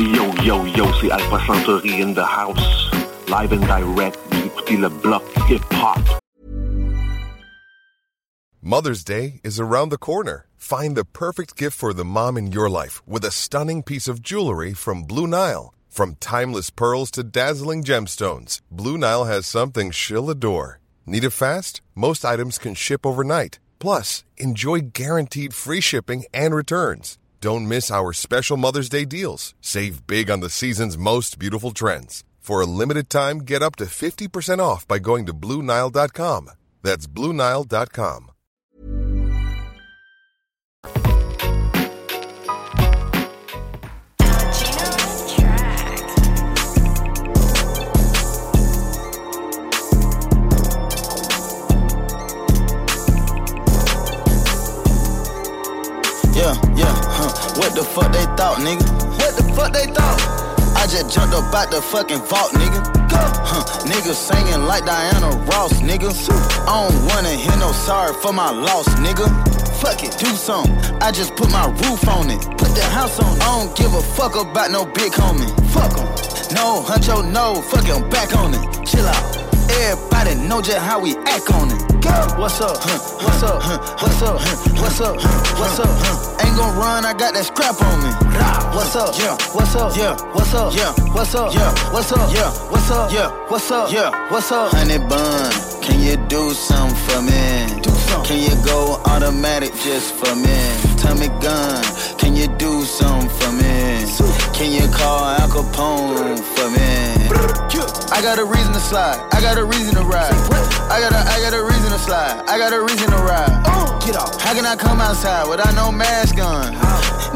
Yo, yo, yo, c'est Alpha Centauri in the house. Live and direct, écoutez le bloc hip-hop. Mother's Day is around the corner. Find the perfect gift for the mom in your life with a stunning piece of jewelry from Blue Nile. From timeless pearls to dazzling gemstones, Blue Nile has something she'll adore. Need it fast? Most items can ship overnight. Plus, enjoy guaranteed free shipping and returns. Don't miss our special Mother's Day deals. Save big on the season's most beautiful trends. For a limited time, get up to 50% off by going to BlueNile.com. That's BlueNile.com. Yeah, yeah. What the fuck they thought, nigga? What the fuck they thought? I just jumped up out the fucking vault, nigga. Go. Huh. Niggas singing like Diana Ross, nigga. I don't wanna hear no sorry for my loss, nigga. Fuck it, do something. I just put my roof on it. Put the house on it. I don't give a fuck about no big homie. Fuck 'em. No, huncho, no. Fuck back on it. Chill out. Everybody know just how we act on it. What's up? Huh? What's up? Huh? What's up? Huh? What's up? What's up? Ain't gon' run, I got that scrap on me. What's up? Yeah. What's up? Yeah. What's up? Yeah. What's up? Yeah. What's up? Yeah. What's up? Yeah. What's up? Yeah. What's up? Honey bun, can you do something for me? Do something. Can you go automatic just for me? Tommy gun, can you do something for me? Can you call Al Capone for me? I got a reason to slide. I got a reason to ride. I got a, I got a reason to slide. I got a reason to ride. Get off. How can I come outside without no mask on?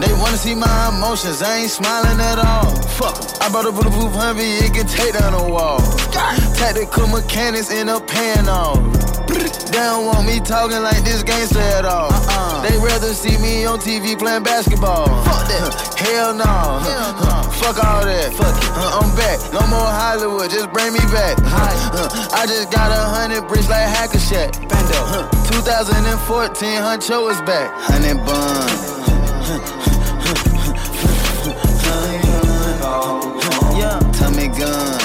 They wanna see my emotions. I ain't smiling at all. Fuck 'em. I bought a bulletproof Humvee. It can take down a wall. Tactical mechanics in a pan off. They don't want me talking like this gangster at all. They rather see me on TV playing basketball. Fuck that. (laughs) Hell no. Huh. (laughs) Fuck all that. Fuck it. Uh, (laughs) I'm back. No more Hollywood. Just bring me back. Uh, I just got a hundred bricks like Hackersack. Bando. Uh, 2014, Huncho is back. Hundred bun. Yeah. Tommy gun.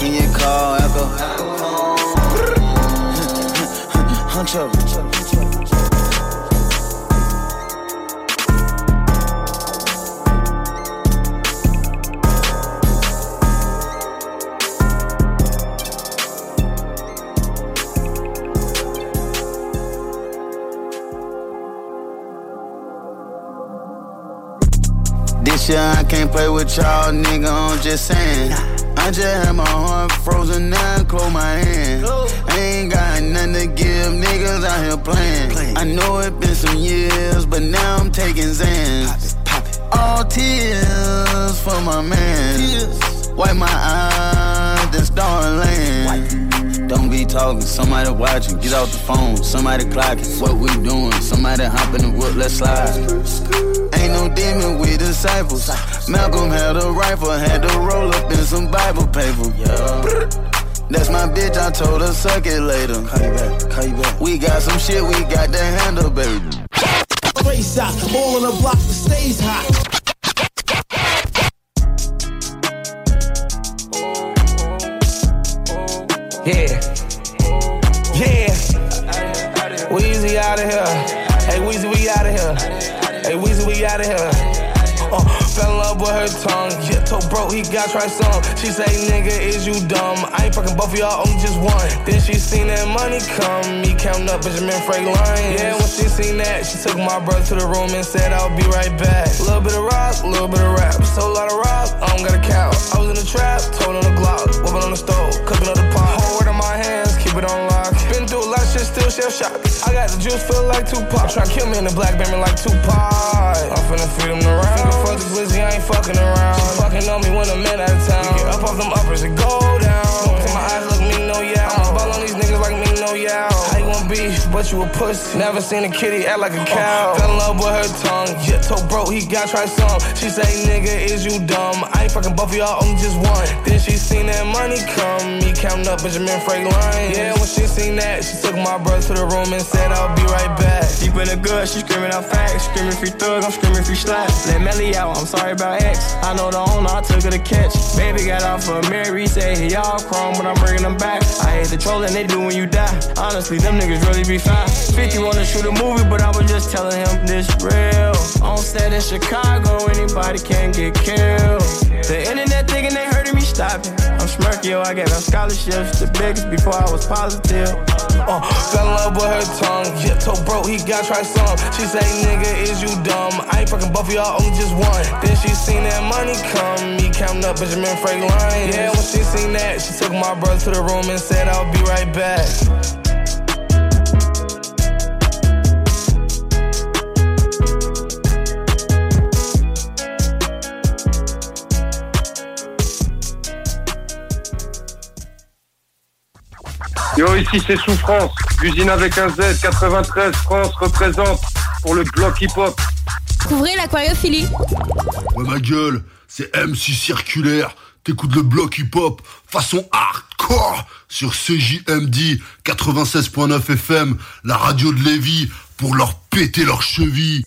Call echo. Hunch up. This year I can't play with y'all, nigga, I'm just saying. I just had my heart frozen now, close my hand. I ain't got nothing to give, niggas out here playing. I know it been some years, but now I'm taking Zans. All tears for my man. Wipe my eyes, then start laying. Don't be talking, somebody watching. Get off the phone, somebody clocking. What we doing? Somebody hop in the whip, let's slide. Ain't no demon with disciples. Malcolm had a rifle, had to roll up in some Bible paper. That's my bitch, I told her suck it later. Call you back, call you back. We got some shit we got to handle, baby. Race out, all on the block stays hot. Yeah. Yeah. Weezy out of here. Hey, Weezy, we out of here. Weezy, we out of here. Uh, fell in love with her tongue. Yeah, told bro he got try some. She say, nigga, is you dumb? I ain't fucking both of y'all, only just one. Then she seen that money come. Me counting up Benjamin Franklin. Yeah, when she seen that, she took my brother to the room and said, I'll be right back. Little bit of rock, little bit of rap. So a lot of rock, I don't got a cow. I was in the trap, told on the Glock, whooping on the stove, cooking up the pot. Hold word in my hands, keep it on. Lot of shit, still shell shock. I got the juice, feel like Tupac. Try to kill me in the black beamer like Tupac. I'm finna feed him the round. Finna fuck the glizzy, I ain't fucking around. She fucking on me when I'm in out of town. We get up off them uppers and go down. Smoke in my eyes, look me no yeah. I'ma ball on these niggas like me no yeah. Want beef, but you a pussy. Never seen a kitty act like a cow. Fell in love with her tongue. Yeah, told bro he got try some. She say, nigga, is you dumb? I ain't fucking both of y'all, only just one. Then she seen that money come. Me counting up Benjamin Franklin. Yeah, when she seen that, she took my brother to the room and said, I'll be right back. Deep in the good, she screaming out facts. Screaming free thug, I'm screaming free slap. Let Melly out, I'm sorry about X. I know the owner, I took her to catch. Baby got off of Mary, say he all chrome, but I'm bringing them back. I hate the trolling they do when you die. Honestly, them niggas really be fine. 50 wanna shoot a movie, but I was just telling him this real. On set in Chicago, anybody can get killed. The internet thinking they hurting me, stop it. I'm smirky, yo, I gave out scholarships, the biggest before I was positive. Uh, fell in love with her tongue. Yeah, told bro he got try some. She say, nigga, is you dumb? I ain't fucking both of y'all, only just one. Then she seen that money come. Me counting up Benjamin Franklin. Yeah, when she seen that, she took my brother to the room and said, I'll be right back. Yo, ici c'est Souffrance, l'usine avec un Z, 93, France représente pour le bloc hip-hop. Couvrez l'aquariophilie. Ouais, ma gueule, c'est MC Circulaire. T'écoutes le bloc hip-hop façon hardcore sur CJMD 96.9 FM, la radio de Lévis, pour leur péter leurs chevilles.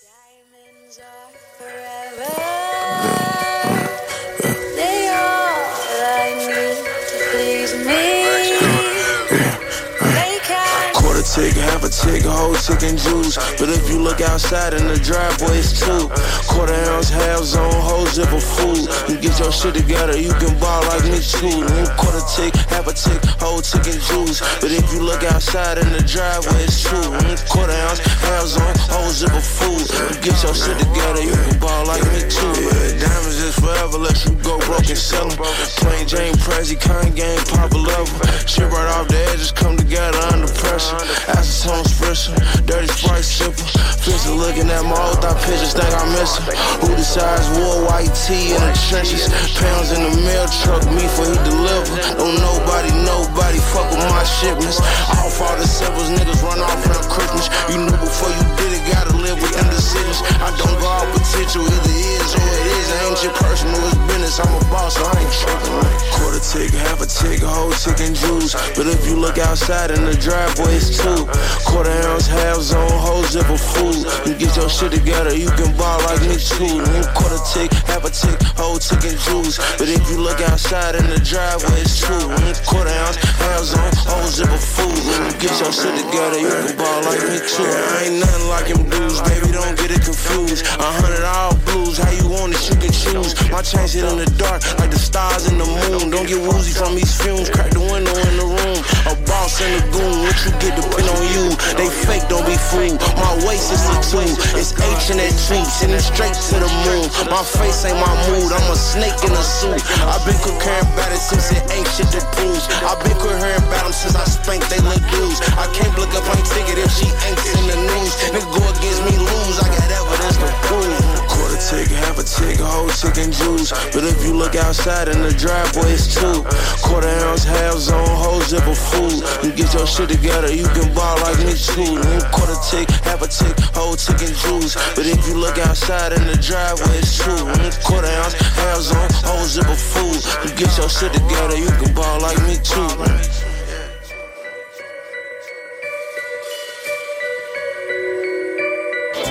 Tick, half a tick, whole and juice. But if you look outside in the driveway, it's two. Quarter ounce, half zone, whole zip of food. You get your shit together, you can ball like me too. New quarter tick, half a tick, whole and juice. But if you look outside in the driveway, it's true. New Quarter ounce, half zone, whole zip of food. Get your shit together, you can ball like me too. Diamonds is forever, let you go broke and sell 'em. Plain Jane Prezi, Kanye, game, Papa level. Shit right off the edges come together under pressure. Acetone spritzer, dirty sprite sipper. Fisher looking at my old thought pictures, think I miss her. Who decides war, white tee in the trenches? Pounds in the mail truck, me for he deliver. Don't nobody, nobody fuck with my shipments. Off all the symbols, niggas run off around Christmas. You knew before you did it, gotta live with indecisions. I don't go out potential, either is or it is. It ain't your personal, it's business. I'm a boss, so I ain't tripping. Quarter tick, half a tick, whole and juice. But if you look outside in the driveway, it's two. Quarter ounce, half zone, whole zip of food. You get your shit together, you can ball like me too. Then quarter tick, half a tick, whole and juice. But if you look outside in the driveway, it's true. Then quarter ounce, half on, whole zip of food. When you get your shit together, you can ball like me too. I ain't nothing like them dudes, baby, don't get it confused. A hundred all blues, how you want it, you can choose. My chains hit in the dark, like the stars in the moon. Don't get woozy from these fumes, crack the window in the room. A boss and a goon, what you get depend on you. They fake, don't be fooled. My waist is a two, it's H and that T, sending straight to the moon. My face ain't my mood, I'm a snake in a suit. I've been comparing about it since it ain't shit to prove. I've been comparing about them since I spanked they little dudes. I can't look up on ticket if she ain't in the news. Nigga go against me, lose, I got evidence to prove. Quarter tick, half a tick, whole chicken juice. But if you look outside in the driveway, it's two. Quarter ounce, half zone, whole zip of food. You get your shit together, you can ball like me too. Then quarter tick, half a tick, whole chicken juice. But if you look outside in the driveway, it's two. Quarter ounce, half zone, whole zip of food. You get your shit together, you can ball like me too.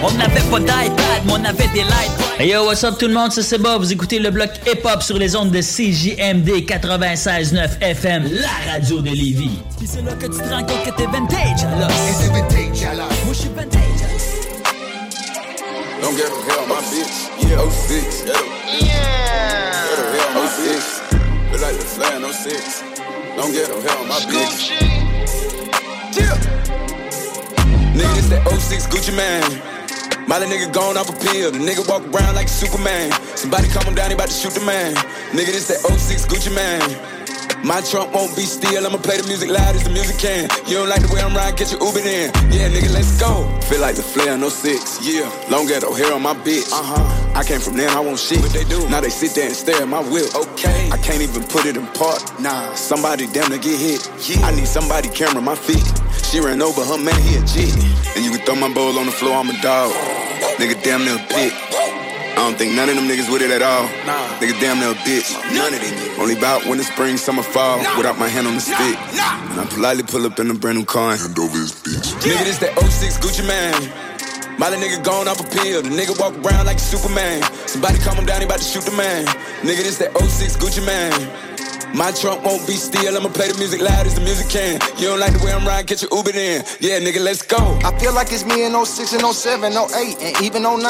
On n'avait pas d'iPad, mais on avait des lights. Hey yo, what's up tout le monde, c'est Seba, vous écoutez le bloc hip-hop sur les ondes de CJMD 96.9 FM, la radio de Lévis. Puis c'est là que tu te rends compte que t'es vintage, alors. Et t'es vintage, alors. Moi, je suis vintage. Don't get hell, my bitch. Yeah, 06. Yeah. Get hell, my bitch. Feel like the fly in 06. Don't get hell, my bitch. Yeah. Nigga, this that 06 Gucci man. Molly nigga gone off a pill. The nigga walk around like Superman. Somebody calm him down, he about to shoot the man. Nigga, this that 06 Gucci man. My trunk won't be still, I'ma play the music loud as the music can. You don't like the way I'm riding, get your Uber in. Yeah, nigga, let's go. Feel like the flare, no six. Yeah, long ghetto hair on my bitch. Uh huh. I came from there, I want shit. What they do? Now they sit there and stare at my whip. Okay. I can't even put it in park. Nah. Somebody damn to get hit. Yeah. I need somebody camera my feet. She ran over her man, he a G. And you can throw my bowl on the floor, I'm a dog. Nigga, damn near a pit. I don't think none of them niggas with it at all. Nah. Nigga, damn near a bitch. None of them. Only bout when the spring, summer, fall. Nah. Without my hand on the stick. Nah. And I politely pull up in a brand new car and hand over his bitch. Yeah. Nigga, this that 06 Gucci man. Molly nigga gone off a pill. The nigga walk around like a Superman. Somebody calm him down, he about to shoot the man. Nigga, this that 06 Gucci man. My trunk won't be still, I'ma play the music loud as the music can. You don't like the way I'm riding, get your Uber in. Yeah, nigga, let's go. I feel like it's me in 06 and 07, 08, and even 09.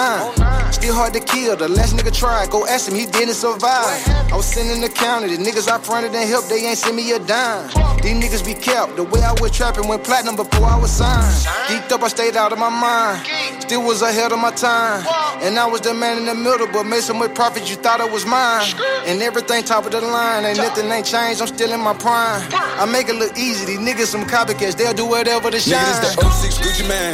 Still hard to kill, the last nigga tried, go ask him, he didn't survive. I was sitting in the county, the niggas I fronted and helped, they ain't send me a dime. These niggas be kept, the way I was trapping went platinum before I was signed. Geeked up, I stayed out of my mind. Still was ahead of my time. And I was the man in the middle, but made so much profit you thought it was mine. And everything top of the line, ain't nothing ain't changed, I'm still in my prime. I make it look easy, these niggas some copycats, they'll do whatever to shine. Nigga, this that 06 Gucci man.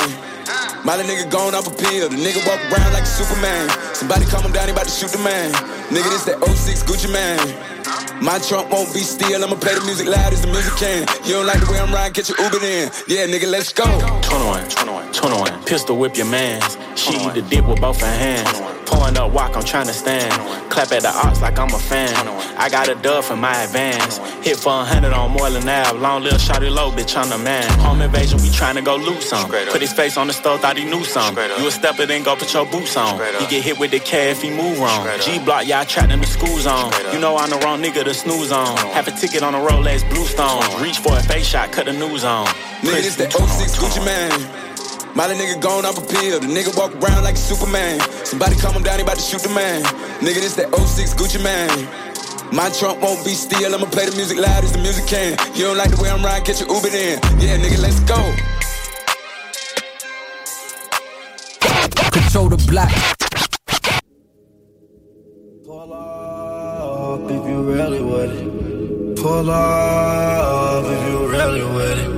Molly nigga gone off a pill. The nigga walk around like a Superman. Somebody calm him down, he about to shoot the man. Nigga, this that 06 Gucci man. My trunk won't be still, I'ma play the music loud as the music can. You don't like the way I'm riding, get your Uber in. Yeah, nigga, let's go. 21, 21, 21. Pistol whip your mans. She eat the dip with both her hands. Pouring up walk, I'm trying to stand. Clap at the ox like I'm a fan. I got a dub for my advance. Hit for a hundred on Moreland Ave. Long little shotty low, bitch, I'm the man. Home invasion, we trying to go loot some. Put his face on the stove, thought he knew some. You a stepper, then go put your boots on. He get hit with the K if he move wrong. G block, y'all trapped in the school zone. You know I'm the wrong nigga to snooze on. Have a ticket on the Rolex Bluestone. Reach for a face shot, cut the news on. Nigga, this that 06 Gucci man. Molly nigga gone off a pill. The nigga walk around like a Superman. Somebody calm him down, he about to shoot the man. Nigga, this that 06 Gucci man. My trunk won't be still, I'ma play the music loud as the music can. You don't like the way I'm riding, get your Uber in. Yeah, nigga, let's go. Control the block. If you really with it. Pull up if you really with it.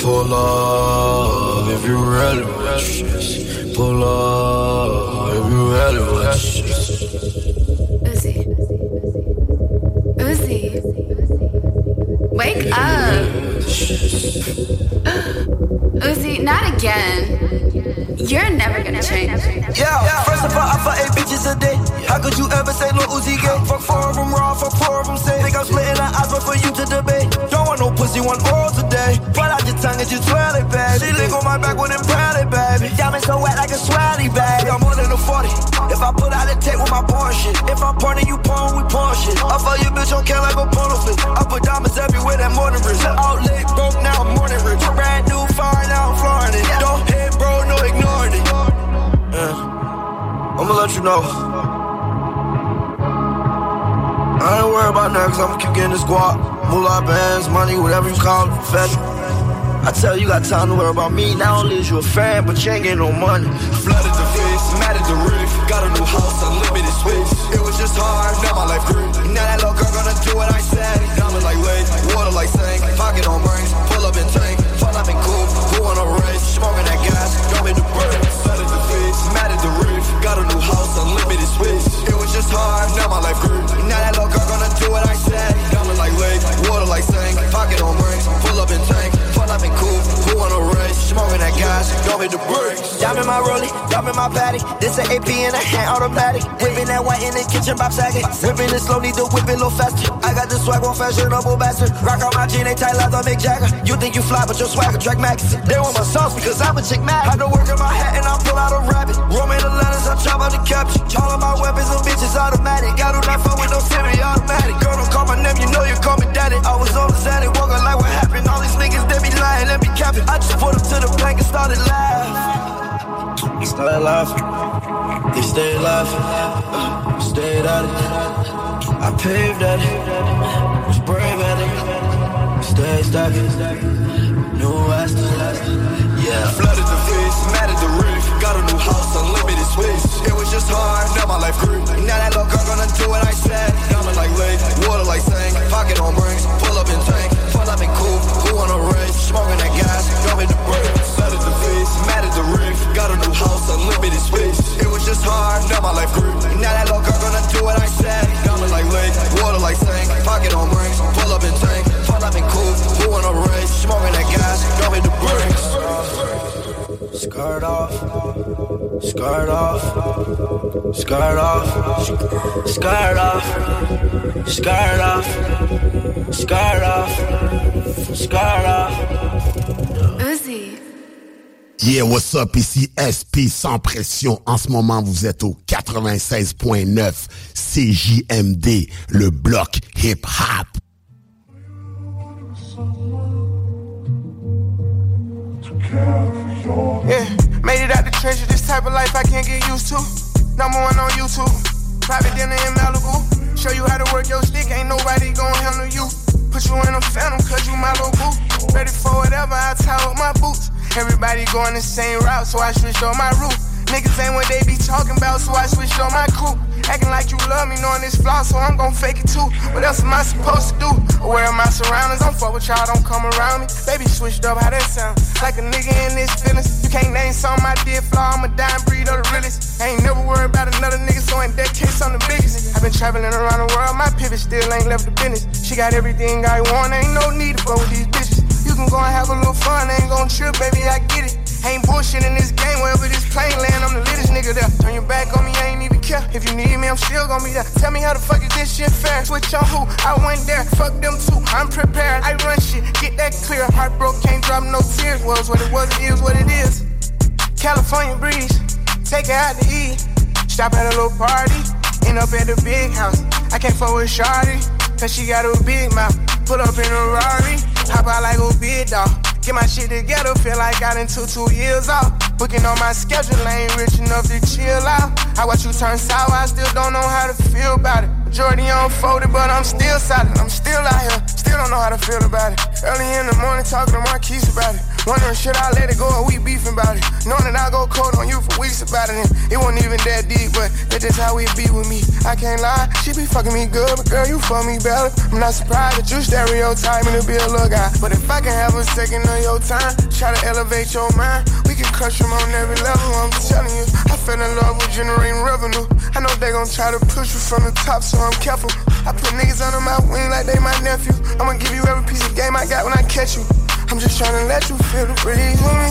Pull up if you really with it. Pull up if you really with it. Uzi. Wake up. Uzi, not again. You're never gonna change. Yeah, first of all, I fuck eight bitches a day. How could you ever say Lil Uzi gay? Fuck four of them raw, fuck four of them say. Think I'm splitting the odds, but for you to debate. Don't want no pussy, want oral today. But out your tongue and you twirl it, baby. She lick on my back when it proud it, baby. Y'all been so wet like a swally bag. I'm more than a 40. If I put out a tape with my porn shit. If I'm pouring, you pouring, we pouring shit. I fuck your bitch on can like a porno. I put diamonds everywhere that morning rich. Out late, broke, now I'm morning rich. Brand new, fire, now I'm flooring it. Don't hit, bro, no ignoring it. Yeah. I'ma let you know. I ain't worried about that, cause I'ma keep getting this guap. Moolah bands, money, whatever you call it, fashion. I tell you, got time to worry about me. Not only is you a fan, but you ain't getting no money. Flooded the face, mad at the roof. Got a new house, unlimited space. It was just hard, now my life grew. Now that little girl gonna do what I said. Diamond like wave, water like sink. Pocket on rings, pull up in tank. Fun up in coupe, who on a race? Smoking that gas, drop in the bird. Flooded mad at the roof. Got a new house, unlimited space. It was just hard, now my life grew. Now that little gonna do what I said. Diamond like wave, water like sink. Pocket on rings, pull up in tank. Fun up in coupe, who on a race? Smoking that gas, drop in the bird. Diamond my rollie, diamond my patty. This an AP in a hand automatic. Whipping that white in the kitchen, Bob Saget. Whipping it slowly, the whip it a little faster. I got the swag on fashionable bastard. Rock on my jean, they tight a Mick Jagger. You think you fly, but your swagger track max. They want my sauce because I'm a chick mad. Had to work in my hat and I pull out a rabbit. Roman Atlantis, I chop out the caption. All of my weapons and bitches automatic. Got do not fuck with no semi automatic. Girl, don't call my name, you know you call me daddy. I was on the Xanax, walking like what happened. All these niggas, they be lying, let me cap it. I just put them to the plank and started laughing. Started laughing. They stayed laughing. Uh, stayed at it. I paved at it. Was brave at it. Stayed stacking. New West. Yeah. Flooded the mad at the roof. Got a new house, unlimited space. It was just hard, now my life grew. Now that little girl gonna do what I said. Diamond like lake, water like sink. Pocket on rings, pull up in tank. Pull up in coupe, who wanna race? Smoking that gas, driving the brake. Flooded the mad at the roof. Got a new house, unlimited space. It was just hard, now my life grew. Now that little girl gonna do what I said. Diamond like lake, water like sink. Pocket on rings, pull up in tank. Pull up in coupe, who on a race? Smoking that gas, driving the brakes. Skirt off, skirt off, skirt off, skirt off, skirt off, skirt off, skirt off. Uzi. Yeah, what's up? Ici SP sans pression. En ce moment, vous êtes au 96.9 CJMD, le bloc hip-hop. Yeah, made it out the trenches. This type of life I can't get used to. Number one on YouTube. Private dinner in Malibu. Show you how to work your stick. Ain't nobody gonna handle you. Put you in a phantom, cause you my little boo. Ready for whatever, I tie up my boots. Everybody going the same route, so I switched on my route. Niggas ain't what they be talking about, so I switched on my crew. Acting like you love me, knowing this flaw, so I'm gon' fake it too. What else am I supposed to do? Aware of my surroundings, don't fuck with y'all, don't come around me. Baby switched up, how that sound? Like a nigga in this feelings. You can't name something I did flaw, I'm a dying breed of the realest. I ain't never worried about another nigga, so in that case, I'm the biggest. I've been traveling around the world, my pivot still ain't left the business. She got everything I want, ain't no need to fuck with these bitches. You can go and have a little fun, ain't gon' trip, baby, I get it. Ain't bullshit in this game, wherever this plane land, I'm the littest nigga there. Turn your back on me, I ain't even care. If you need me, I'm still gon' be there. Tell me how the fuck is this shit fair? Switch on who? I went there, fuck them too. I'm prepared, I run shit, get that clear. Heart broke, can't drop no tears. Was what it was, it is what it is. California breeze, take it out to eat. Stop at a little party, end up at the big house. I can't fuck with cause she got a big mouth. Put up in a Rari, hop out like a big dog. Get my shit together, feel like I done took two years off. Booking on my schedule, I ain't rich enough to chill out. I watch you turn sour, I still don't know how to feel about it. Majority unfolded, but I'm still solid. I'm still out here, still don't know how to feel about it. Early in the morning, talking to Marquise about it. Wondering, should I let it go or we beefing about it? Knowing that I go cold on you for weeks about it. And it wasn't even that deep, but that's just how it be with me. I can't lie, she be fucking me good, but girl, you fuck me better. I'm not surprised that you stereotyping to be a little guy. But if I can have a second of your time, try to elevate your mind, we can crush them on every level. I'm telling you, I fell in love with generating revenue. I know they gon' try to push you from the top, so I'm careful. I put niggas under my wing like they my nephew. I'ma give you every piece of game I got when I catch you. I'm just tryna let you feel the breeze with me.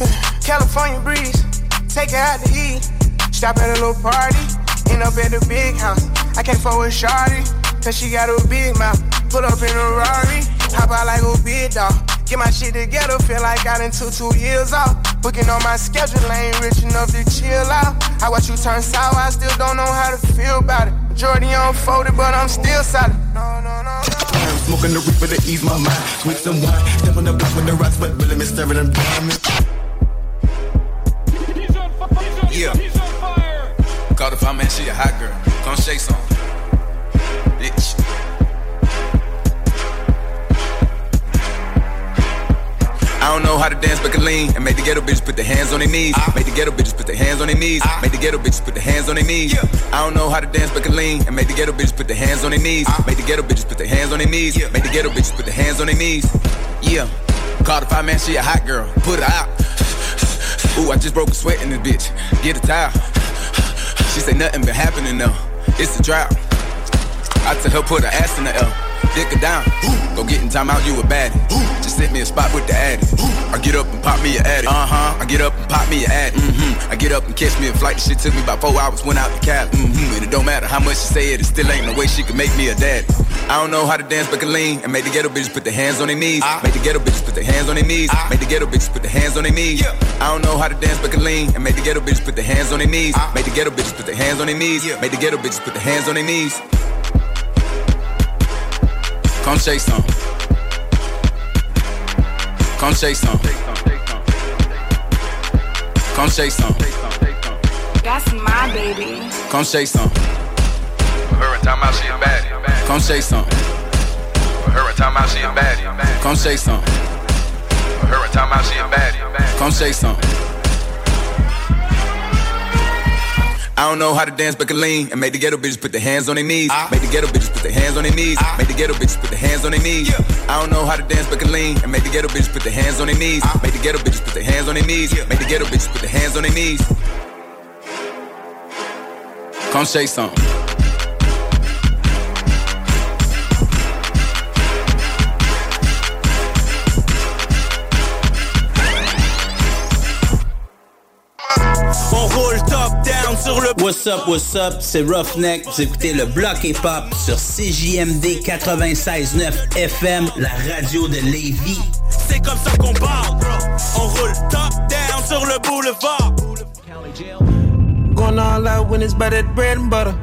Yeah. California breeze, take it out to eat. Stop at a little party, end up at the big house. I can't fuck with Shawty, cause she got a big mouth. Put up in a Rari, hop out like a big dog. Get my shit together, feel like I done took two years off. Booking on my schedule, I ain't rich enough to chill out. I watch you turn sour, I still don't know how to feel about it. Majority unfolded, but I'm still solid. No, no, no. I'm smoking the reaper to ease my mind. Sweet some wine, step on the block with the rocks, but really me staring them diamonds. Yeah. Call the fire man, she a hot girl. Come shake some. Bitch. I don't know how to dance, but can lean. And make the ghetto bitches put their hands on their knees. Ah. Make the ghetto bitches put their hands on their knees. Ah. Make the ghetto bitches put their hands on their knees. I don't know how to dance, but can lean. And make the ghetto bitches put their hands on their knees. Ah. Make the ghetto bitches put their hands on their knees. Make the ghetto bitches put their hands on their knees. Yeah. Call the five man, she a hot girl. Put her out. Ooh, I just broke a sweat in this bitch. Get a towel. She say nothing been happening though. It's a drought. I tell her put her ass in the L. Dick her down. Go get in time out, you a baddie. Just hit me a spot with the addy. I get up and pop me a addy. Uh huh. I get up and pop me a addy. Mm-hmm. I get up and catch me a flight. The shit took me about four hours. Went out the cab. Mm-hmm. And it don't matter how much she say it, it still ain't no way she can make me a daddy. I don't know how to dance, but can lean. And make the ghetto bitches put their hands on their knees. Make the ghetto bitches put their hands on their knees. Make the ghetto bitches put their hands on their knees. I don't know how to dance, but can lean. And make the ghetto bitches put their hands on their knees. Make the ghetto bitches put their hands on their knees. Make the ghetto bitches put their hands on their knees. Come shake some. Come shake some. Come shake some. That's my baby. Come shake some. Her and time out, she a baddie. Come shake some. Her and time out, she a baddie. Come shake some. Her and time out, she a baddie. Come shake some. I don't know how to dance, but can lean and make the ghetto bitches put their hands on their knees. Make the ghetto bitches put their hands on their knees. Make the ghetto bitches put their hands on their knees. I don't know how to dance, but can lean and make the ghetto bitches put their hands on their knees. Make the ghetto bitches put their hands on their knees. Make the ghetto bitches put their hands on their knees. Come shake some. Sur le. What's up, what's up, c'est Roughneck. Vous écoutez le bloc hip-hop sur CJMD 96.9 FM, la radio de Lévis. C'est comme ça qu'on parle. On roule top down sur le boulevard. Going all out when it's by that bread and butter.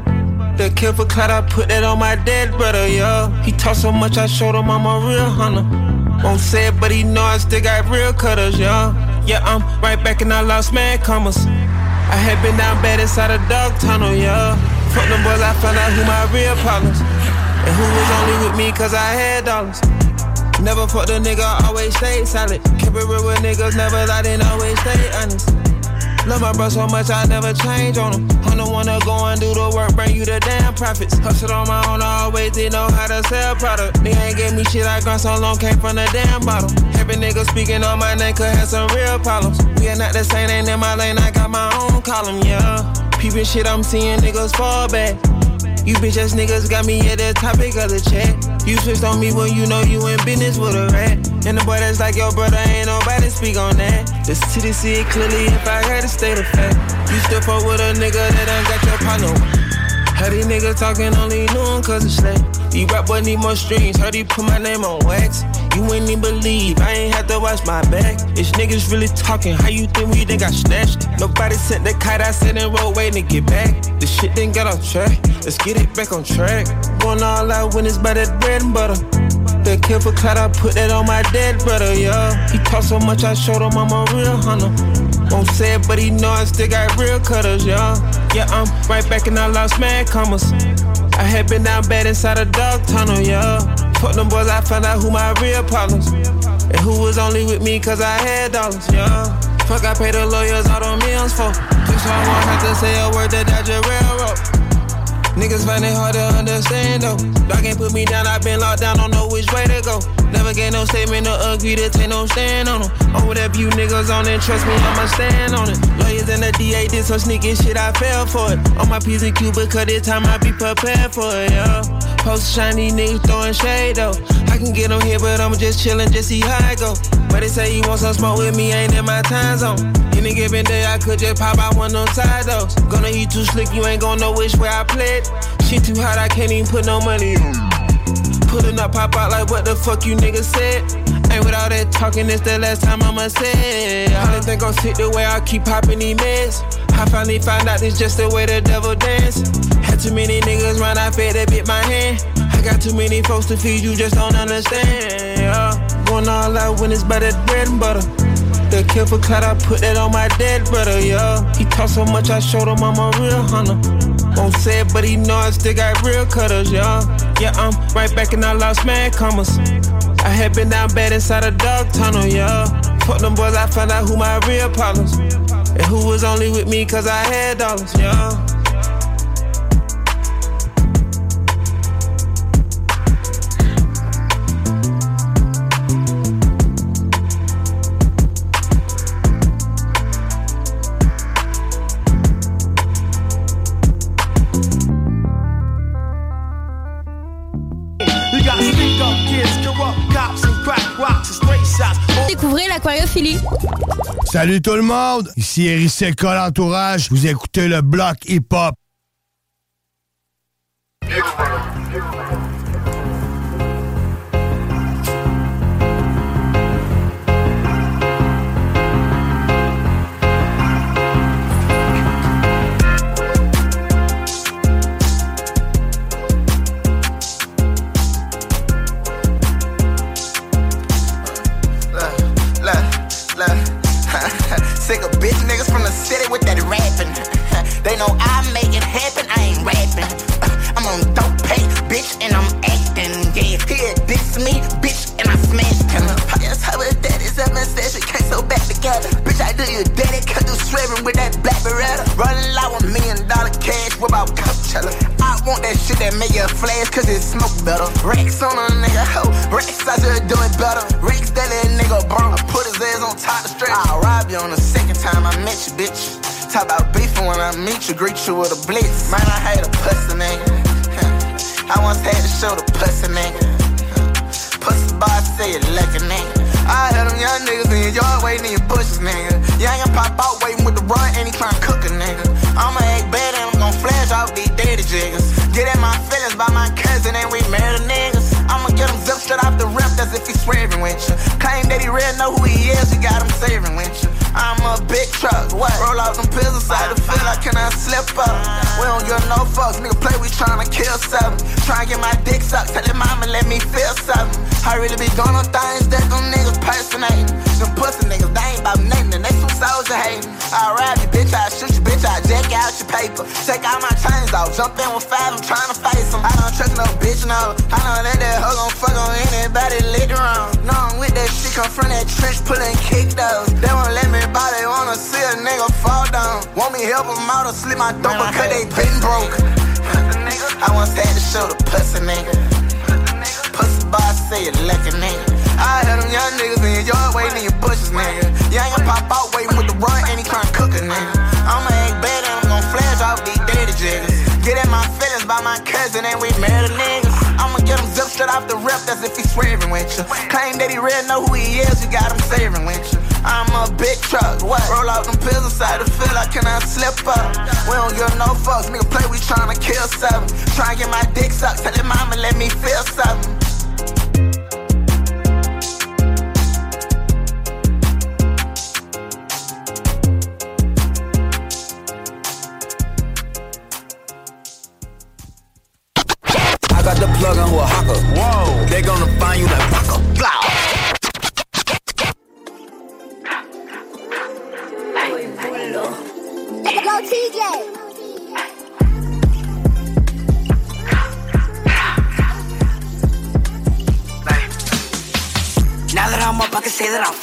The kill for clout, I put that on my dead brother, yeah. He talk so much, I showed him I'm a real hunter. Won't say it, but he know I still got real cutters, yeah. Yeah, I'm right back and I lost man commas. I had been down bad inside a dog tunnel, yeah. Fuck them boys, I found out who my real partners. And who was only with me cause I had dollars. Never fucked a nigga, always stayed solid. Kept it real with niggas, never lied and always stay honest. Love my bro so much, I never change on him. I'm the one go and do the work, bring you the damn profits. Hustle on my own, I always did know how to sell product. They ain't gave me shit I grind so long, came from the damn bottle. Every nigga speaking on my name could have some real problems. We are not the same, ain't in my lane, I got my own column, yeah. Peeping shit, I'm seeing niggas fall back. You bitch ass niggas got me at the topic of the chat. You switched on me when you know you in business with a rat. And the boy that's like your brother, ain't nobody speak on that. The city see it clearly if I had to state of fact. You still fuck with a nigga that done got your partner. Heard these niggas talking only knew him cause it's slang. These rap boy need more streams. Heard he put my name on wax. You ain't even believe I ain't had to watch my back. It's niggas really talking. How you think we done got snatched? Nobody sent the kite. I sat in road waiting to get back. The shit didn't get off track. Let's get it back on track. Going all out when it's by that bread and butter. The for clout, I put that on my dead brother, yeah. He talk so much, I showed him I'm a real hunter. Won't say it, but he know I still got real cutters, yeah. Yeah, I'm right back and I lost mad commas. I had been down bad inside a dog tunnel, yeah. Fuck them boys, I found out who my real partners. And who was only with me cause I had dollars, yeah. Fuck, I paid the lawyers all the millions for. Just so I won't have to say a word that dodge a railroad. Niggas find it hard to understand though. Dog ain't put me down, i been locked down, don't know which way to go. Never get no statement or agree to take no stand on them. On whatever you niggas on it, trust me, I'ma stand on it. Lawyers and the DA did some sneaky shit, I fell for it. On my P's and because this time I be prepared for it, yeah. Post shiny niggas throwing shade though. I can get on here, but I'ma just chillin', just see how I go. But they say you want some smoke with me, ain't in my time zone. Any given day, I could just pop out one of them side though. Gonna eat too slick, you ain't gonna know which way I played. Shit too hot, I can't even put no money on. Pulling up, pop out like what the fuck you niggas said. Ain't with all that talking, it's the last time I'ma say. I didn't think I'm sick the way I keep popping these meds. I finally found out it's just the way the devil dance. Had too many niggas run, I fed that bit my hand. I got too many folks to feed, you just don't understand. Uh, yeah. Going all out when it's better bread and butter. The kill for clout, I put that on my dead brother, yeah. He talk so much, I showed him I'm a real hunter. Won't say it, but he know I still got real cutters, yeah. Yeah, I'm right back in I lost man commas. I had been down bad inside a dog tunnel, yeah. Fuck them boys, I found out who my real problems. And who was only with me cause I had dollars, yeah. Salut tout le monde, ici Eric Entourage. Vous écoutez le bloc hip-hop. They know I make it happen, I ain't rapping. Uh, I'm on dope pay, bitch, and I'm acting. Yeah, he diss me, bitch, and I smashed him. I guess how it that is seven session came so back together. Bitch, I do you daddy, cause you swearing with that black beretta. Running low a million dollar cash, what about Coachella? I want that shit that make you flash, cause it smoke better. Racks on a nigga, ho, racks I just do it better. Racks that little nigga I put his ass on top of the stretch. I'll rob you on the second time I met you, bitch. Talk about beefing when I meet you, greet you with a blitz. Man, I hate a pussy nigga. (laughs) I once had to show the pussy nigga. (laughs) Pussy boy say it like a nigga. I had them young niggas in your yard waiting in your bushes, nigga. Young and pop out waiting with the run and he tryna cook a nigga. I'ma act bad and I'm gon' flash off these dirty jiggers. Get in my feelings by my cousin and we married niggas. I'ma get him zip straight off the rip, that's if he swearing with you. Claim that he really know who he is, you got him saving with you. I'm a big truck, what? Roll out them pills inside the can I slip up? We don't give no fucks, nigga play, we tryna kill something. Tryna get my dick sucked, tell your mama let me feel something. I really be going on things that them niggas personate. Them pussy niggas, they ain't about nothing, and they some soldier hating. I rap you, bitch, I shoot you, bitch, I jack out your paper. Take all my chains off, jump in with five, I'm tryna face them. I don't trust no bitch, no. I know that that hoe gon' fuck on anybody later on. No, I'm with that shit, come from that trench, pullin' kick those. They won't let me buy, they wanna see a nigga fall down. Want me help him out or slip my dope because they been broke. I once had to show the pussy nigga. Pussy boy say it like a nigga. I had them young niggas in your yard waiting in your bushes, nigga. Young and pop out waiting with the run and he tryna cook a nigga. I'ma act bad and I'm gon' flash off these dirty jiggers. Get in my feelings by my cousin and we married niggas. I'ma get him zip straight off the rip, that's if he swearing with you. Claim that he really know who he is, you got him saving with you. I'm a big truck, what? Roll out them pills inside the can I slip up? We don't give no fucks, nigga play, we tryna kill something. Tryna get my dick sucked, tell your mama let me feel something.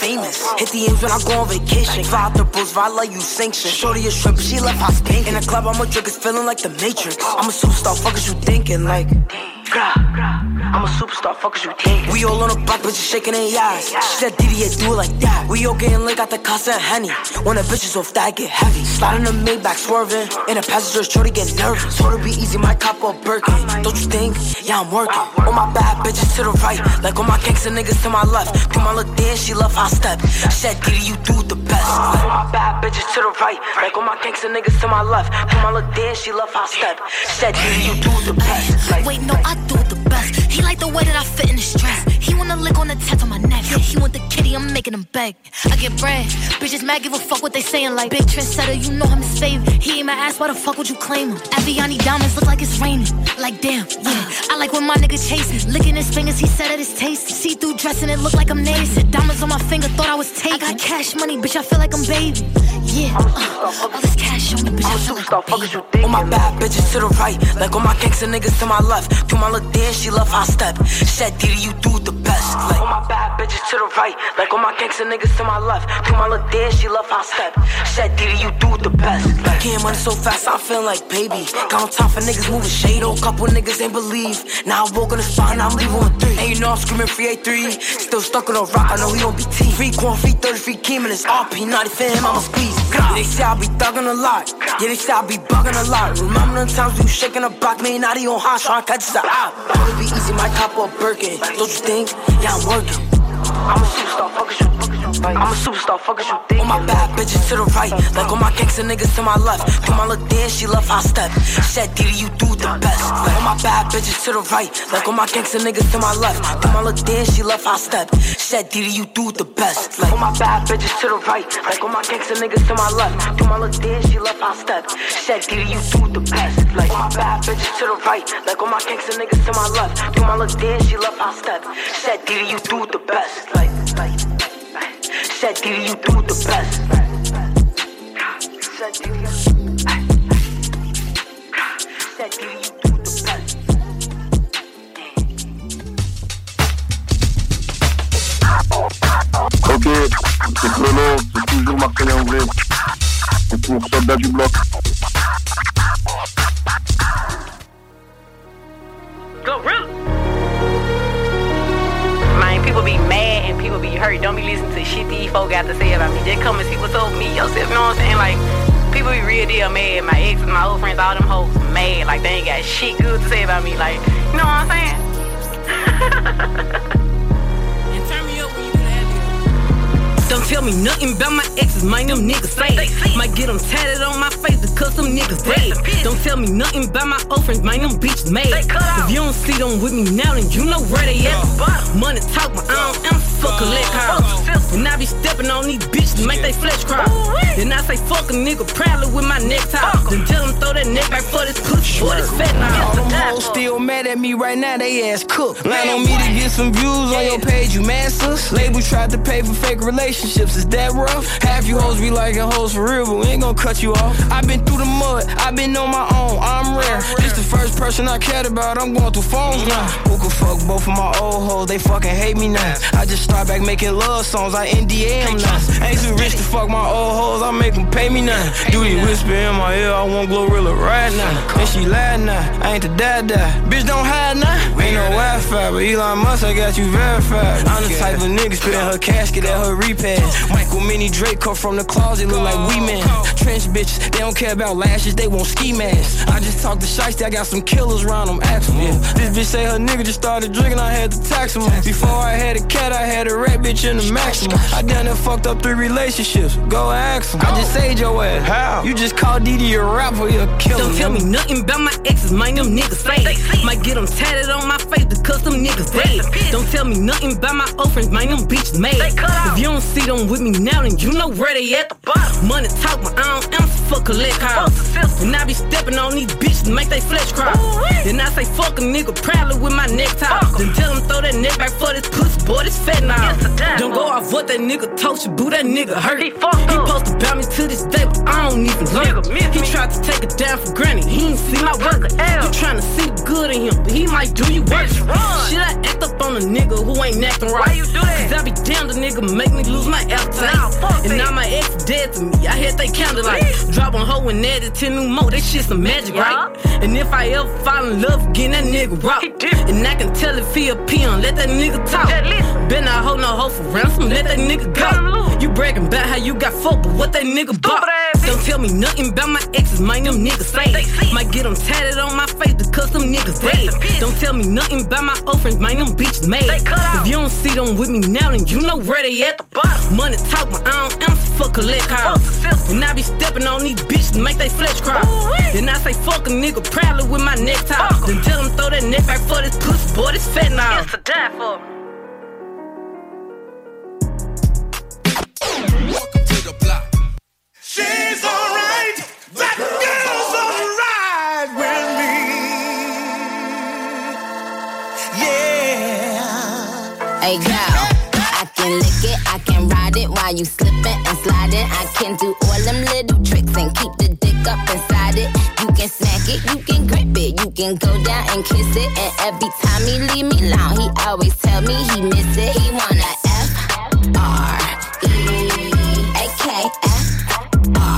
Famous. Hit the ends when I go on vacation. Fly out the boots, Vala, you sanction. Shorty a shrimp, she left house pink. In the club, I'm a drink, it's feeling like the Matrix. I'm a superstar, fuck is you thinking? Like, I'm a superstar, fuck is you thinking? We all on the block, bitches shaking their ass. She said, Diddy, yeah, do it like that. We all getting lit, got the Casa and Henny. When the bitches off that get heavy. Sliding the Maybach, swerving. In the passenger, shorty get nervous. Told her be easy, my cop up Birkin. Don't you think? Yeah, I'm working. All my bad bitches to the right. Like all my gangsta niggas to my left. Do my look dance, she love how I step. She said, Diddy, you do the best. All my bad bitches to the right. Like all my gangsta niggas to my left. Do my look dance, she love how I step. She said, Diddy, you do the best. Like, Wait, no, I do the best. He like the way that I fit in his dress. He wanna lick on the tats on my neck. Yeah, he want the kitty, I'm making him beg. I get bread. Bitches mad, give a fuck what they saying. Like, big trendsetter, you know I'm his favorite. He ain't my ass, why the fuck would you claim him? Aviani diamonds look like it's raining. Like, damn, yeah. I like when my nigga chase me. Licking his fingers, he said it is tasty. See through dressing, it look like I'm naked. Diamonds on my finger, thought I was taking. I got cash money, bitch, I feel like I'm baby. Yeah, uh, all this cash on me, bitch, I feel like I'm baby. All my bad bitches to the right, like all my gangster niggas to my left. To my little dance, she love how I step. Said, Diddy, you do the best. Like all my bad bitches to the right, like all my gangster niggas to my left. To my little dance, she love how I step. Said, Diddy, you do the best. Like getting money so fast, I'm feeling like baby. Got on time for niggas moving shade, oh, couple niggas ain't believe. Now I walk on the spot and I'm leaving with three. And you know I'm screaming free A3. Still stuck on a rock, I know he don't be T. Free corn, free 30, free Keem, and it's RP. Naughty for him, I'ma squeeze. Yeah, they say I be thugging a lot. Yeah, they say I be bugging a lot. Remember the times we was shaking a block, me and Naughty on hot, trying to catch us out. It'll be easy, my cop up Birkin. Don't you think? I'm working. I'm a superstar, fuck you. I'm a superstar, fuck you think. All my bad bitches to the right, like all my gangster niggas to my left. To my little dance, she love how I step. Said, Diddy, you do the best. Like all my bad bitches to the right, like on my gangster niggas to my left. To my little dance, she love how I step. Said, Diddy, you do the best. Like all my bad bitches to the right, like on my gangster niggas to my left. To my little dance, she love how I step. Said, Diddy, you do the best. Like all my bad bitches to the right, like on my gangster niggas to my left. To my little dance, she love how I step. Said, Diddy, you do the best. Ok, c'est c'est toujours Marseille Anglais. C'est pour du Bloc. Man, people be mad and people be hurt. Don't be listening to shit these folk got to say about me. Just come and see what's up with me yourself. You know what I'm saying? Like, people be real deal mad. My exes, my old friends, all them hoes mad. Like, they ain't got shit good to say about me. Like, you know what I'm saying? (laughs) Don't tell me nothing about my exes, mind them niggas say. Might get them tatted on my face because some niggas dead. Don't tell me nothing about my old friends, mind them bitches made. If you don't see them with me now, then you know where they at. Money talk, but I don't answer for collect calls. And I be stepping on these bitches make they flesh cry. Then I say fuck a nigga proudly with my necktie. Then tell them throw that neck back for this pussy, boy, this fat now. All them hoes still mad at me right now, they ass cooked. Line on me to get some views on your page, you masters. Label tried to pay for fake relationships, is that rough? Half you hoes be liking hoes for real, but we ain't gonna cut you off. i been through the mud, i been on my own, I'm rare. This the first person I cared about, I'm going through phones now. Who could fuck both of my old hoes, they fucking hate me now. I just start back making love songs, I NDA them now. Ain't too rich to fuck my old hoes, I make them pay me now. Duty whisper in my ear, I want Glorilla right now. And she lied now, I ain't the dad dad. Bitch don't hide now. Ain't no Wi-Fi, but Elon Musk, I got you verified. I'm the type of nigga spitting her casket at her repass. Michael Mini Drake come from the closet, look like we man. Trench bitches, they don't care about lashes, they want ski masks. I just talked to Shiesty, I got some killers around them, ask them. Yeah. This bitch say her nigga just started drinking, I had to tax him. Before I had a cat, I had a rat bitch in the maximum. I done done fucked up three relationships, go ask him. I just saved your ass. How? You just called Didi a rapper, you a killer. Don't tell me nothing about my exes, mind them niggas say. Might get them tatted on my face because them niggas dead. Don't tell me nothing about my old friends, mind them bitches made. If you don't see them with me now, then you know where they at. the bottom. Money talk, but I don't answer for collect calls. And I be stepping on these bitches to make they flesh cry. Then I say fuck a nigga proudly with my necktie. Then tell them throw that neck back for this pussy, boy, this fat now. Don't go off what that nigga told you, boo, that nigga hurt. He, he supposed about me to this day, but I don't even learn. He tried to take it down for granted, he ain't see my work. You tryna see the good in him, but he might do you worse. Shit, I act up on a nigga who ain't acting right. Why you do that? Cause I be damned, the nigga make me lose my appetite. And now my ex dead to me, I had they like drop on hoe and add it 10 new more, that shit some magic, right? And if I ever fall in love again, that nigga rock. And I can tell if he a peon, let that nigga talk. Been not hold no hoe for ransom, let that nigga go. You bragging about how you got fucked, but what that nigga bought. Don't tell me nothing about my exes, mind them niggas say. Might get them tatted on my face because them niggas dead. Don't tell me nothing about my old friends, mind them bitches made. If you don't see them with me now, then you know where they at. Money talk, but I don't answer for collect calls. And I be stepping on these bitches, make they flesh cry. Then I say fuck a nigga proudly with my necktie. Then tell him throw that neck back for this pussy, boy, this fat now. It's a die for. Welcome to the block. She's alright. That girl's alright with me. Yeah. Hey, God it while you slipping and sliding. I can do all them little tricks and keep the dick up inside it. You can smack it, you can grip it, you can go down and kiss it. And every time he leave me alone, he always tell me he miss it. He wanna F R E A K F R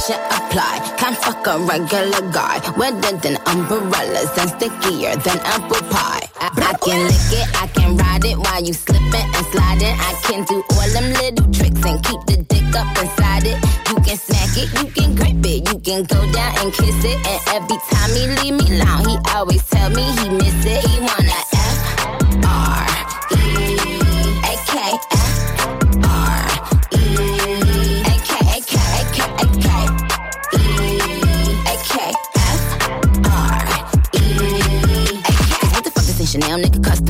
Pressure apply. Can't fuck a regular guy. Wetter than umbrellas and stickier than apple pie. I, I can lick it, I can ride it while you slipping and sliding. I can do all them little tricks and keep the dick up inside it. You can smack it, you can grip it, you can go down and kiss it. And every time he leave me alone, he always tell me he miss it. He wanna F R E A K F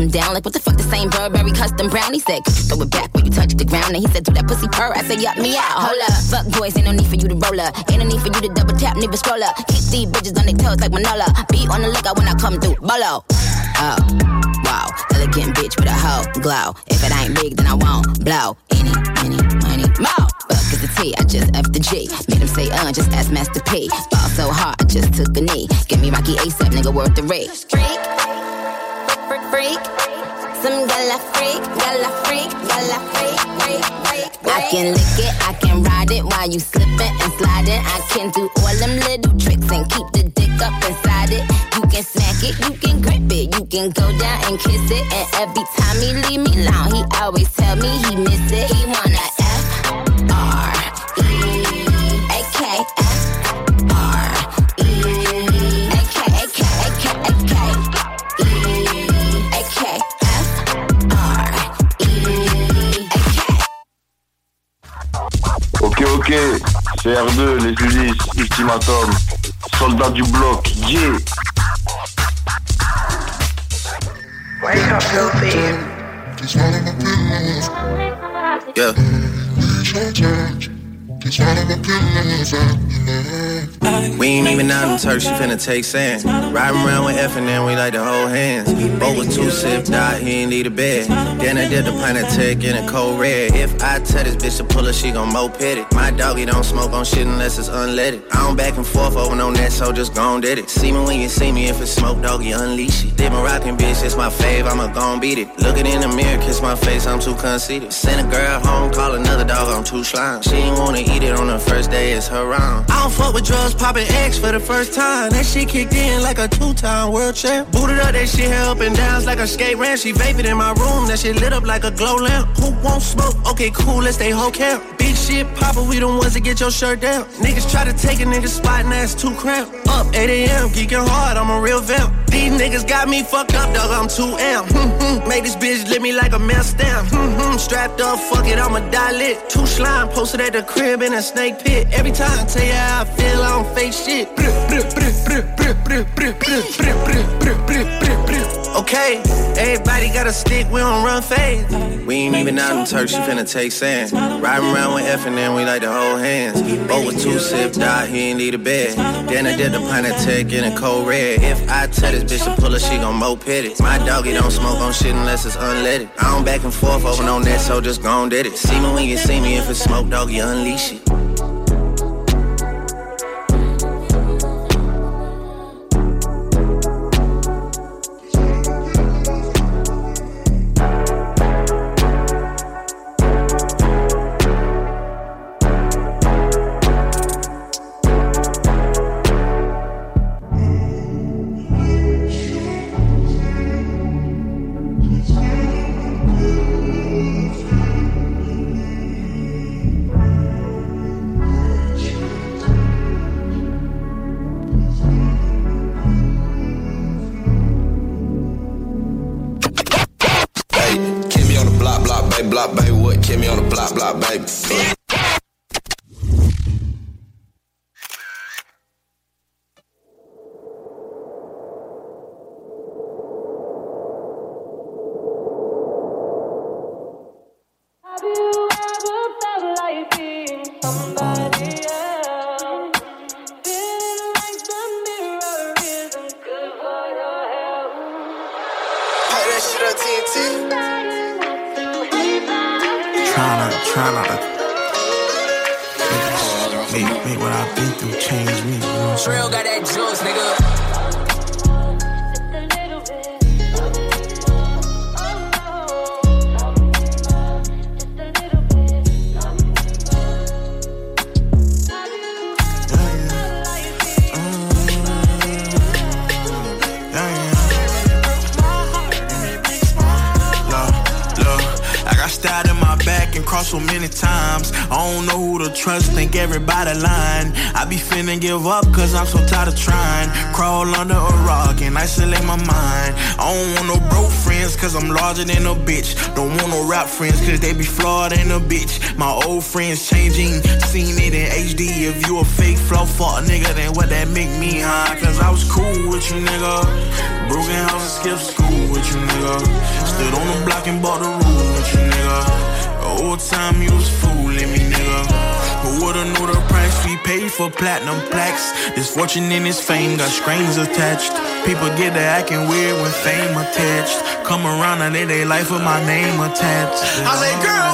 nigga custom down? Like what the fuck the same Burberry custom brown? He said, throw it back when you touch the ground. And he said, do that pussy purr. I said, yup me out. Hold up, fuck boys, ain't no need for you to roll up. Ain't no need for you to double tap, to scroll up. Keep these bitches on their toes like Manola. Be on the lookout when I come through. Bolo. Oh, wow, elegant bitch with a hoe glow. If it ain't big, then I won't blow. Any, any, money, more. Fuck is the T, I just F the G. Made him say, uh, just ask Master P. Ball so hard, I just took a knee. Give me Rocky ASAP, nigga, worth the rate. Freak, freak, freak. Some gala freak, gala freak, gala freak, freak, freak. I can lick it, I can ride it while you slipping and sliding. I can do all them little tricks and keep the dick up inside it. You can smack it, you can grip it, you can go down and kiss it. And every time he leave me alone, he always tell me he miss it. He wanna F R Ok, ok, c'est R2, les Ulysses, Ultimatum, soldat du bloc, yeah. Wake up, filthy. Yeah. We ain't even out in Turks, she finna take sand. Riding around with F and then we like to hold hands. Both was two sipped out, he ain't need a bed. Then I did the pint of tech in a cold red. If I tell this bitch to pull her, she gon' moped it. My doggy don't smoke on shit unless it's unleaded. I don't back and forth over no net, so just gon' did it. See me when you see me, if it's smoke, doggy, unleash it. Did my rockin' bitch, it's my fave, I'ma gon' beat it. Looking in the mirror, kiss my face, I'm too conceited. Send a girl home, call another dog, I'm too slime. She ain't wanna it on the first day, it's her round. I don't fuck with drugs, poppin' X for the first time. That shit kicked in like a two-time world champ. Booted up, that shit held up and downs like a skate ramp. She vaping in my room, that shit lit up like a glow lamp. Who won't smoke? Okay, cool, let's stay whole camp. Big shit popper, we the ones that get your shirt down. Niggas try to take a nigga spot and that's too cramped. Up 8 a.m., geeking hard, I'm a real vamp. These niggas got me fucked up, dog, I'm 2M. (laughs) Hmm, hmm, Make this bitch lit me like a mail stamp. Hmm, strapped up, fuck it, I'ma die lit. Two slime posted at the crib in a snake pit. Every time, I tell you how I feel, I don't fake shit. Okay, everybody got a stick, we don't run fade. We ain't even out in Turks, you finna take sand. Riding around with F and then we like to hold hands. With two sipped out, he ain't need a bed. Then I did the pint of tech in a cold red. If I tell this bitch to pull her, she gon' moped it. My doggy don't smoke on shit unless it's unleaded. I don't back and forth over no net, so just gon' did it. See me when you see me, if it's smoke, doggy, unleash larger than a bitch. Don't want no rap friends cause they be flawed than a bitch. My old friends changing, seen it in HD. If you a fake flow fuck nigga, then what that make me, huh? Cause I was cool with you, nigga. Broken house and skipped school with you, nigga. Stood on the block and bought the rule with you, nigga. Old time you was fooling me, nigga. Who would've knew the price we paid for platinum plaques? This fortune and this fame got strings attached. People get to acting weird when fame attached. Come around and they they life with my name attached. I say, girl,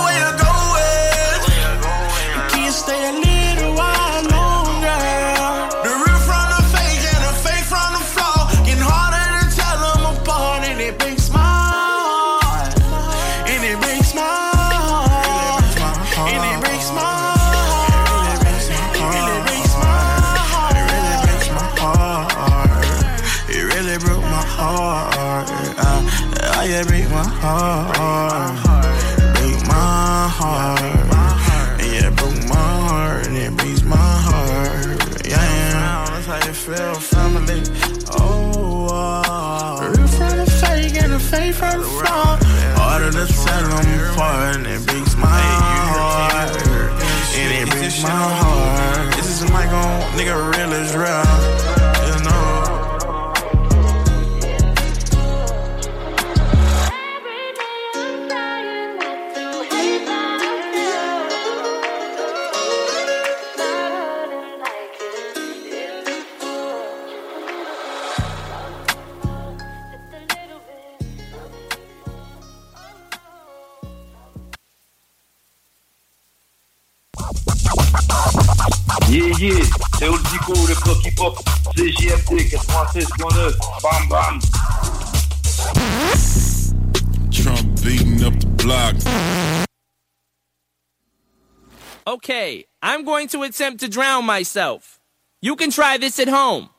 Okay, I'm going to attempt to drown myself. You can try this at home.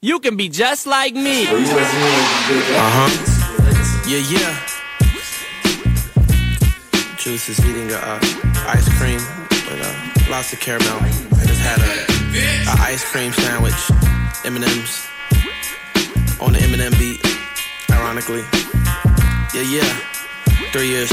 You can be just like me. Uh huh. Yeah, yeah. Juice is eating a uh, ice cream with uh, lots of caramel. I just had a, a ice cream sandwich, M&M's on the M&M beat. Ironically, yeah, yeah. Three years.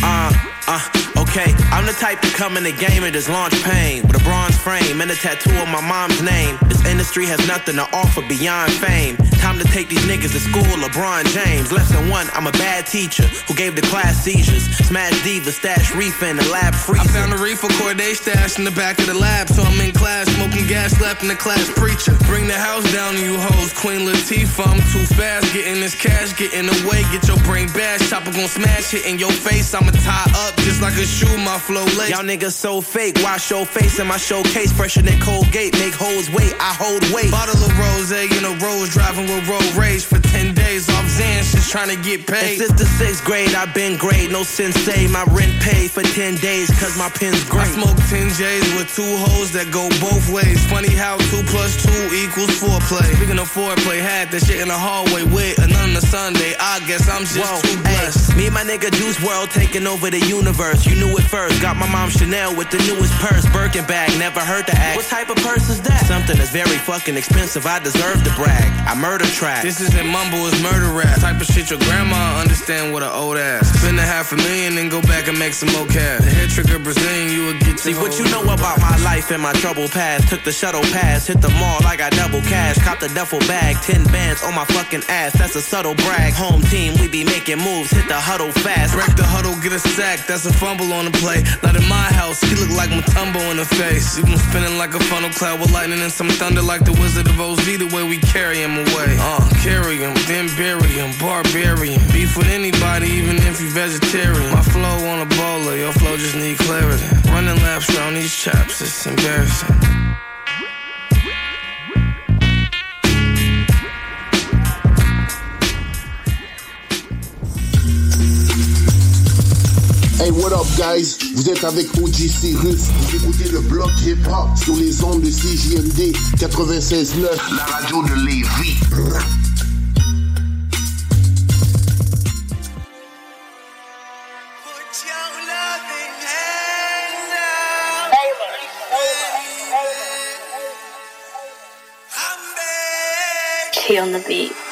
Uh, uh, okay. I'm the type to come in the game and just launch pain with a bronze frame and a tattoo of my mom's name. This industry has nothing to offer beyond fame. Time to take these niggas to school, LeBron James. Lesson one, I'm a bad teacher who gave the class seizures. Smash diva, stash reefer in the lab freezer. I found a reefer Corday stash in the back of the lab, so I'm in class smoking gas, slapping the class preacher. Bring the house down, you hoes, Queen Latifah. I'm too fast, getting this cash, getting away, get your brain bashed. Chopper gon' smash it in your face. I'ma tie up just like a shoe, my flow lace. Y'all niggas so fake. Wash your face in my showcase, fresher than Colgate. Make hoes wait, I hold weight. Bottle of rose in a rose, driving with road rage for 10 days off Zans, She's trying to get paid. And since the sixth grade, I've been great. No sensei, my rent paid for 10 days, cause my pen's great. I smoke 10 J's with two hoes that go both ways. Funny how two plus two equals foreplay. Speaking of foreplay, had that shit in the hallway with another Sunday. I guess I'm just Whoa, too blessed. Me and my nigga Juice World taking over the universe. You knew it first. Got my mom Chanel with the newest purse. Birkin bag, never heard the act. What type of purse is that? Something that's very fucking expensive. I deserve to brag. I murder track. This isn't mumble, it's murder rap. Type of shit your grandma understand with an old ass. Spend a half a million and go back and make some more cash. The head trigger Brazilian, you would get See what you know about my life and my trouble past. Took the shuttle pass, hit the mall, I got double cash. Cop the duffel bag, 10 bands on my fucking ass. That's a subtle brag. Home team, we be making moves, hit the huddle fast. Wreck the huddle, get a sack, that's a fumble on the play. Not in my house, he look like Matumbo in the face. Been spinning like a funnel cloud with lightning and some thunder like the Wizard of Oz. The way we carry him away. Uh, carry him, then bury him, barbarian. Beef with anybody, even if you vegetarian. My flow on a bowler, your flow just need clarity. Running laps around these chaps, it's embarrassing. Guys? Vous êtes avec OG Cyrus. Vous écoutez le bloc hip-hop sur les ondes de CJMD 96.9, la radio de Lévis. On the beat.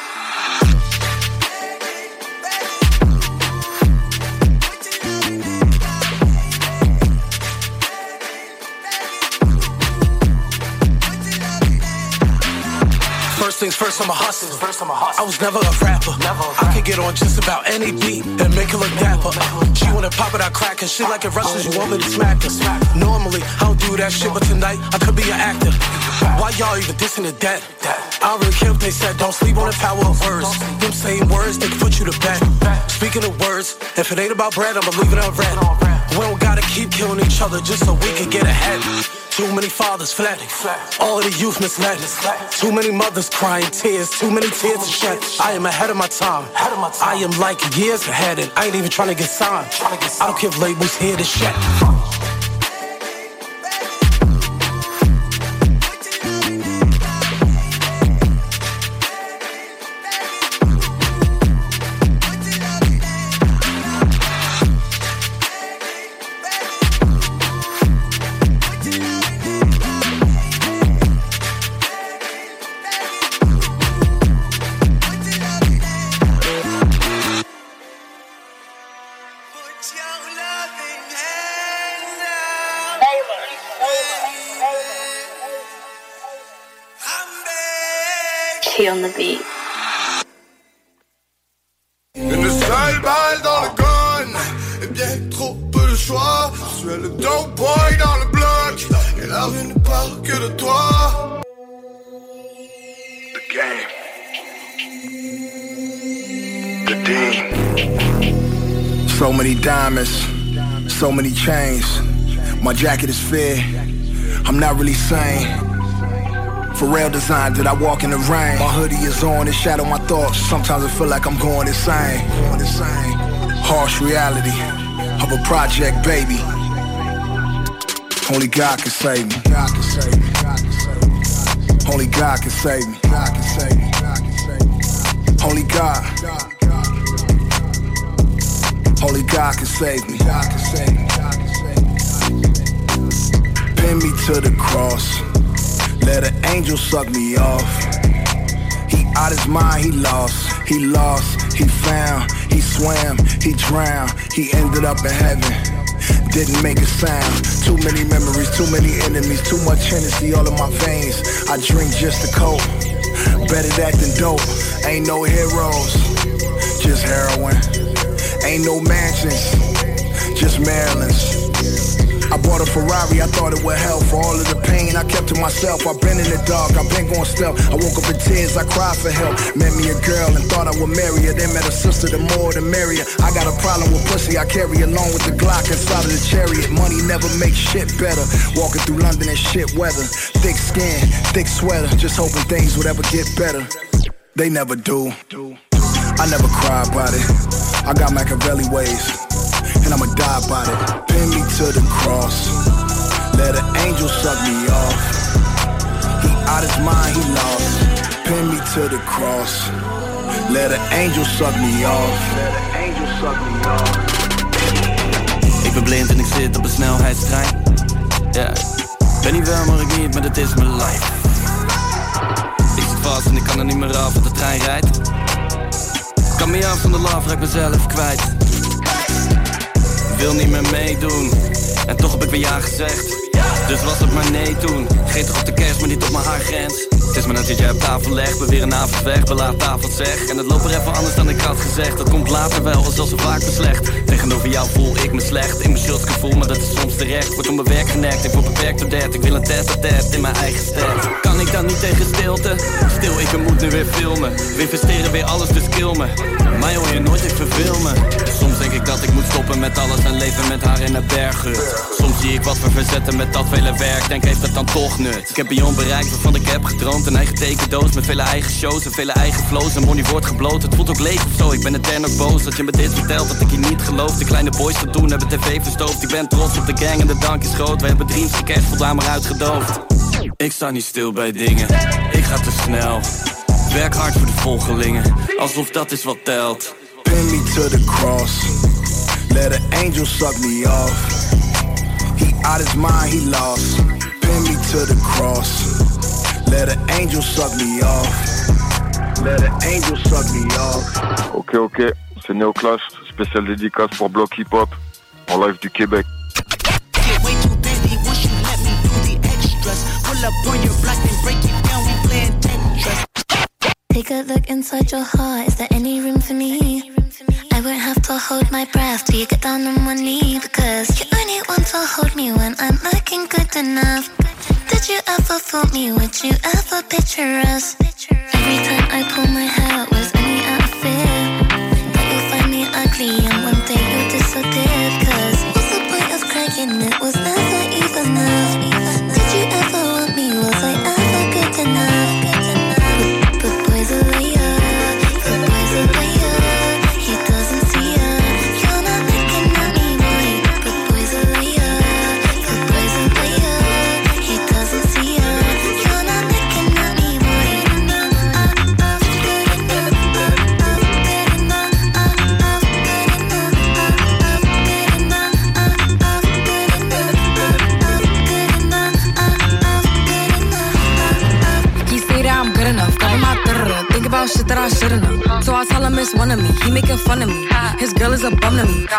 First I'm a hustler. First, I'm a hustler. I was never a rapper. Never I could get on just about any beat and make her look dapper. She wanna pop it I crack and She like it rushes. You want me to smack her? Normally, I don't do that shit, but tonight I could be an actor. Why y'all even dissing the dead? I don't really care if they said don't sleep on the power of words. Them saying words, they can put you to bed. Speaking of words, if it ain't about bread, I'ma leave it unread. We don't gotta keep killing each other just so we can get ahead. Too many fathers fled. All of the youth misled. Too many mothers crying tears. Too many tears to shed. I am ahead of my time. I am like years ahead, and I ain't even trying to get signed. I don't if labels hear this shit. So many chains. My jacket is fair. I'm not really sane. For real design, did I walk in the rain? My hoodie is on, it shadow my thoughts. Sometimes I feel like I'm going insane. Going insane. Harsh reality of a project baby. Only God can save me. God can save me. Only God can save me. God can save me. God can save me. Only God. Only God can save me. God can save me. Pin me to the cross. Let an angel suck me off. He out his mind, he lost. He lost, he found, he swam, he drowned, he ended up in heaven. Didn't make a sound. Too many memories, too many enemies, too much Hennessy all in my veins. I drink just to cope. Better that than dope. Ain't no heroes, just heroin. Ain't no mansions, just Maryland's. I bought a Ferrari, I thought it would help for all of the pain I kept to myself. I've been in the dark, I've been going stealth. I woke up in tears, I cried for help. Met me a girl and thought I would marry her. Then met a sister, the more the merrier. I got a problem with pussy, I carry along with the Glock inside of the chariot. Money never makes shit better. Walking through London in shit weather. Thick skin, thick sweater, just hoping things would ever get better. They never do. I never cry about it. I got Machiavelli ways and I'ma die by it. Pin me to the cross. Let an angel suck me off. He out his mind, he lost. Pin me to the cross. Let an angel suck me off. Let the angel suck me off. Ik ben blind en ik zit op een snelheidstrein. Ja, ben niet wel, maar ik niet, maar dat is mijn life. Ik zit vast en ik kan er niet meer af, want de trein rijdt. Af van de love, raak mezelf kwijt. Wil niet meer meedoen, en toch heb ik weer ja gezegd. Dus was het maar nee toen. Geet toch op de kerst, maar niet op mijn haargrens. Het is maar net dat jij op tafel legt, we weer een avond weg, belaat tafel zeg. En het loopt er even anders dan ik had gezegd. Dat komt later wel, zoals zo vaak slecht. Tegenover jou voel ik me slecht. In mijn gevoel, maar dat is soms terecht. Word om mijn werk genekt, ik word beperkt door dat. Ik wil een test test in mijn eigen stad. Kan ik dan niet tegen stilte? Stil, ik moet nu weer filmen. We investeren weer alles, dus kill me. Maar hoor je nooit, ik verveel me. Soms denk ik dat ik moet stoppen met alles en leven met haar in de bergen. Soms zie ik wat we verzetten met dat vele werk. Denk, heeft dat dan toch nut? Ik heb Beyond bereikt waarvan ik heb gedroomd. Een eigen tekendoos met vele eigen shows en vele eigen flows. En money wordt gebloot, het voelt ook leeg of zo. Ik ben etern ook boos dat je me dit vertelt, dat ik je niet geloof. De kleine boys te doen hebben tv verstoofd. Ik ben trots op de gang en de dank is groot. We hebben dreams gecashed, voldaan maar uitgedoofd. Ik sta niet stil bij dingen, ik ga te snel. Werk hard voor de volgelingen, alsof dat is wat telt. Pin me to the cross, let an angel suck me off. He out his mind, he lost. Pin me to the cross, let an angel suck me off. Let an angel suck me off. Ok, ok, c'est Neoclash, spécial dédicace pour Block Hip Hop, en live du Québec. Take a look inside your heart. Is there any room for me? I won't have to hold my breath till you get down on one knee because you only want to hold me when I'm looking good enough. Did you ever fool me? Would you ever picture us? Every time I pull my hair was any out of fear that you'll find me ugly and one day you'll disappear. Cause what's the point of cracking? It was never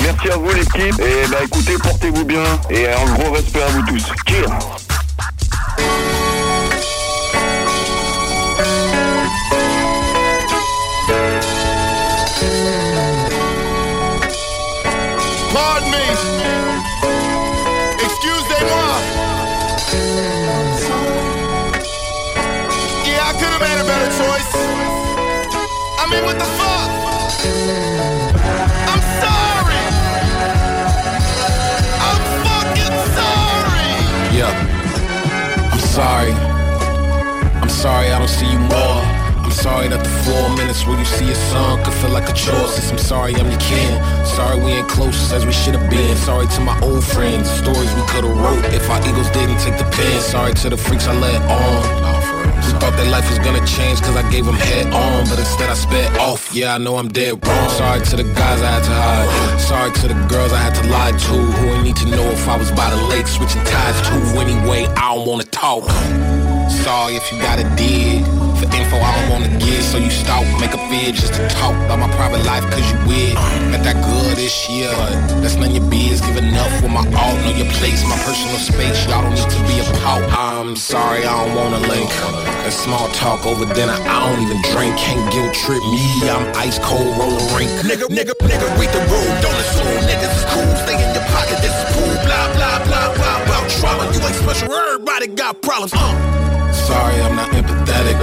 merci à vous l'équipe, et bah écoutez, portez-vous bien, et un gros respect à vous tous. Cheers sorry. I'm sorry I don't see you more. I'm sorry that the four minutes where you see your son could feel like a chore. Since I'm sorry I'm your kin. Sorry we ain't close as we should have been. Sorry to my old friends. Stories we could have wrote if our egos didn't take the pen. Sorry to the freaks I let on. Who thought their life was gonna change cause I gave them head on, but instead I sped off. Yeah, I know I'm dead wrong. Sorry to the guys I had to hide. Sorry to the girls I had to lie to. Who ain't need to know if I was by the lake switching ties to. Anyway, I talk. Sorry if you got a dig. For info I don't wanna give, so you stalk, make a vid just to talk about my private life cause you weird. Got that good this year, that's none of your biz. Give enough with my alt, know your place, my personal space. Y'all don't need to be a pout. I'm sorry, I don't wanna link. That small talk over dinner, I don't even drink. Can't guilt trip me, I'm ice cold roller rink. Nigga, nigga, nigga, read the room, don't assume niggas is cool. Stay in your pocket, this is cool. Blah, blah, blah, blah, blah. Trauma, you ain't special, everybody got problems. Uh. Sorry, I'm not empathetic.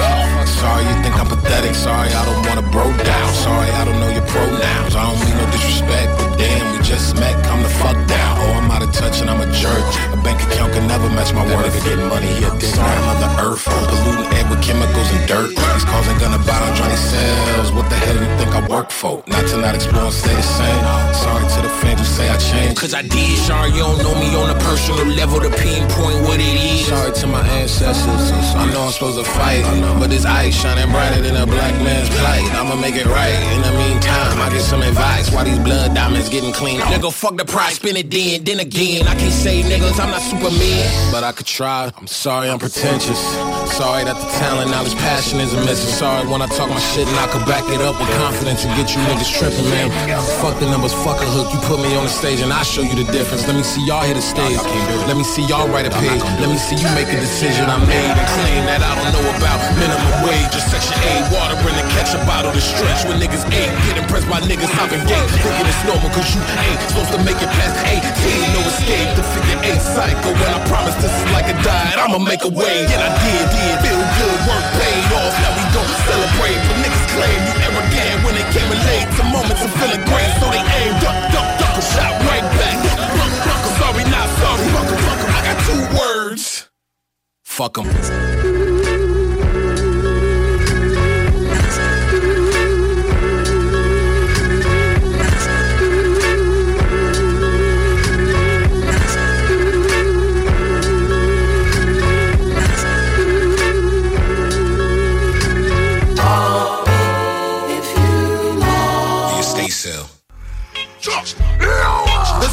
Sorry, you think I'm pathetic. Sorry, I don't wanna bro down. Sorry, I don't know your pronouns. I don't mean no disrespect, damn, we just met. Come the fuck down. Oh, I'm out of touch and I'm a jerk. A bank account can never match my worth. Nigga getting money, he a dick. Sorry, Mother Earth. I'm polluting air with chemicals and dirt. He's causing gun about on Johnny Cells. What the hell you think I work for? Not to not explore and stay the same. Sorry to the fans who say I changed. Cause I did. Sorry, you don't know me on a personal level to pinpoint what it is. Sorry to my ancestors. I know I'm supposed to fight, but this ice shining brighter than a black man's plight. I'ma make it right. In the meantime, I get some advice. Why these blood diamonds getting clean? Nigga, fuck the price, spin it then, then again. I can't say niggas, I'm not Superman. But I could try. I'm sorry, I'm pretentious. Sorry that the talent, knowledge, passion isn't missing. Sorry when I talk my shit and I could back it up with confidence and get you niggas tripping, man. Fuck the numbers, fuck a hook. You put me on the stage and I show you the difference. Let me see y'all hit the stage. Let me see y'all write a page. Let me see you make a decision I made and claim that I don't know about minimum wage or section 8 water in the ketchup bottle to stretch when niggas ain't get impressed by niggas hopping gate thinking it's normal cause you ain't supposed to make it past 18 no escape the figure 8 cycle. When I promise this is like a diet I'ma make a way. And I did did. Feel good work paid off. Now we gon' celebrate but niggas claim you arrogant. When they came in late to moments of feeling great so they aim duck duck duck a shot right back. Sorry not sorry. I got two words. Fuck 'em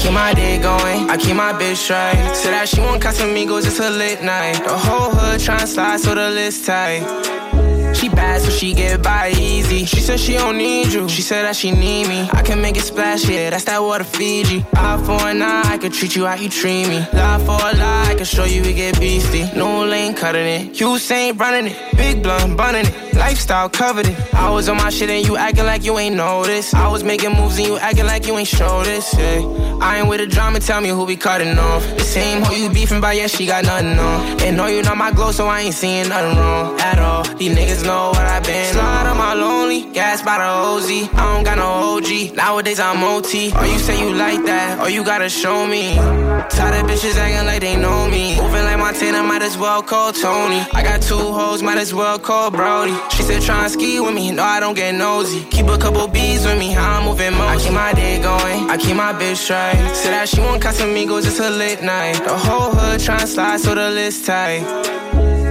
keep my day going, I keep my bitch straight. Said that she want Casamigos, it's a lit night. The whole hood tryna slide, so the list tight. She bad, so she get by easy. She said she don't need you. She said that she need me. I can make it splash, yeah, that's that water Fiji. Eye for an eye, I can treat you how you treat me. Lie for a lie, I can show you we get beastie. No lane cutting it. You ain't running it. Big blunt, bunning it. Lifestyle covered it. I was on my shit and you acting like you ain't noticed. I was making moves and you acting like you ain't show this. Yeah. I ain't with the drama, tell me who we cutting off. The same hoe you beefing by, yeah, she got nothing on. And know you not my glow, so I ain't seeing nothing wrong at all. These niggas know what I've been. Slide on my lonely, gas by the OZ. I don't got no OG. Nowadays I'm OT. Or oh, you say you like that, or you gotta show me. Tired of bitches acting like they know me. Moving like Montana, might as well call Tony. I got two hoes, might as well call Brody. She said try and ski with me, no I don't get nosy. Keep a couple bees with me, how I'm moving most. I keep my day going, I keep my bitch straight. Said that she want Casamigos, just a lit night. The whole hood tryna slide, so the list tight.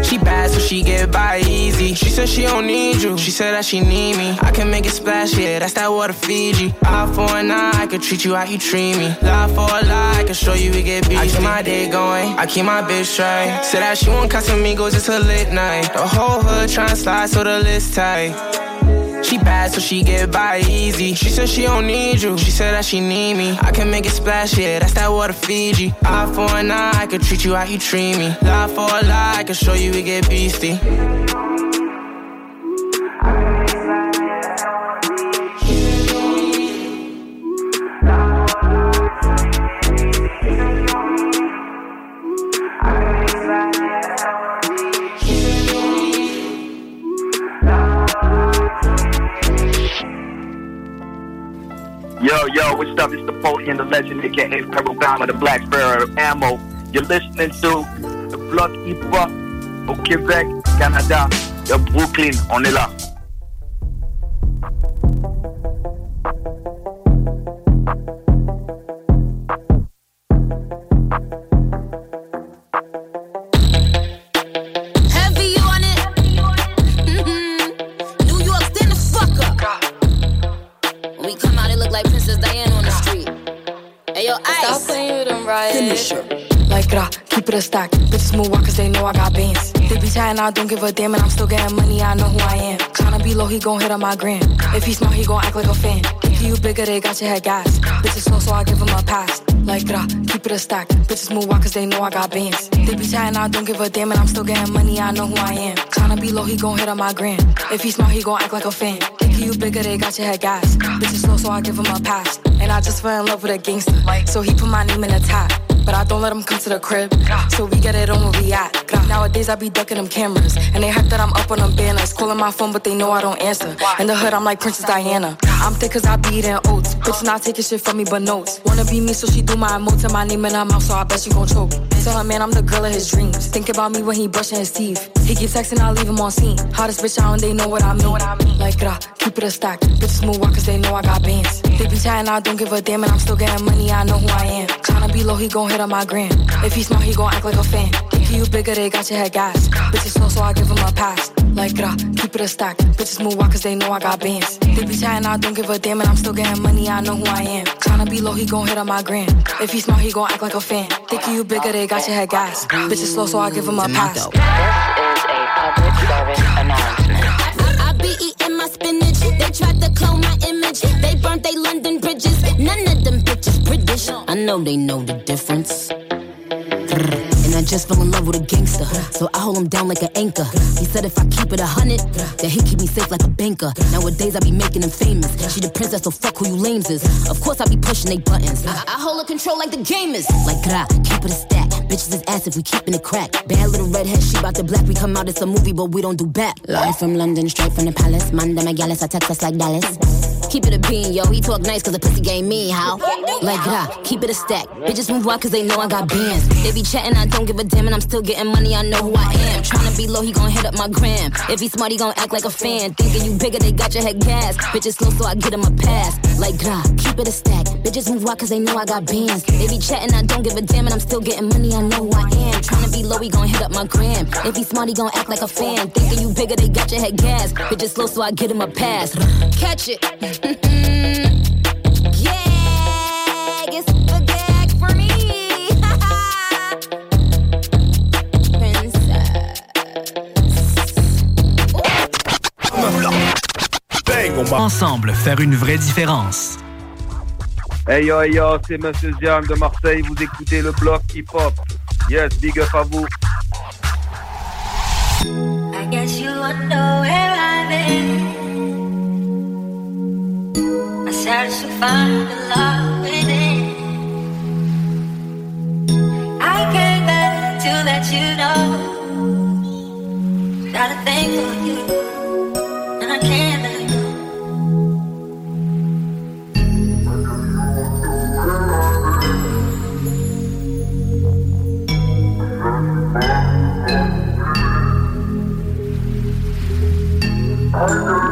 She bad, so she get by easy. She said she don't need you. She said that she need me. I can make it splash, yeah, that's that water Fiji. Eye for an eye, I can treat you how you treat me. Lie for a lie, I can show you we get beat. I keep my day going, I keep my bitch straight. Said that she want Casamigos, it's a lit night. The whole hood tryna slide, so the list tight. She bad, so she get by easy. She said she don't need you. She said that she need me. I can make it splash, yeah, that's that water Fiji. Eye for an eye, I can treat you how you treat me. Lie for a lie, I can show you we get beastie. Yo, yo, what's up? It's Napoleon, the legend, aka Parabama, the Black Sparrow Ammo. You're listening to the Block Hip Hop au Québec, Canada, de Brooklyn. On est là. Rah, keep it a stack. Bitches move walk cause they know I got bands. They be chatting, I don't give a damn, and I'm still getting money, I know who I am. Tryna be low, he gon' hit on my gram. If he smart, he gon' act like a fan. Think you bigger, they got your head gas. Bitches slow, so I give him a pass. Like, rah, keep it a stack. Bitches move walk cause they know I got bands. They be chatting, I don't give a damn, and I'm still getting money, I know who I am. Tryna be low, he gon' hit on my gram. If he smart, he gon' act like a fan. Think you bigger, they got your head gas. Bitches slow, so I give him a pass. And I just fell in love with a gangster. So he put my name in the top. But I don't let him come to the crib. So we get it on where we at. Nowadays I be ducking them cameras. And they hype that I'm up on them banners. Calling my phone, but they know I don't answer. In the hood, I'm like Princess Diana. I'm thick cause I be eating oats. Bitch not taking shit from me but notes. Wanna be me, so she do my emotes and my name in her mouth, so I bet she gon' choke. Tell her man I'm the girl of his dreams. Think about me when he brushing his teeth. He keep texting, I leave him on scene. Hottest bitch out and they know what I mean. Like, grah, keep it a stack. Bitches move walk cause they know I got bands. They be chatting, I don't give a damn, and I'm still getting money, I know who I am. Tryna be low, he gon' hit on my gram. If he smart, he gon' act like a fan. Think you bigger, they got your head gas. Bitches slow, so I give him a pass. Like, grah, keep it a stack. Bitches move walk cause they know I got bands. They be chatting, I don't give a damn, and I'm still getting money, I know who I am. Tryna be low, he gon' hit on my gram. If he smart, he gon' act like a fan. Think you bigger, they got your head gas. Bitches slow, so I give him a pass. I be eating my spinach. They tried to clone my image. They burnt they London bridges. None of them bitches British. I know they know the difference. And I just fell in love with a gangster. So I hold him down like an anchor. He said if I keep it a hundred, that he keep me safe like a banker. Nowadays I be making him famous. She the princess, so fuck who you lames is. Of course I be pushing they buttons. I, I hold a control like the gamers. Like keep it a stack. Bitches is ass if we keeping it crack. Bad little redhead, she bout the black. We come out, it's a movie, but we don't do back. Live from London, straight from the palace. Manda my I text us like Dallas. Keep it a bean, yo. He talk nice cause the pussy game me, how? Like, gra, keep it a stack. Bitches move wild cause they know I got bands. They be chatting, I don't give a damn, and I'm still getting money, I know who I am. Tryna be low, he gon' hit up my gram. If he smart, he gon' act like a fan. Thinking you bigger, they got your head gas. Bitches slow, so I get him a pass. Like, gra, keep it a stack. Bitches move wild cause they know I got bands. They be chatting, I don't give a damn, and I'm still getting money, I know who I am. Tryna be low, he gon' hit up my gram. If he smart, he gon' act like a fan. Thinking you bigger, they got your head gas. Bitches slow, so I get him a pass. Catch it. Yeah, it's the gag for me. (laughs) Ensemble, faire une vraie différence. Hey yo, hey yo, c'est Monsieur Ziam de Marseille. Vous écoutez le bloc hip-hop. Yes, big up à vous. I guess you wonder where I've been. I searched to find the love within. I came back to let you know that I think for you, and I can't let go.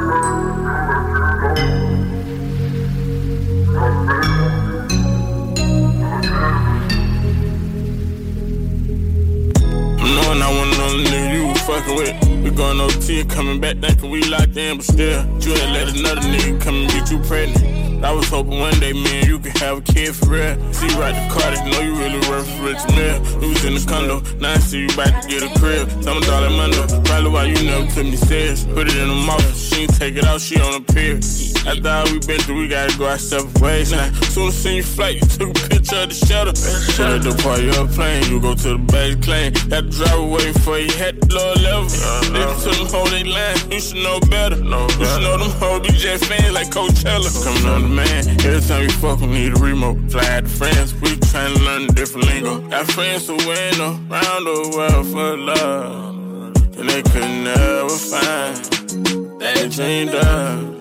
Knowing I want another nigga you fucking with. We going OT and coming back thinking we locked in, but still, you ain't let another nigga come and get you pregnant. I was hoping one day, man, you could have a kid for real. See, right the car, they know you really worth a rich man. We was in the condo, now I see you about to get a crib. Tell me, darling, Mundo, probably why you never took me serious. Put it in the mouth, she ain't take it out, she on a pier. After all we been through, we gotta go our separate ways now. Soon as seen you flight, you took a picture of the shutter. Shut the part your plane, you go to the base claim. Got to drive away before you had the lower level. Niggas to them hold they line, you should know better. You should know them hold DJ fans like Coachella. Coming on the man, every time we fuck, we need a remote. Fly out to France, we tryna learn a different lingo. Got friends who win around the world for love. And they could never find that dreamed of.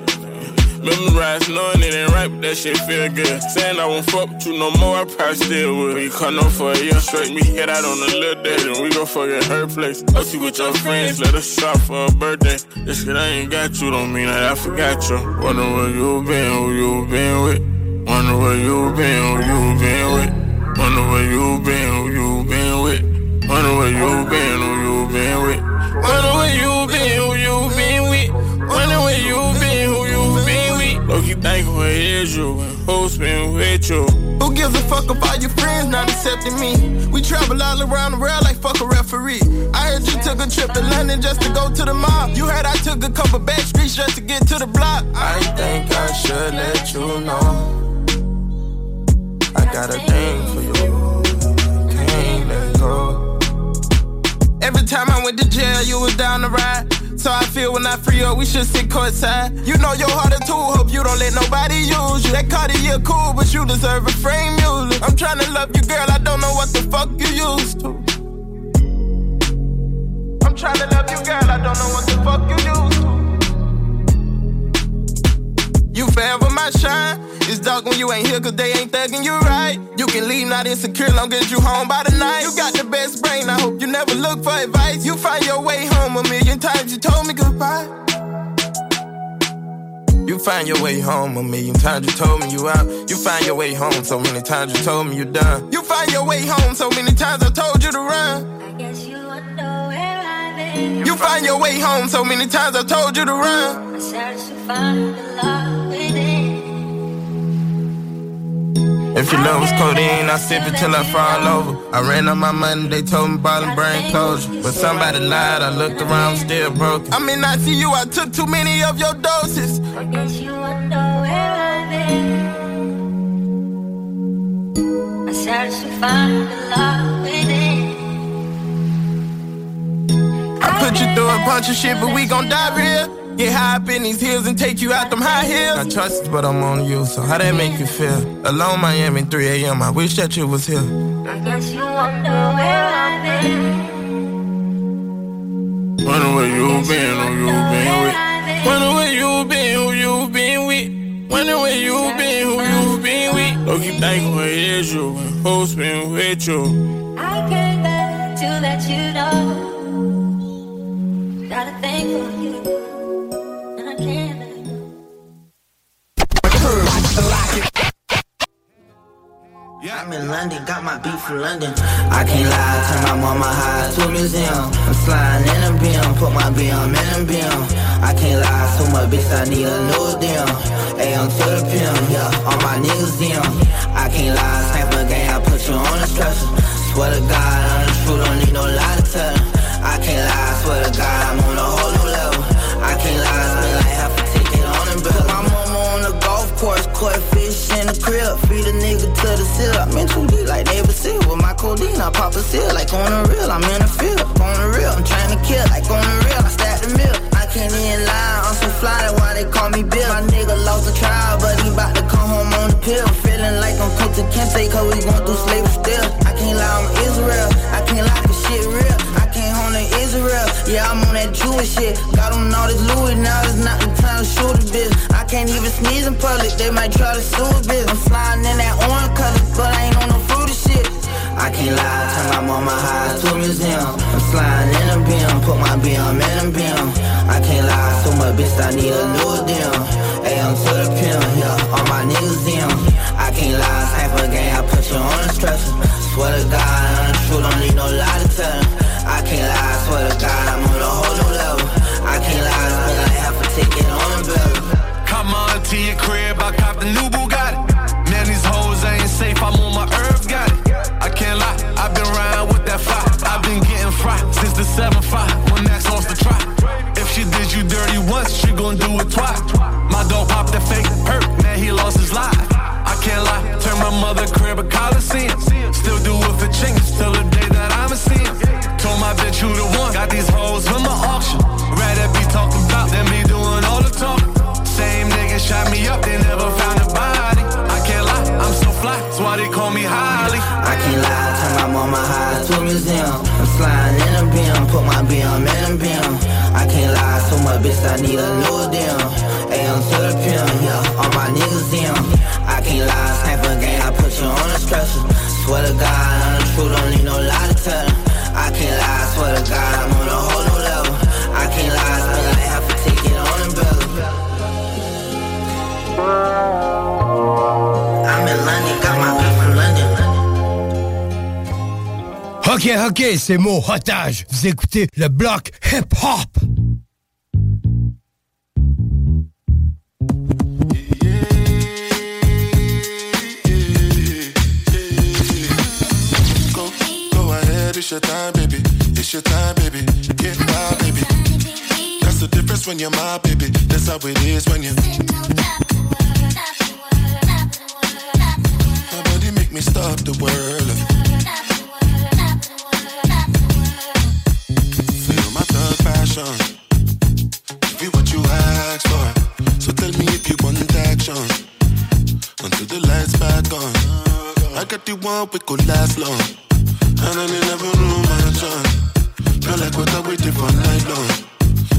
Memorize knowing it ain't right, but that shit feel good. Saying I won't fuck with you no more, I probably still would. We come on for a year straight, me head out on a little day, then we gon' fuck at her place. Go see with your friends, let us shop for a birthday. This shit I ain't got you, don't mean that I forgot you. Wonder where you been, who you been with. Wonder where you been, who you been with. Wonder where you been, who you been with. Wonder where you been, who you been with. Wonder where you been, who you been Look, you think where is you and who's been with you? Who gives a fuck if all your friends not accepting me? We travel all around the world like fuck a referee. I heard you took a trip to London just to go to the mall. You heard I took a couple back streets just to get to the block. I think I should let you know. I got a thing for you. Can't let go. Every time I went to jail, you was down the ride. So I feel when I free up, we should sit courtside. You know your heart a tool, hope you don't let nobody use you. That Cartier cool, but you deserve a frame music. I'm trying to love you, girl, I don't know what the fuck you used to. I'm trying to love you, girl, I don't know what the fuck you used to. You forever my shine. It's dark when you ain't here, cause they ain't thugging you right. You can leave not insecure, long as you home by the night. You got the best brain, I hope you never look for advice. You find your way home a million times, you told me goodbye. You find your way home a million times, you told me you out. You find your way home so many times, you told me you done. You find your way home so many times, I told you to run. I guess you wonder where I've been. You find your way home so many times, I told you to run. I to find the love If your love was codeine, I sip it till I fall over. I ran on my money, they told me and brain closure. But somebody lied, I looked around, still broke. I mean, I see you, I took too many of your doses. I guess you wonder where I've been. I searched to find the love within. I put you through a bunch of shit, but we gon' die real. Get high up in these hills and take you out them high heels. I trust but I'm on you, so how that make you feel? Alone Miami, 3 a.m. I wish that you was here. I guess you wonder where I've been. Wonder where you been, who you been with. Wonder where you been, who you been with. Wonder where you been, who you been with. Don't keep thinking where it is you and who's been with you. I came back to let you know. Got a thing for you. I'm in London, got my beat from London. I can't lie, turn my mama high to a museum. I'm sliding in a beam, put my BM in a beam. I can't lie, so much bitch, I need a new deal. AM to the pimp, yeah, all my niggas dim. I can't lie, snap a game, I put you on the stretcher. Swear to God, I'm the truth, don't need no lie to tell. I can't lie, swear to God, I'm on a whole new level. I can't lie, spend like half a ticket on the bill. My mama on the golf course, in the crib. Feed a nigga to the seal. I'm in too deep like neighbor seal. With my codeine, I pop a seal like on the real. I'm in the field, on the real. I'm trying to kill like on the real. I stack the mill. I can't even lie, I'm so fly, that's why they call me Bill. My nigga lost the trial, but he bout to come home on the pill. Feeling like I'm Kunta Kinte, cause we going through slavery still. I can't lie, I'm Israel. I can't lie, this shit real. Israel. Yeah, I'm on that Jewish shit. Got on all this Louis, now it's not the time to shoot a bitch. I can't even sneeze in public, they might try to sue a bitch. I'm flying in that orange color, but I ain't on no fruity shit. I can't lie, turn my mama high to a museum. I'm sliding in a beam, put my BM in a beam. I can't lie, so much bitch, I need a new. AM to the pimp, yeah, all my niggas in. I can't lie, snap a game, I put you on a stretcher. Swear to God, I'm truth, don't need no lie to tell. I can't lie, swear to God, I'm on a whole new level. I can't lie, spend like half a ticket on a bill. Come on to your crib, I cop the new Bugatti. Man, these hoes ain't safe, I'm on my herb, got it. I can't lie, I've been riding with that fire. I've been getting fried since the 7-5, when Max wants to try. If she did you dirty once, she gon' do it twice. My dog popped that fake hurt, man, he lost his life. I can't lie, turn my mother crib a coliseum. Still do it for chinks Bitch you the one, got these hoes from my auction. Rather be talking about than me doing all the talking. Same nigga shot me up, they never found a body. I can't lie, I'm so fly, that's why they call me Holly. I can't lie, turn my mama high to a museum. I'm sliding in a beam, put my BM in a beam. I can't lie, so much bitch, I need a new damn. AM to the pimp, yeah, all my niggas in. I can't lie, sniper gang, I put you on a stretcher. Swear to God, Ok, ok, c'est mon otage. Vous écoutez le bloc hip-hop. Go, go ahead, it's your time, baby. It's your time, baby. Get wild, baby. That's the difference when you're my baby. That's how it is when you. Nobody make me stop the world. One we could last long. And I never knew my son. Feel like what I waited for night long.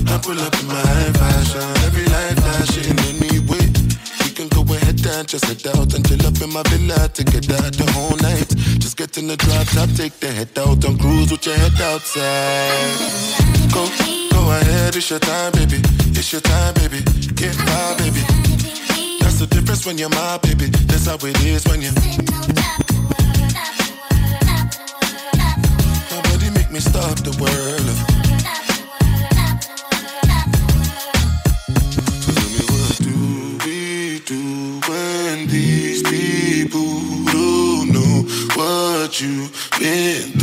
I pull up in my fashion. Every light flashing anyway. We can go ahead and just head out and chill up in my villa. Take it out the whole night. Just get in the drop top, take the head out and cruise with your head outside. Go, go ahead, it's your time, baby. It's your time, baby. Get wild, baby. That's the difference when you're my baby. That's how it is when you. Me stop the world. So tell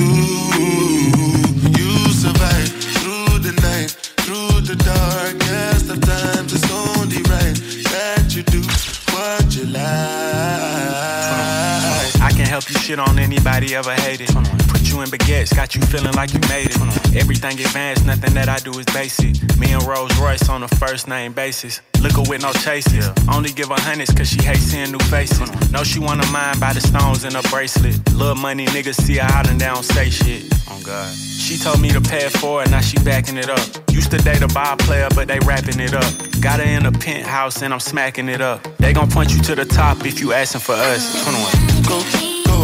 like. I you shit on anybody ever hated. Put you in baguettes, got you feeling like you made it. Everything advanced, nothing that I do is basic. Me and Rolls Royce on a first name basis. Liquor with no chases. Only give her hundreds cause she hates seeing new faces. Know she wanna mind by the stones in her bracelet. Little money niggas see her out and they don't say shit. Oh God. She told me to pay for it forward, now she backing it up. Used to date a ball player, but they wrapping it up. Got her in a penthouse and I'm smacking it up. They gon' point you to the top if you asking for us. 21. Go, go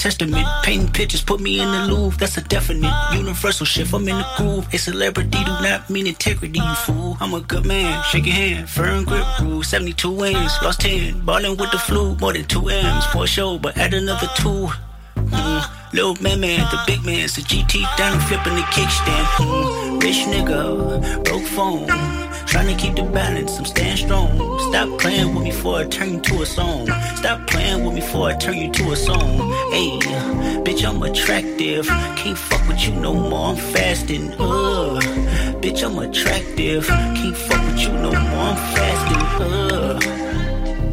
Testament, painting pictures, put me in the Louvre. That's a definite universal shift. I'm in the groove. A celebrity do not mean integrity, you fool. I'm a good man. Shake your hand, firm grip rule. 72 wins, lost 10. Ballin' with the flu, more than two M's for show, but add another two. Mm, little man, man, the big man's the GT down flipping the kickstand. Mm, rich nigga, broke phone. Trying to keep the balance, I'm staying strong. Stop playing with me before I turn to a song. Stop playing with me before I turn you to a song. Hey, bitch, I'm attractive. Can't fuck with you no more, I'm fasting. Ugh, bitch, I'm attractive. Can't fuck with you no more, I'm fasting. Ugh.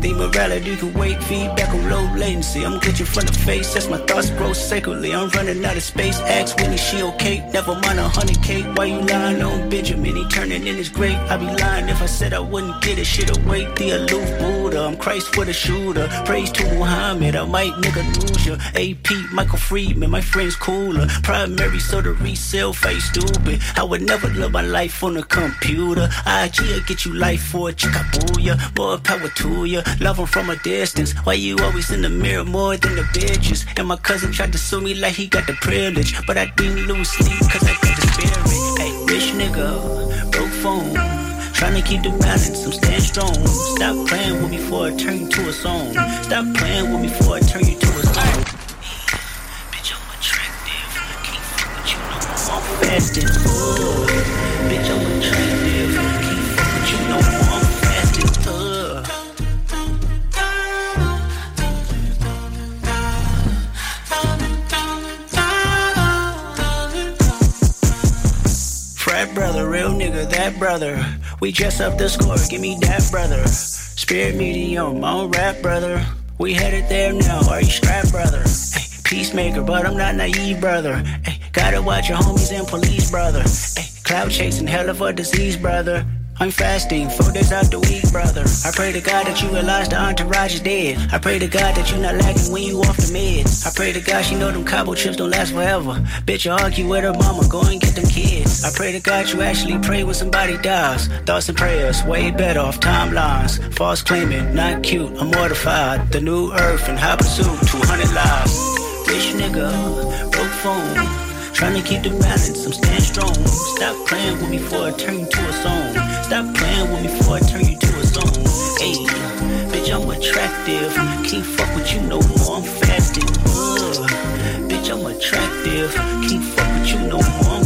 The morality can wait, feedback on low latency. I'm glitching from the face, as my thoughts grow sacredly. I'm running out of space, ask Winnie, she okay? Never mind a hundred K, why you lying on Benjamin? He turning in his grave. I'd be lying if I said I wouldn't get it. Shit away, the aloof Buddha. I'm Christ for the shooter. Praise to Muhammad, I might nigga lose ya. AP, Michael Friedman, my friend's cooler. Primary, so the resale face stupid. I would never live my life on a computer. IG'll get you life for a chickabooya. More power to ya. Love 'em from a distance. Why you always in the mirror more than the bitches? And my cousin tried to sue me like he got the privilege. But I didn't lose sleep cause I got the spirit. Hey, rich nigga, broke phone. Trying to keep the balance, I'm staying strong. Stop playing with me before I turn you to a song. Stop playing with me before I turn you to a song. Bitch, I'm attractive. Can't fuck with you no more. I'm fasting. Ugh. Bitch, I'm attractive. Can't fuck with you no more. I'm fasting. Ugh. Frat brother, real nigga, that brother. We dress up the score, give me that brother. Spirit medium, on rap brother. We headed there now, are you strapped brother? Hey, peacemaker, but I'm not naive brother. Hey, gotta watch your homies and police brother. Hey, cloud chasing, hell of a disease brother. I'm fasting, four days out the week, brother. I pray to God that you realize the entourage is dead. I pray to God that you're not lagging when you off the meds. I pray to God she know them cobble chips don't last forever. Bitch, you argue with her mama, go and get them kids. I pray to God you actually pray when somebody dies. Thoughts and prayers, way better off timelines. False claiming, not cute, I'm mortified. The new earth and high pursuit, 200 lives. Rich nigga, broke phone. Trying to keep the balance, I'm staying strong. Stop playing with me before I turn you to a song. Stop playing with me before I turn you to a song. Hey, bitch, I'm attractive. Can't fuck with you no more, I'm fasting. Ugh. Bitch, I'm attractive. Can't fuck with you no more, I'm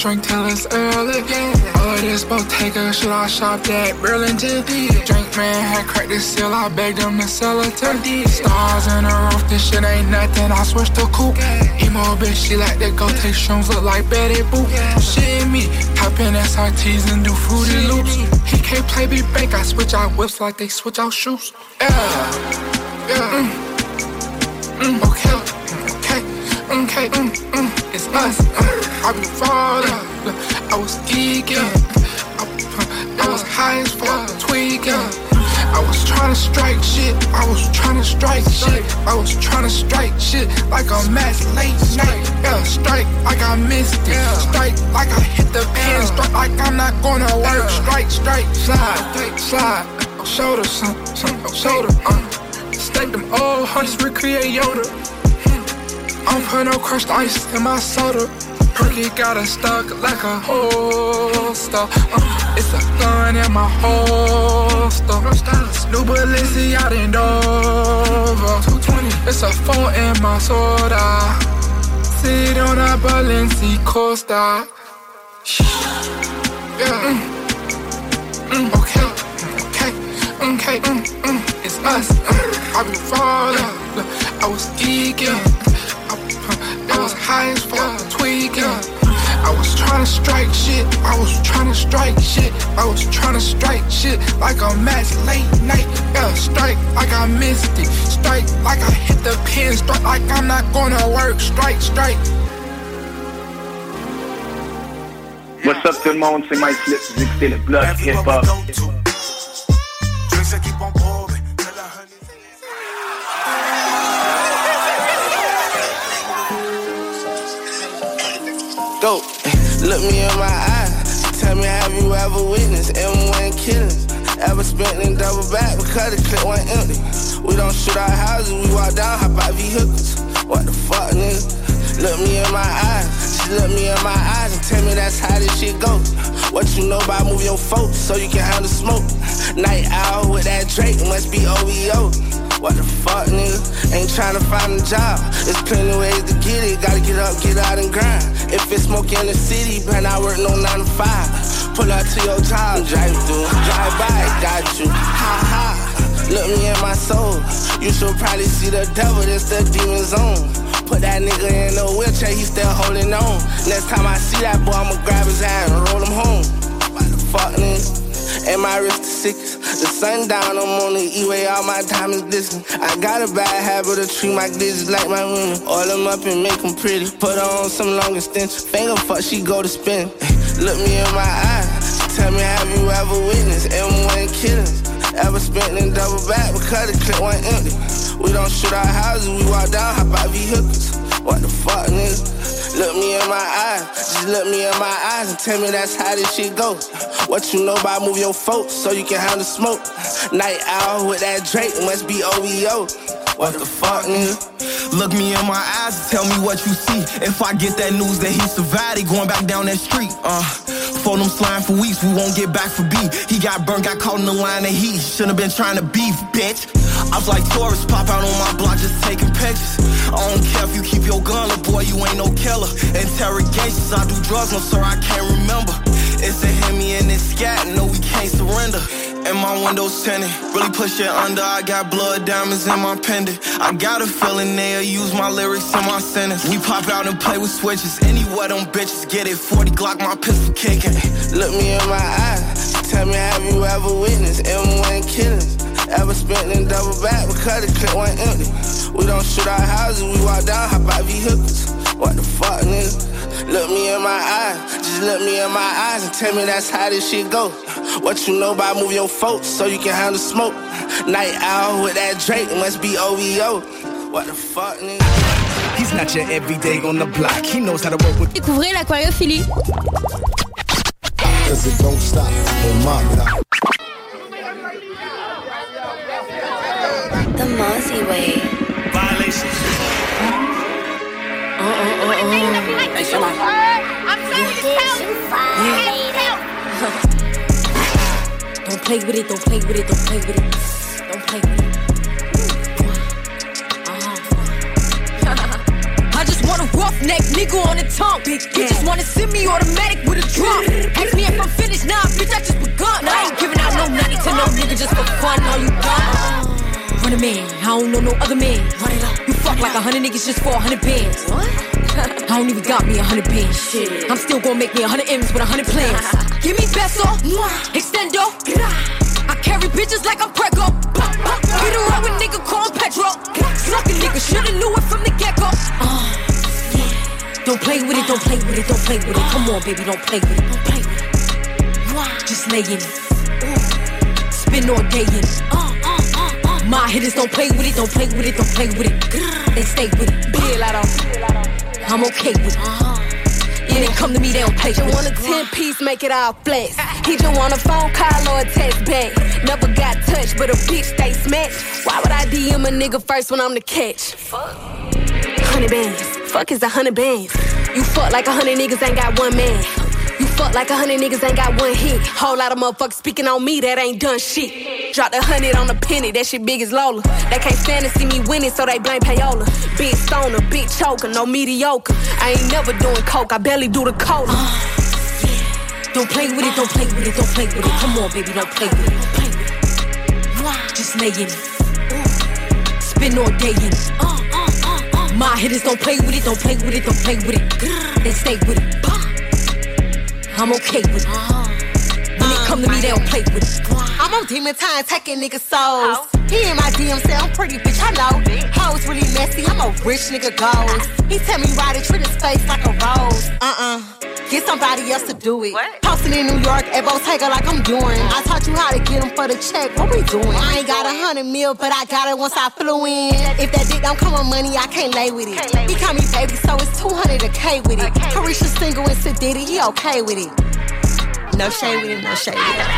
Drink till it's early. Yeah. All of this Bottega shit I shopped at Burlington. Drink man had cracked the seal, I begged him to sell it to Stars in the roof, this shit ain't nothing, I switched to coupe. Emo bitch, she like that go take shrooms, look like Betty Boop. Shit me, hop in SRTs and do fruity loops. He can't play me bank, I switch out whips like they switch out shoes. Yeah, yeah. Mm. Mm, okay, okay, okay, mm, mm, it's us. Uh, I be I was geeking, I, I was high as fuck, tweaking. I was trying to strike shit, I was trying to strike shit, I was trying to strike shit like a match late night. Yeah, strike like I missed it, strike like I hit the pin, strike like I'm not gonna work. Strike, strike, slide, slide, shoulder, some, some, shoulder. Uh. Stack them old hunters, recreate Yoda. I don't put no crushed ice in my soda. Perky got a stuck like a holster. Uh, it's a gun in my holster. New Balenciaga in Dover. 220. It's a phone in my soda. Sit on a Balenci Costa. Yeah. Mm. Mm, okay. Okay. Okay. Mm, mm, it's us. Uh, I be falling. I was geeking. I, uh, I was high as fuck, tweaking. I was trying to strike shit. I was trying to strike shit. I was trying to strike shit like a match late night. Yeah, strike like I missed it. Strike like I hit the pin. Strike like I'm not gonna work. Strike, strike. What's up tout le monde, c'est Mike Flip, vous écoutez le bloc hip-hop. Look me in my eyes. Tell me, have you ever witnessed M1 killings? Ever spent in double back because the clip went empty? We don't shoot our houses, we walk down, hop out vehicles. What the fuck, nigga? Look me in my eyes, just look me in my eyes and tell me that's how this shit goes. What you know about move your folks so you can handle smoke? Night owl with that Drake must be OVO. What the fuck, nigga? Ain't trying to find a job. There's plenty ways to get it. Gotta get up, get out and grind. If it's smoke in the city, better not work no 9 to 5. Pull up to your job, drive through, drive by, got you. Ha ha. Look me in my soul. You should probably see the devil, that's the demon zone. Put that nigga in a wheelchair, he still holding on. Next time I see that boy, I'ma grab his hand and roll him home. What the fuck, nigga? And my wrist is sick. The sun down, I'm on the E-way, all my time is glisten. I got a bad habit of treat my digits like my women. Oil them up and make them pretty. Put on some long extension. Finger fuck, she go to spin. (laughs) Look me in my eyes. Tell me, have you ever witnessed M1 killings? Ever spent in double back because the clip went empty? We don't shoot our houses, we walk down, hop out vehicles. What the fuck, nigga? Look me in my eyes, just look me in my eyes and tell me that's how this shit go. What you know about move your folks so you can handle smoke. Night owl with that Drake must be OVO. What the fuck, nigga? Look me in my eyes and tell me what you see. If I get that news that he survived, he going back down that street. Uh, for them slime for weeks, we won't get back for B. He got burned, got caught in the line of heat. Shouldn't have been trying to beef, bitch. I was like tourists, pop out on my block just taking pictures. I don't care if you keep your gun, little boy, you ain't no killer. Interrogations, I do drugs, no sir, I can't remember. It's a Hemi and it's scat, no, we can't surrender. And my windows tinted, really push it under. I got blood diamonds in my pendant. I got a feeling they'll use my lyrics in my sentence. We pop out and play with switches. Anywhere them bitches get it. 40 Glock, my pistol kicking. Look me in my eyes, tell me have you ever witnessed M1 killings? Ever spent in double back because the clip went empty. We don't shoot our houses, we walk down, hop out vehicles. What the fuck, nigga? Look me in my eyes, just look me in my eyes and tell me that's how this shit go. What you know about move your folks so you can handle smoke? Night owl with that Drake must be OVO. What the fuck, nigga? He's not your everyday on the block. He knows how to work with. Découvrez l'aquariophilie. Cause it don't stop on my block. The Mozzie way. Violations. Oh, oh, oh, oh. Hey, come on. Uh, I'm Don't play with it, don't play with it, don't play with it. Don't play with it. Uh-huh. Uh-huh. (laughs) I just want a roughneck nigga on the tongue. You just wanna send me automatic with a drum. Ask me if I'm finished, nah, bitch, I just begun. I ain't giving out no money to no nigga just for fun. All you done. Run a man, I don't know no other man. Run it up. You fuck like a hundred niggas just for a hundred bands. What? (laughs) I don't even got me a hundred bands. Shit. I'm still gonna make me a hundred M's with a hundred plans. (laughs) Give me peso, extendo. I carry bitches like I'm Prego. Get around with nigga called Petro. Suck a nigga, shoulda knew it from the get go. Uh, don't play with it, don't play with it, don't play with it. Come on, baby, don't play with it, don't play with it. Just lay in it. Spin all day in it. Uh. My hitters don't play with it, don't play with it, don't play with it. They stay with it. Bill out I'm okay with it. Uh-huh. Yeah, they come to me, they don't pay You want a 10 uh-huh. piece, make it all flex. He just want a phone call or a text back. Never got touched, but a bitch they smash. Why would I DM a nigga first when I'm the catch? Hundred bands, fuck is a hundred bands. You fuck like a hundred niggas ain't got one man. You fuck like a hundred niggas ain't got one hit. Whole lot of motherfuckers speaking on me that ain't done shit. Drop the hundred on the penny, that shit big as Lola. They can't stand to see me winning, so they blame payola. Big stoner, big choker, no mediocre. I ain't never doing coke, I barely do the cola. Uh, don't play with it, don't play with it, don't play with it. Come on, baby, don't play with it, don't play with it. Just lay in it. Spin all day in it. Uh, uh, My hitters don't play with it, don't play with it, don't play with it. They stay with it. I'm okay with it. When it come to me, they don't play with it. I'm on demon time, taking niggas souls. He in my DM say I'm pretty bitch, I know. Hoes really messy, I'm a rich nigga goals. He tell me ride it, treat his face like a rose. Uh-uh. Get somebody else to do it. Posting in New York at Bottega like I'm doing. I taught you how to get them for the check. What we doing? I ain't got a hundred mil, but I got it once I flew in. If that dick don't come with money, I can't lay with it. He call me baby, so it's 200 a K with it. Carisha single and Sadiddy, he okay with it. No shade with it, no shade with it.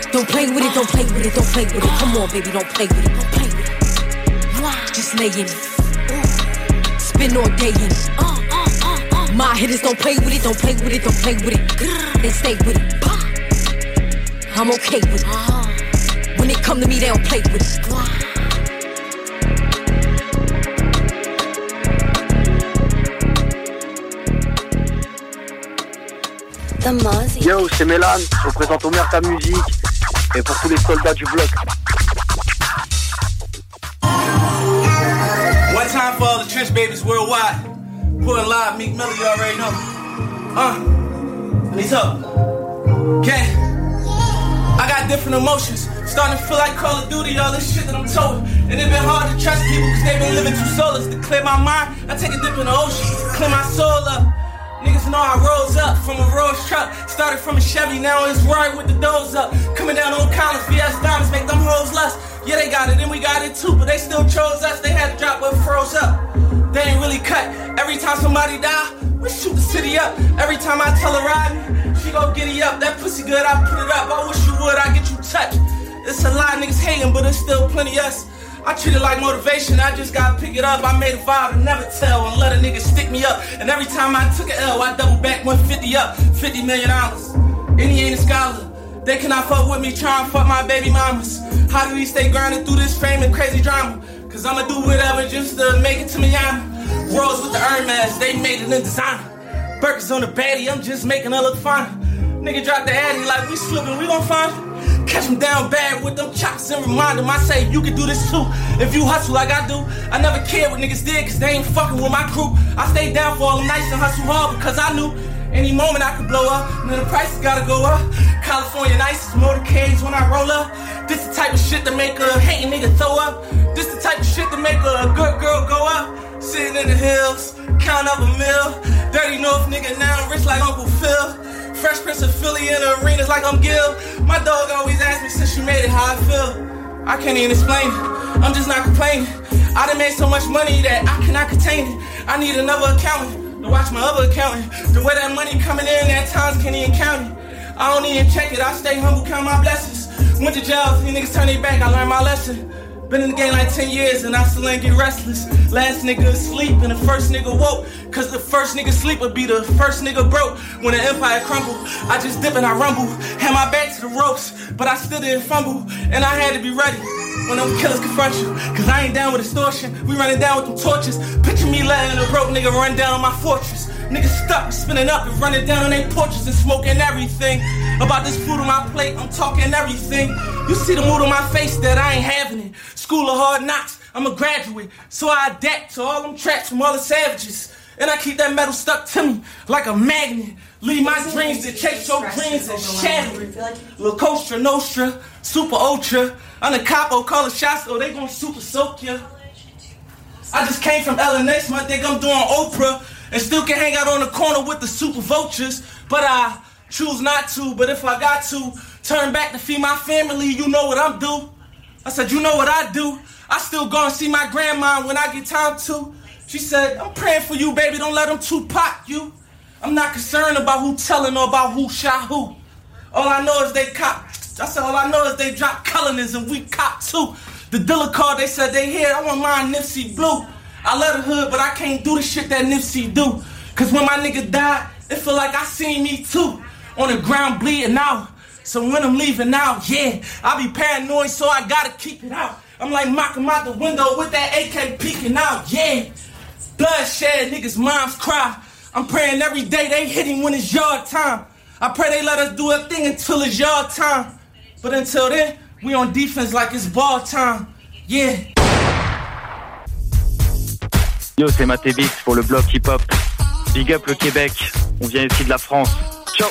(laughs) Don't play with it, don't play with it, don't play with it. Come on, baby, don't play with it, don't play with it. Just lay in it. Spin all day in it. My hitters don't play with it, don't play with it, don't play with it. They stay with it. I'm okay with it. When it come to me, they don't play with it. Yo, c'est Mélan, je représente Omer ta musique et pour tous les soldats du bloc. One time for all the trench babies worldwide. Pulling live, Meek Miller, you already know. Uh, and he's up. Okay. I got different emotions. Starting to feel like Call of Duty, all this shit that I'm told. And it been hard to trust people because they've been living too soulless. To clear my mind, I take a dip in the ocean. Clear my soul up. Niggas know I rose up from a Rolls truck. Started from a Chevy, now it's right with the doors up. Coming down on college, VS diamonds make them hoes lust. Yeah, they got it, and we got it too, but they still chose us. They had to drop what froze up. They ain't really cut. Every time somebody die, we shoot the city up. Every time I tell her ride she go giddy up. That pussy good, I put it up. I wish you would, I get you touched. It's a lot of niggas hating, but it's still plenty us. I treat it like motivation, I just gotta pick it up. I made a vow to never tell and let a nigga stick me up. And every time I took an L, I double back 150 up, 50 million dollars. He ain't a scholar. They cannot fuck with me, try and fuck my baby mamas. How do we stay grinding through this fame and crazy drama? Cause I'ma do whatever just to make it to Miami. Worlds with the Hermes, they made it in designer. Burgers on the baddie, I'm just making her look fine. Nigga drop the addy like we slipping, we gon' find. Catch him down bad with them chops and remind him I say you can do this too. If you hustle like I do, I never cared what niggas did cause they ain't fucking with my crew. I stayed down for all them nights and hustle hard because I knew any moment I could blow up, and then the prices gotta go up. California nice motorcades when I roll up. This the type of shit to make a hating nigga throw up. This the type of shit to make a good girl go up. Sitting in the hills, count up a mill. Dirty North nigga now, rich like Uncle Phil. Fresh Prince of Philly in the arenas like I'm Gil. My dog always asks me since you made it how I feel. I can't even explain it. I'm just not complaining. I done made so much money that I cannot contain it. I need another accountant to watch my other accountant. The way that money coming in, at times can't even count it. I don't even check it. I stay humble, count my blessings. Went to jail, these niggas turn their back. I learned my lesson. Been in the game like 10 years and I still ain't get restless. Last nigga asleep and the first nigga woke. Cause the first nigga sleep would be the first nigga broke. When the empire crumbled, I just dip and I rumble. Had my back to the ropes, but I still didn't fumble. And I had to be ready when them killers confront you. Cause I ain't down with extortion. We running down with them torches. Picture me letting a broke nigga run down on my fortress. Niggas stuck, spinning up and running down on their porches and smoking everything. About this food on my plate, I'm talking everything. You see the mood on my face that I ain't having it. School of hard knocks, I'm a graduate. So I adapt to all them tracks from all the savages. And I keep that metal stuck to me like a magnet. Leave my dreams to chase your dreams and shatter it. La Costa Nostra, Super Ultra. I'm the capo, call it shots, so they gon' super soak ya. I just came from next month, think I'm doing Oprah. And still can hang out on the corner with the super vultures. But I choose not to. But if I got to, turn back to feed my family, you know what I'm do. I said, you know what I do. I still go and see my grandma when I get time to. She said, I'm praying for you, baby. Don't let them Tupac you. I'm not concerned about who telling or about who shot who. All I know is they cop. I said, all I know is they drop colonies and we cop too. The dealer called, they said they here. I want mine Nipsey Blue. I love the hood, but I can't do the shit that Nipsey do. Cause when my nigga died, it feel like I seen me too. On the ground bleeding out. So when I'm leaving out, yeah, I be paranoid, so I gotta keep it out. I'm like mocking out the window with that AK peeking out, yeah. Bloodshed, niggas' moms cry. I'm praying every day they hit him when it's yard time. I pray they let us do a thing until it's yard time. But until then, we on defense like it's ball time. Yeah. Yo, c'est Maté Beats pour le bloc hip-hop. Big up le Québec, on vient ici de la France. Ciao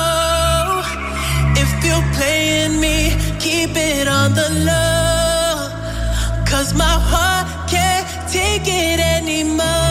Keep it on the low. Cause my heart can't take it anymore.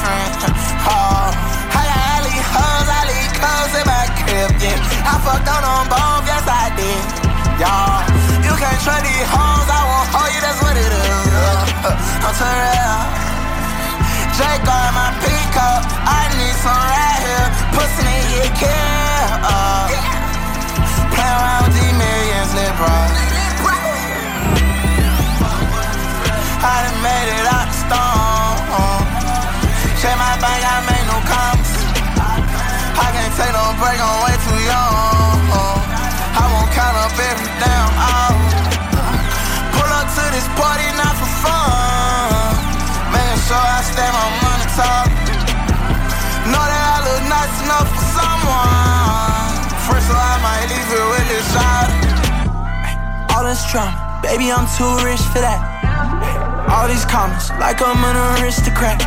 friend. Oh, I got alley hoes, alley codes in my crib. Yeah, I fucked on them both. Yes, I did. Y'all, you can't trust these hoes. I won't hold you. That's what it is. I'm too real. Drake on my peacock. I need some right here. Pussy nigga care. Uh, play around with these millions, lit bro. I done made it out the storm. Take no break, I'm way too young. I won't count up every damn hour. Pull up to this party, not for fun. Making sure I stay my money. Know that I look nice enough for someone. First, so I might leave this shot. All this drama, baby, I'm too rich for that. All these comments, like I'm an aristocrat.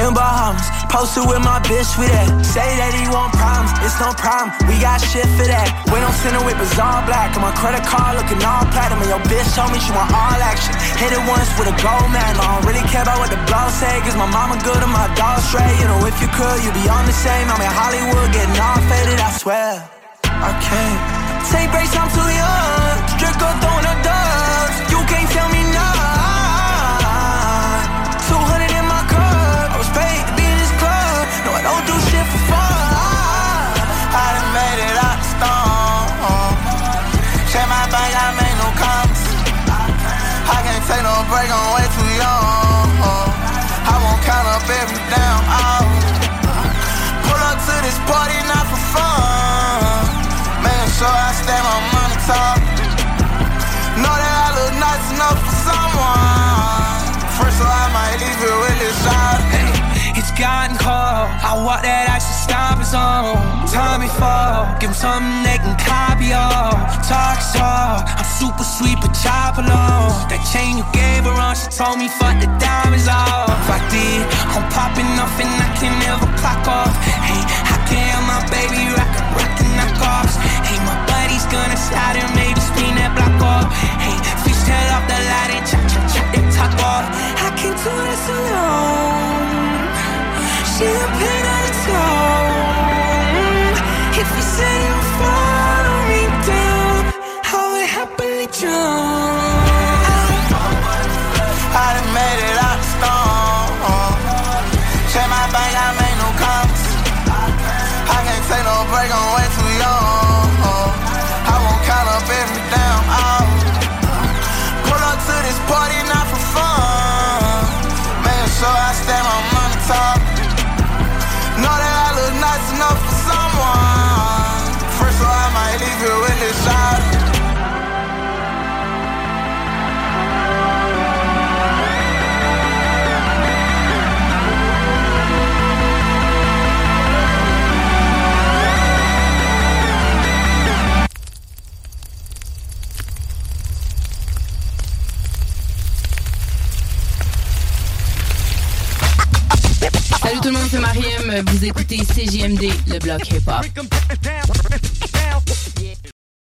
In Bahamas, posted with my bitch with that. Say that he want problems, it's no problem. We got shit for that. When I'm sitting with bizarre black, and my credit card looking all platinum. And your bitch told me she want all action. Hit it once with a gold man. I don't really care about what the blogs say, cause my mama good and my dog straight. You know, if you could, you'd be on the same. I'm in Hollywood getting all faded, I swear. I can't take breaks, I'm too young. Strict throwing the dubs. You can't tell me take no break, I'm way too young. I won't count up every damn hour. Pull up to this party, not for fun. Making sure I stay my money talk. Know that I look nice enough for someone. First, so I might leave it with this shot. Gotten cold. I walk that to stop his on. Time before, give him something they can copy of. Talk is talk. I'm super sweet, but chop alone. That chain you gave her on, she told me fuck the diamonds off. If I did, I'm popping off and I can never clock off. Hey, I can not my baby rock, rock the knockoffs. Hey, my buddy's gonna slide and maybe spin that block off. Hey, fish tail off the light and chop, chop, chop that top off. I can't do this alone. If you say you follow me down, I will happily drown. I done made it out the storm. Check my bank, I made no comments. I can't take no break, I'm way too young. I won't count up every damn hour. Pull up to this party, not for fun. I stay. Vous écoutez CJMD, le bloc hip-hop.